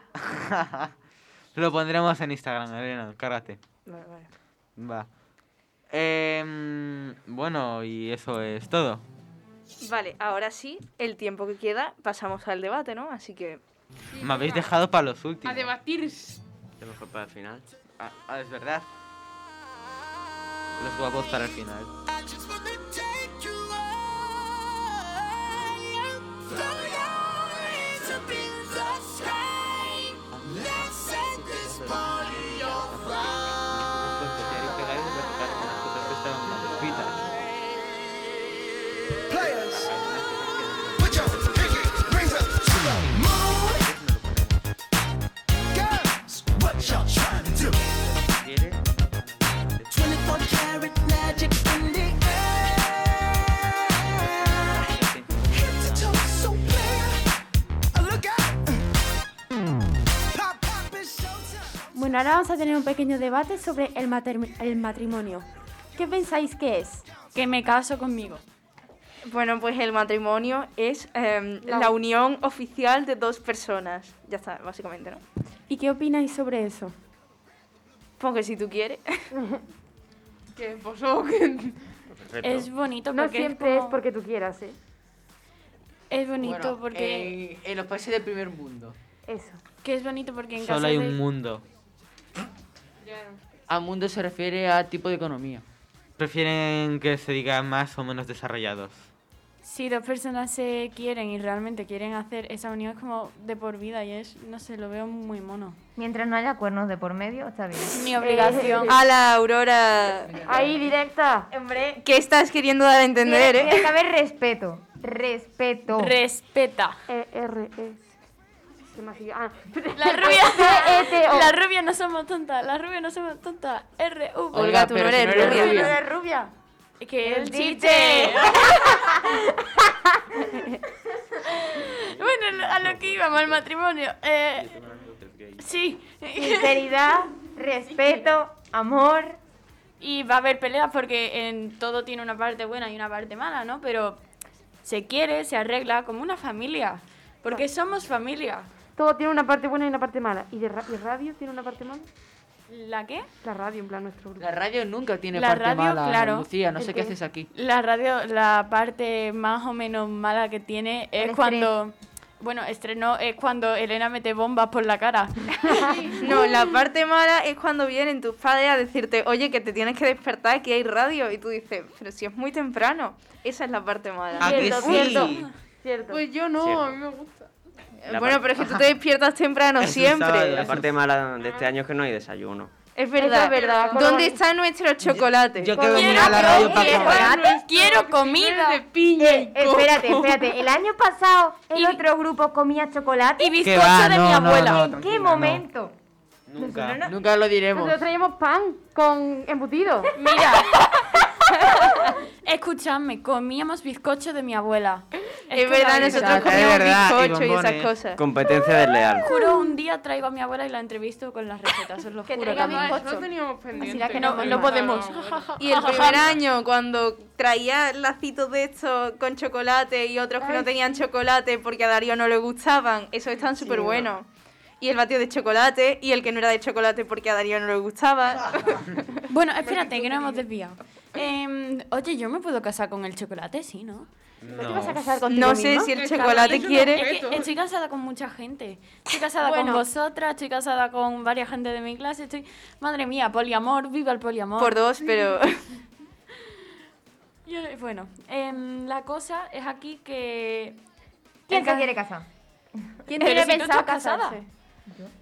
Lo pondremos en Instagram, Elena, cárgate. Vale, vale. Va. Em, bueno, y eso es todo. Vale, ahora sí, el tiempo que queda, pasamos al debate, ¿no? Así que... Me habéis dejado para los últimos. A debatir. Lo mejor para el final. Ah, ah, es verdad. Los guapos para el final. Bueno, ahora vamos a tener un pequeño debate sobre el, el matrimonio. ¿Qué pensáis que es? Que me caso conmigo. Bueno, pues el matrimonio es em, La- la unión oficial de dos personas. Ya está, básicamente, ¿no? ¿Y qué opináis sobre eso? Porque si tú quieres. Que pues. Es bonito No porque siempre es como- porque tú quieras, ¿eh? Es bonito Bueno, porque... En, en los países del primer mundo. Eso. Que es bonito porque en Solo caso hay de... un mundo. A mundo se refiere a tipo de economía. Prefieren que se diga más o menos desarrollados. Si dos personas se quieren y realmente quieren hacer esa unión es como de por vida y es, no sé, lo veo muy mono. Mientras no haya cuernos de por medio, está bien. Mi obligación. A la Aurora. Ahí, directa. Hombre, ¿qué estás queriendo dar a entender, Tiene, tiene eh? que haber respeto. Respeto. Respeta. E R S. Se me ha seguido. Ah. La rubia. No somos tontas. Las rubias no somos tontas. R U. Olga, tú no eres no eres rubia. rubia. ¿No eres rubia? Es que el chiste. bueno, a lo que íbamos, al matrimonio. Eh, sí. Sinceridad, respeto, amor. Y va a haber peleas porque en todo tiene una parte buena y una parte mala, ¿no? Pero se quiere, se arregla como una familia. Porque somos familia. Todo tiene una parte buena y una parte mala. ¿Y de ra- y radio tiene una parte mala? ¿La qué? La radio, en plan, nuestro grupo. La radio nunca tiene La parte radio, mala, claro. Lucía, no ¿El sé qué? qué haces aquí. La radio, la parte más o menos mala que tiene es El cuando Bueno, estreno es cuando Elena mete bombas por la cara. No, la parte mala es cuando vienen tus padres a decirte, oye, que te tienes que despertar, que hay radio. Y tú dices, pero si es muy temprano. Esa es la parte mala. ¿A que Cierto, sí? cierto. Cierto. Pues yo no, Cierto. a mí me gusta. Bueno, pero es que tú te despiertas temprano siempre. sabe. La parte mala de este año es que no hay desayuno. Es verdad. es verdad. ¿Dónde está nuestro chocolate? Yo que venía a la Quiero radio para quiero- quiero comida. De piña Eh, espérate, espérate. El año pasado el Y- otro grupo comía chocolate. Y ¿En bizcocho va? de No, mi no, abuela. no. qué momento? Nunca. Nunca lo diremos. Nosotros traíamos pan con embutido. Mira. Escuchadme, comíamos bizcocho de mi abuela. Es que verdad, nosotros comíamos verdad, y bizcocho y, esas bombones. cosas. Competencia desleal. Juro, un día traigo a mi abuela y la entrevisto con las recetas, os lo Que juro. bizcocho. No teníamos pendiente. que No, no, no podemos. Y el primer año, cuando traía lacitos de estos con chocolate y otros que no tenían chocolate porque a Darío no le gustaban, esos están súper buenos. Y el batido de chocolate y el que no era de chocolate porque a Darío no le gustaba. Bueno, espérate, que no hemos desviado. Em, oye, ¿yo me puedo casar con el chocolate? Sí, ¿no? ¿Te vas a No. casar No sé misma? si el Es chocolate quiere. objeto. Es que estoy casada con mucha gente. Estoy casada Bueno. con vosotras, estoy casada con varias gente de mi clase. Estoy... Madre mía, poliamor, viva el poliamor. Por dos, pero. Yo- bueno, em, la cosa es aquí que... ¿Quién se quiere casar? ¿Quién tiene si pensado estás casada. casarse?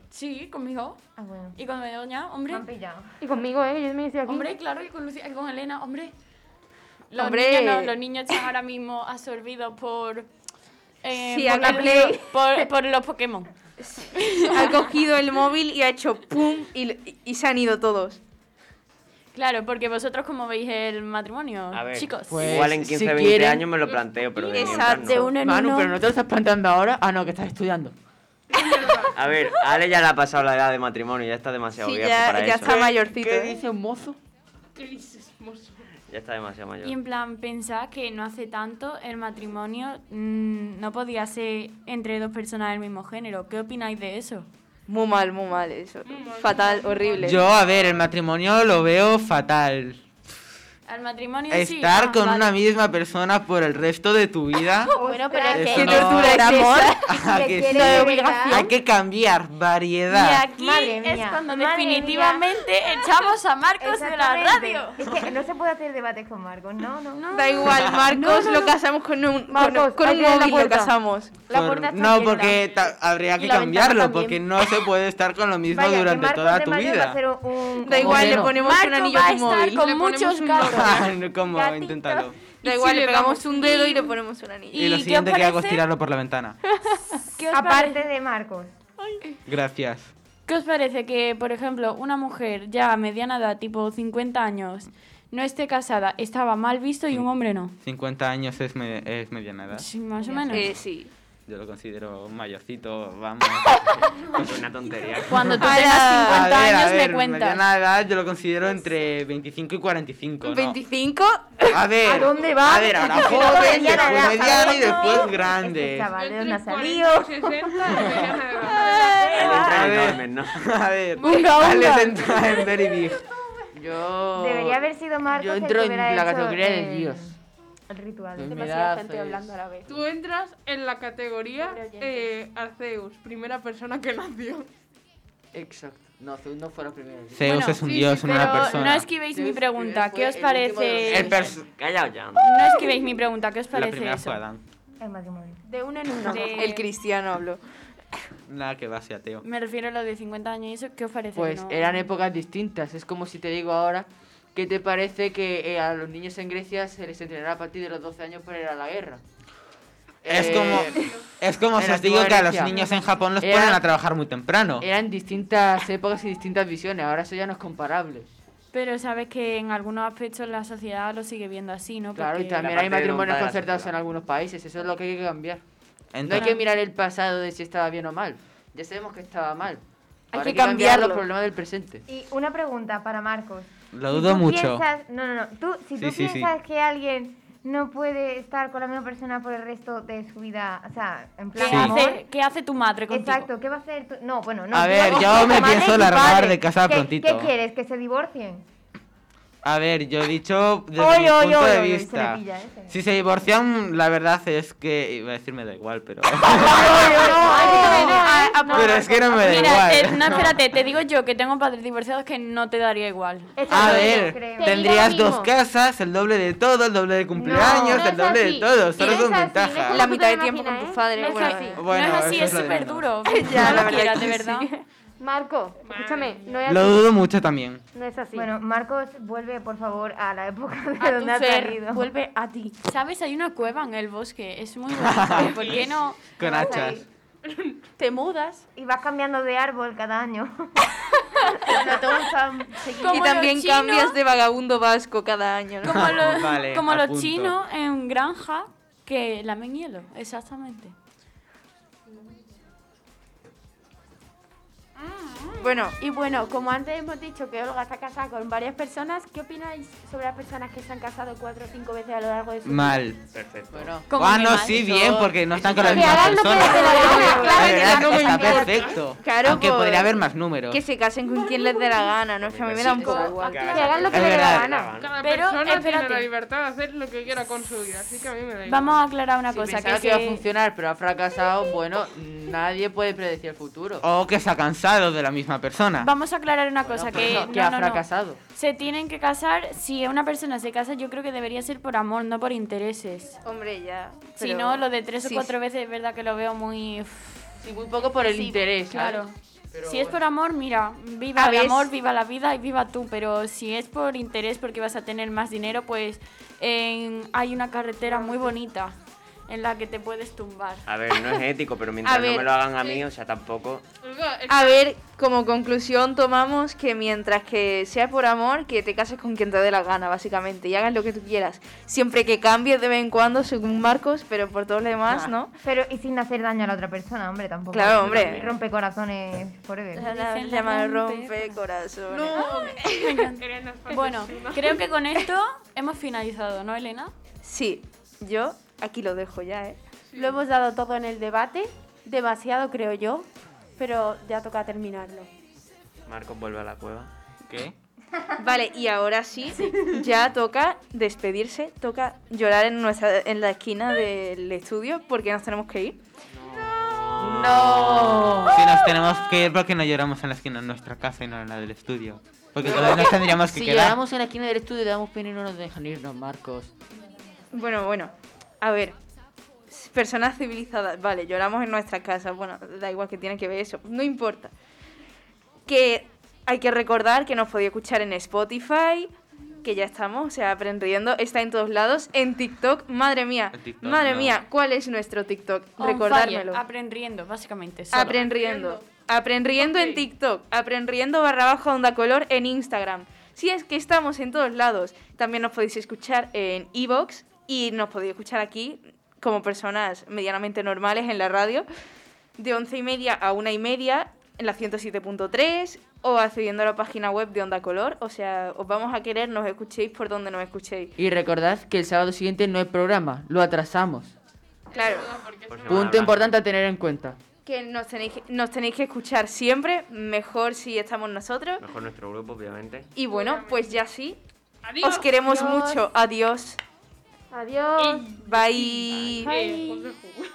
Sí, conmigo. Ah, bueno. Y con doña, hombre. Me han pillado. Y conmigo, ¿eh? Yo me decía aquí. Hombre, claro, y con, Lucía, y con Elena, hombre. Los, Hombre. Niños, no, los niños están ahora mismo absorbidos por... eh, Sí, por, Play. por, por los Pokémon. ha cogido el móvil y ha hecho pum y, y se han ido todos. Claro, porque vosotros como veis el matrimonio, A ver, chicos. Pues, igual en si 15, 20 quieren- años me lo planteo, pero de Exacto. no. Manu, uno. pero no te lo estás planteando ahora. Ah, no, que estás estudiando. A ver, a Ale ya le ha pasado la edad de matrimonio, ya está demasiado Sí, viejo ya, para ya eso. está mayorcito. ¿Qué ¿eh? dice un mozo? ¿Qué dices, mozo? Ya está demasiado mayor. Y en plan, pensad que no hace tanto el matrimonio mm, no podía ser entre dos personas del mismo género. ¿Qué opináis de eso? Muy mal, muy mal eso. Fatal, horrible. Yo, a ver, el matrimonio lo veo fatal. Al matrimonio sí. Estar ah, con vale. una misma persona por el resto de tu vida. Bueno, pero es ¿Qué no. tortura es amor. esa? ¿A que sí? Hay que cambiar Y variedad. aquí Madre es cuando madre definitivamente echamos a Marcos de la radio. Es que no se puede hacer debates con Marcos, no, no. no. Da igual, Marcos lo casamos con un, con- Marcos, con, ahí un móvil, lo casamos. La Por- puerta está no, porque ta- habría Y que cambiarlo, también. porque no se puede estar con lo mismo Vaya, durante toda tu mayor va a vida. un... Da igual, le ponemos un Marco anillo a tu móvil. con muchos gatos. ¿Cómo? Gatito. Inténtalo. Da ¿Y igual, si le pegamos un dedo y le ponemos un anillo. Y, ¿Y lo siguiente que hago es tirarlo por la ventana. ¿Qué os, Aparte de Marcos. Gracias. qué os parece que, por ejemplo, una mujer ya a mediana edad, tipo 50 años, no esté casada, estaba mal visto y un hombre no? 50 años es, me- es mediana edad. Sí, más o menos. Eh, sí. Yo lo considero mayorcito, vamos. Es una tontería. Cuando tú tengas a 50 ver, a años ver, me cuentas. mediana edad yo lo considero entre 25 y 45, ¿no? 25. A ver, ¿A dónde va? A ver, ahora joven, después mediano y después grande. Este chaval, ¿de dónde ha Entre salido? 40 y 60 y mediana de edad. Entra A ver. A ver, Unga, Ale unga. entra en Very Big. Yo. Debería haber sido Marcos Yo el entro que en la hecho categoría de Dios. El ritual. Soy Demasiada gente hablando a la vez. Tú entras en la categoría eh, Arceus, primera persona que nació. Exacto. No, Zeus no fue la primera. Zeus Bueno, es un sí, dios, sí, no una persona. no esquivéis mi pregunta, ¿qué os parece? El pers- Callao ya. No esquivéis mi pregunta, ¿qué os la parece primera eso? fue Adán. El matrimonio. De uno en uno. De- El cristiano habló. Nada que va, sea ateo. Me refiero a lo de 50 años y eso, ¿qué os parece? Pues No- eran épocas distintas. Es como si te digo ahora, ¿qué te parece que eh, a los niños en Grecia se les entrenará a partir de los 12 años para ir a la guerra? Es Eh, como, es como si os digo que a los niños en Japón los Era- ponen a trabajar muy temprano. Eran distintas épocas y distintas visiones. Ahora eso ya no es comparable. Pero sabes que en algunos aspectos la sociedad lo sigue viendo así, ¿no? Claro, y Porque- también hay matrimonios concertados en algunos países. Eso es lo que hay que cambiar. No hay Entonces, que mirar el pasado de si estaba bien o mal. Ya sabemos que estaba mal. Hay Ahora que cambiar los problemas del presente. Y una pregunta para Marcos. Lo Si dudo tú mucho. piensas- no, no, no. Tú, si Sí, tú sí, sí. piensas que alguien no puede estar con la misma persona por el resto de su vida, o sea, en ¿Qué, plan Sí. amor, hace, qué hace tu madre contigo? Exacto, ¿qué va a hacer? tu- No, bueno, no. A ver, yo me pienso largar de casa ¿Qué- prontito. ¿Qué quieres? ¿Que se divorcien? A ver, yo he dicho desde Oy, mi oy, punto oy, de oy, oy, se vista. pilla, ¿eh? Si se divorcian, la verdad es que iba a decir me da igual, pero pero es que no me da Mira, igual. eh, no, espérate, te digo yo que tengo padres divorciados que no te daría igual. A ver, tendrías dos casas, el doble de todo, el doble de cumpleaños, no el es doble así. de todo, solo No son ventajas. no La mitad de te tiempo con tus ¿eh? padres. No es bueno, no es así, es súper duro. Ya, no la lo verdad de verdad. Marco, escúchame, no es Lo así. dudo mucho también. No es así. Bueno, Marcos, vuelve por favor a la época de A donde tu has ser, salido. vuelve a ti. ¿Sabes? Hay una cueva en el bosque, es muy bonito. ¿Por qué no Con hachas. te mudas? Y vas cambiando de árbol cada año. Bueno, te gusta seguir. Como y los también chinos- cambias de vagabundo vasco cada año, ¿no? Como, los- Vale, como los apunto. chinos en granja que lamen hielo, exactamente. Bueno, Y bueno, como antes hemos dicho que Olga está casada con varias personas, ¿qué opináis sobre las personas que se han casado cuatro o cinco veces a lo largo de su vida? Mal. Perfecto. Bueno, Como Ah, no, sí, bien, porque no están con la Que misma hagan lo que persona. les dé la gana, claro, La que verdad no que está perfecto. Claro, Aunque pues, podría haber más números. que se casen con quien les dé la gana, ¿no? Es que a mí me da un poco igual. Que hagan lo que Es les dé la gana. Cada Pero, persona tiene la libertad de hacer lo que quiera con su vida, así que a mí me da igual. Vamos a aclarar una cosa. Que, que iba a se- funcionar, pero ha fracasado, bueno, nadie puede predecir el futuro. O que se ha cansado de la misma persona. Vamos a aclarar una cosa, Bueno, que, pues no, que no, ha no, no. fracasado. Se tienen que casar, si una persona se casa, yo creo que debería ser por amor, no por intereses. Hombre, ya. Si no, lo de tres o sí, cuatro veces es verdad que lo veo muy... Sí, muy poco por el Sí, interés, ¿sabes? Claro. Pero si es por amor, mira, viva A el amor, viva la vida y viva tú. Pero si es por interés, porque vas a tener más dinero, pues en- hay una carretera muy bonita en la que te puedes tumbar. A ver, no es ético, pero mientras A no me lo hagan a mí, o sea, tampoco. A ver, como conclusión tomamos que mientras que sea por amor, que te cases con quien te dé la gana, básicamente, y hagas lo que tú quieras. Siempre que cambies de vez en cuando, según Marcos, pero por todo lo demás, ¿no? Pero y sin hacer daño a la otra persona, hombre, tampoco. Claro, hombre. Rompe corazones forever. Se llama- rompe rompe corazón. Me encanta. Elena, es Bueno, creo que con esto hemos finalizado, ¿no, Elena? Sí, yo aquí lo dejo ya, ¿eh? Lo hemos dado todo en el debate, demasiado creo yo, pero ya toca terminarlo. Marcos vuelve a la cueva. ¿Qué? Vale, y ahora sí, ya toca despedirse, toca llorar en, nuestra, en la esquina del estudio porque nos tenemos que ir. ¡No! Si nos tenemos que ir porque no lloramos en la esquina de nuestra casa y no en la del estudio. Porque entonces nos tendríamos que Si quedar. llegamos en la esquina del estudio y damos pena y no nos dejan irnos, Marcos. Bueno, bueno, a ver, personas civilizadas, vale, lloramos en nuestra casa, bueno, da igual que tiene que ver eso, no importa. Que hay que recordar que nos podía escuchar en Spotify, que ya estamos, o sea, aprendiendo, está en todos lados, en TikTok, madre mía, TikTok, madre no. mía, ¿cuál es nuestro TikTok? On Recordármelo. fire, Aprendiendo, básicamente. solo. Aprendiendo. Aprendiendo en TikTok. Aprendiendo barra baja onda color en Instagram. Si es que estamos en todos lados. También nos podéis escuchar en Evox y nos podéis escuchar aquí como personas medianamente normales en la radio de once y media a una y media en la 107.3 o accediendo a la página web de Onda Color. O sea, os vamos a querer, nos escuchéis por donde nos escuchéis. Y recordad que el sábado siguiente no hay programa, lo atrasamos. Claro, Punto importante a tener en cuenta. que nos tenéis, nos tenéis que escuchar siempre, mejor si estamos nosotros. Mejor nuestro grupo, obviamente. Y bueno, pues ya sí. Adiós. Os queremos Adiós. mucho. Adiós. Adiós. Bye. Eh, pues dejo.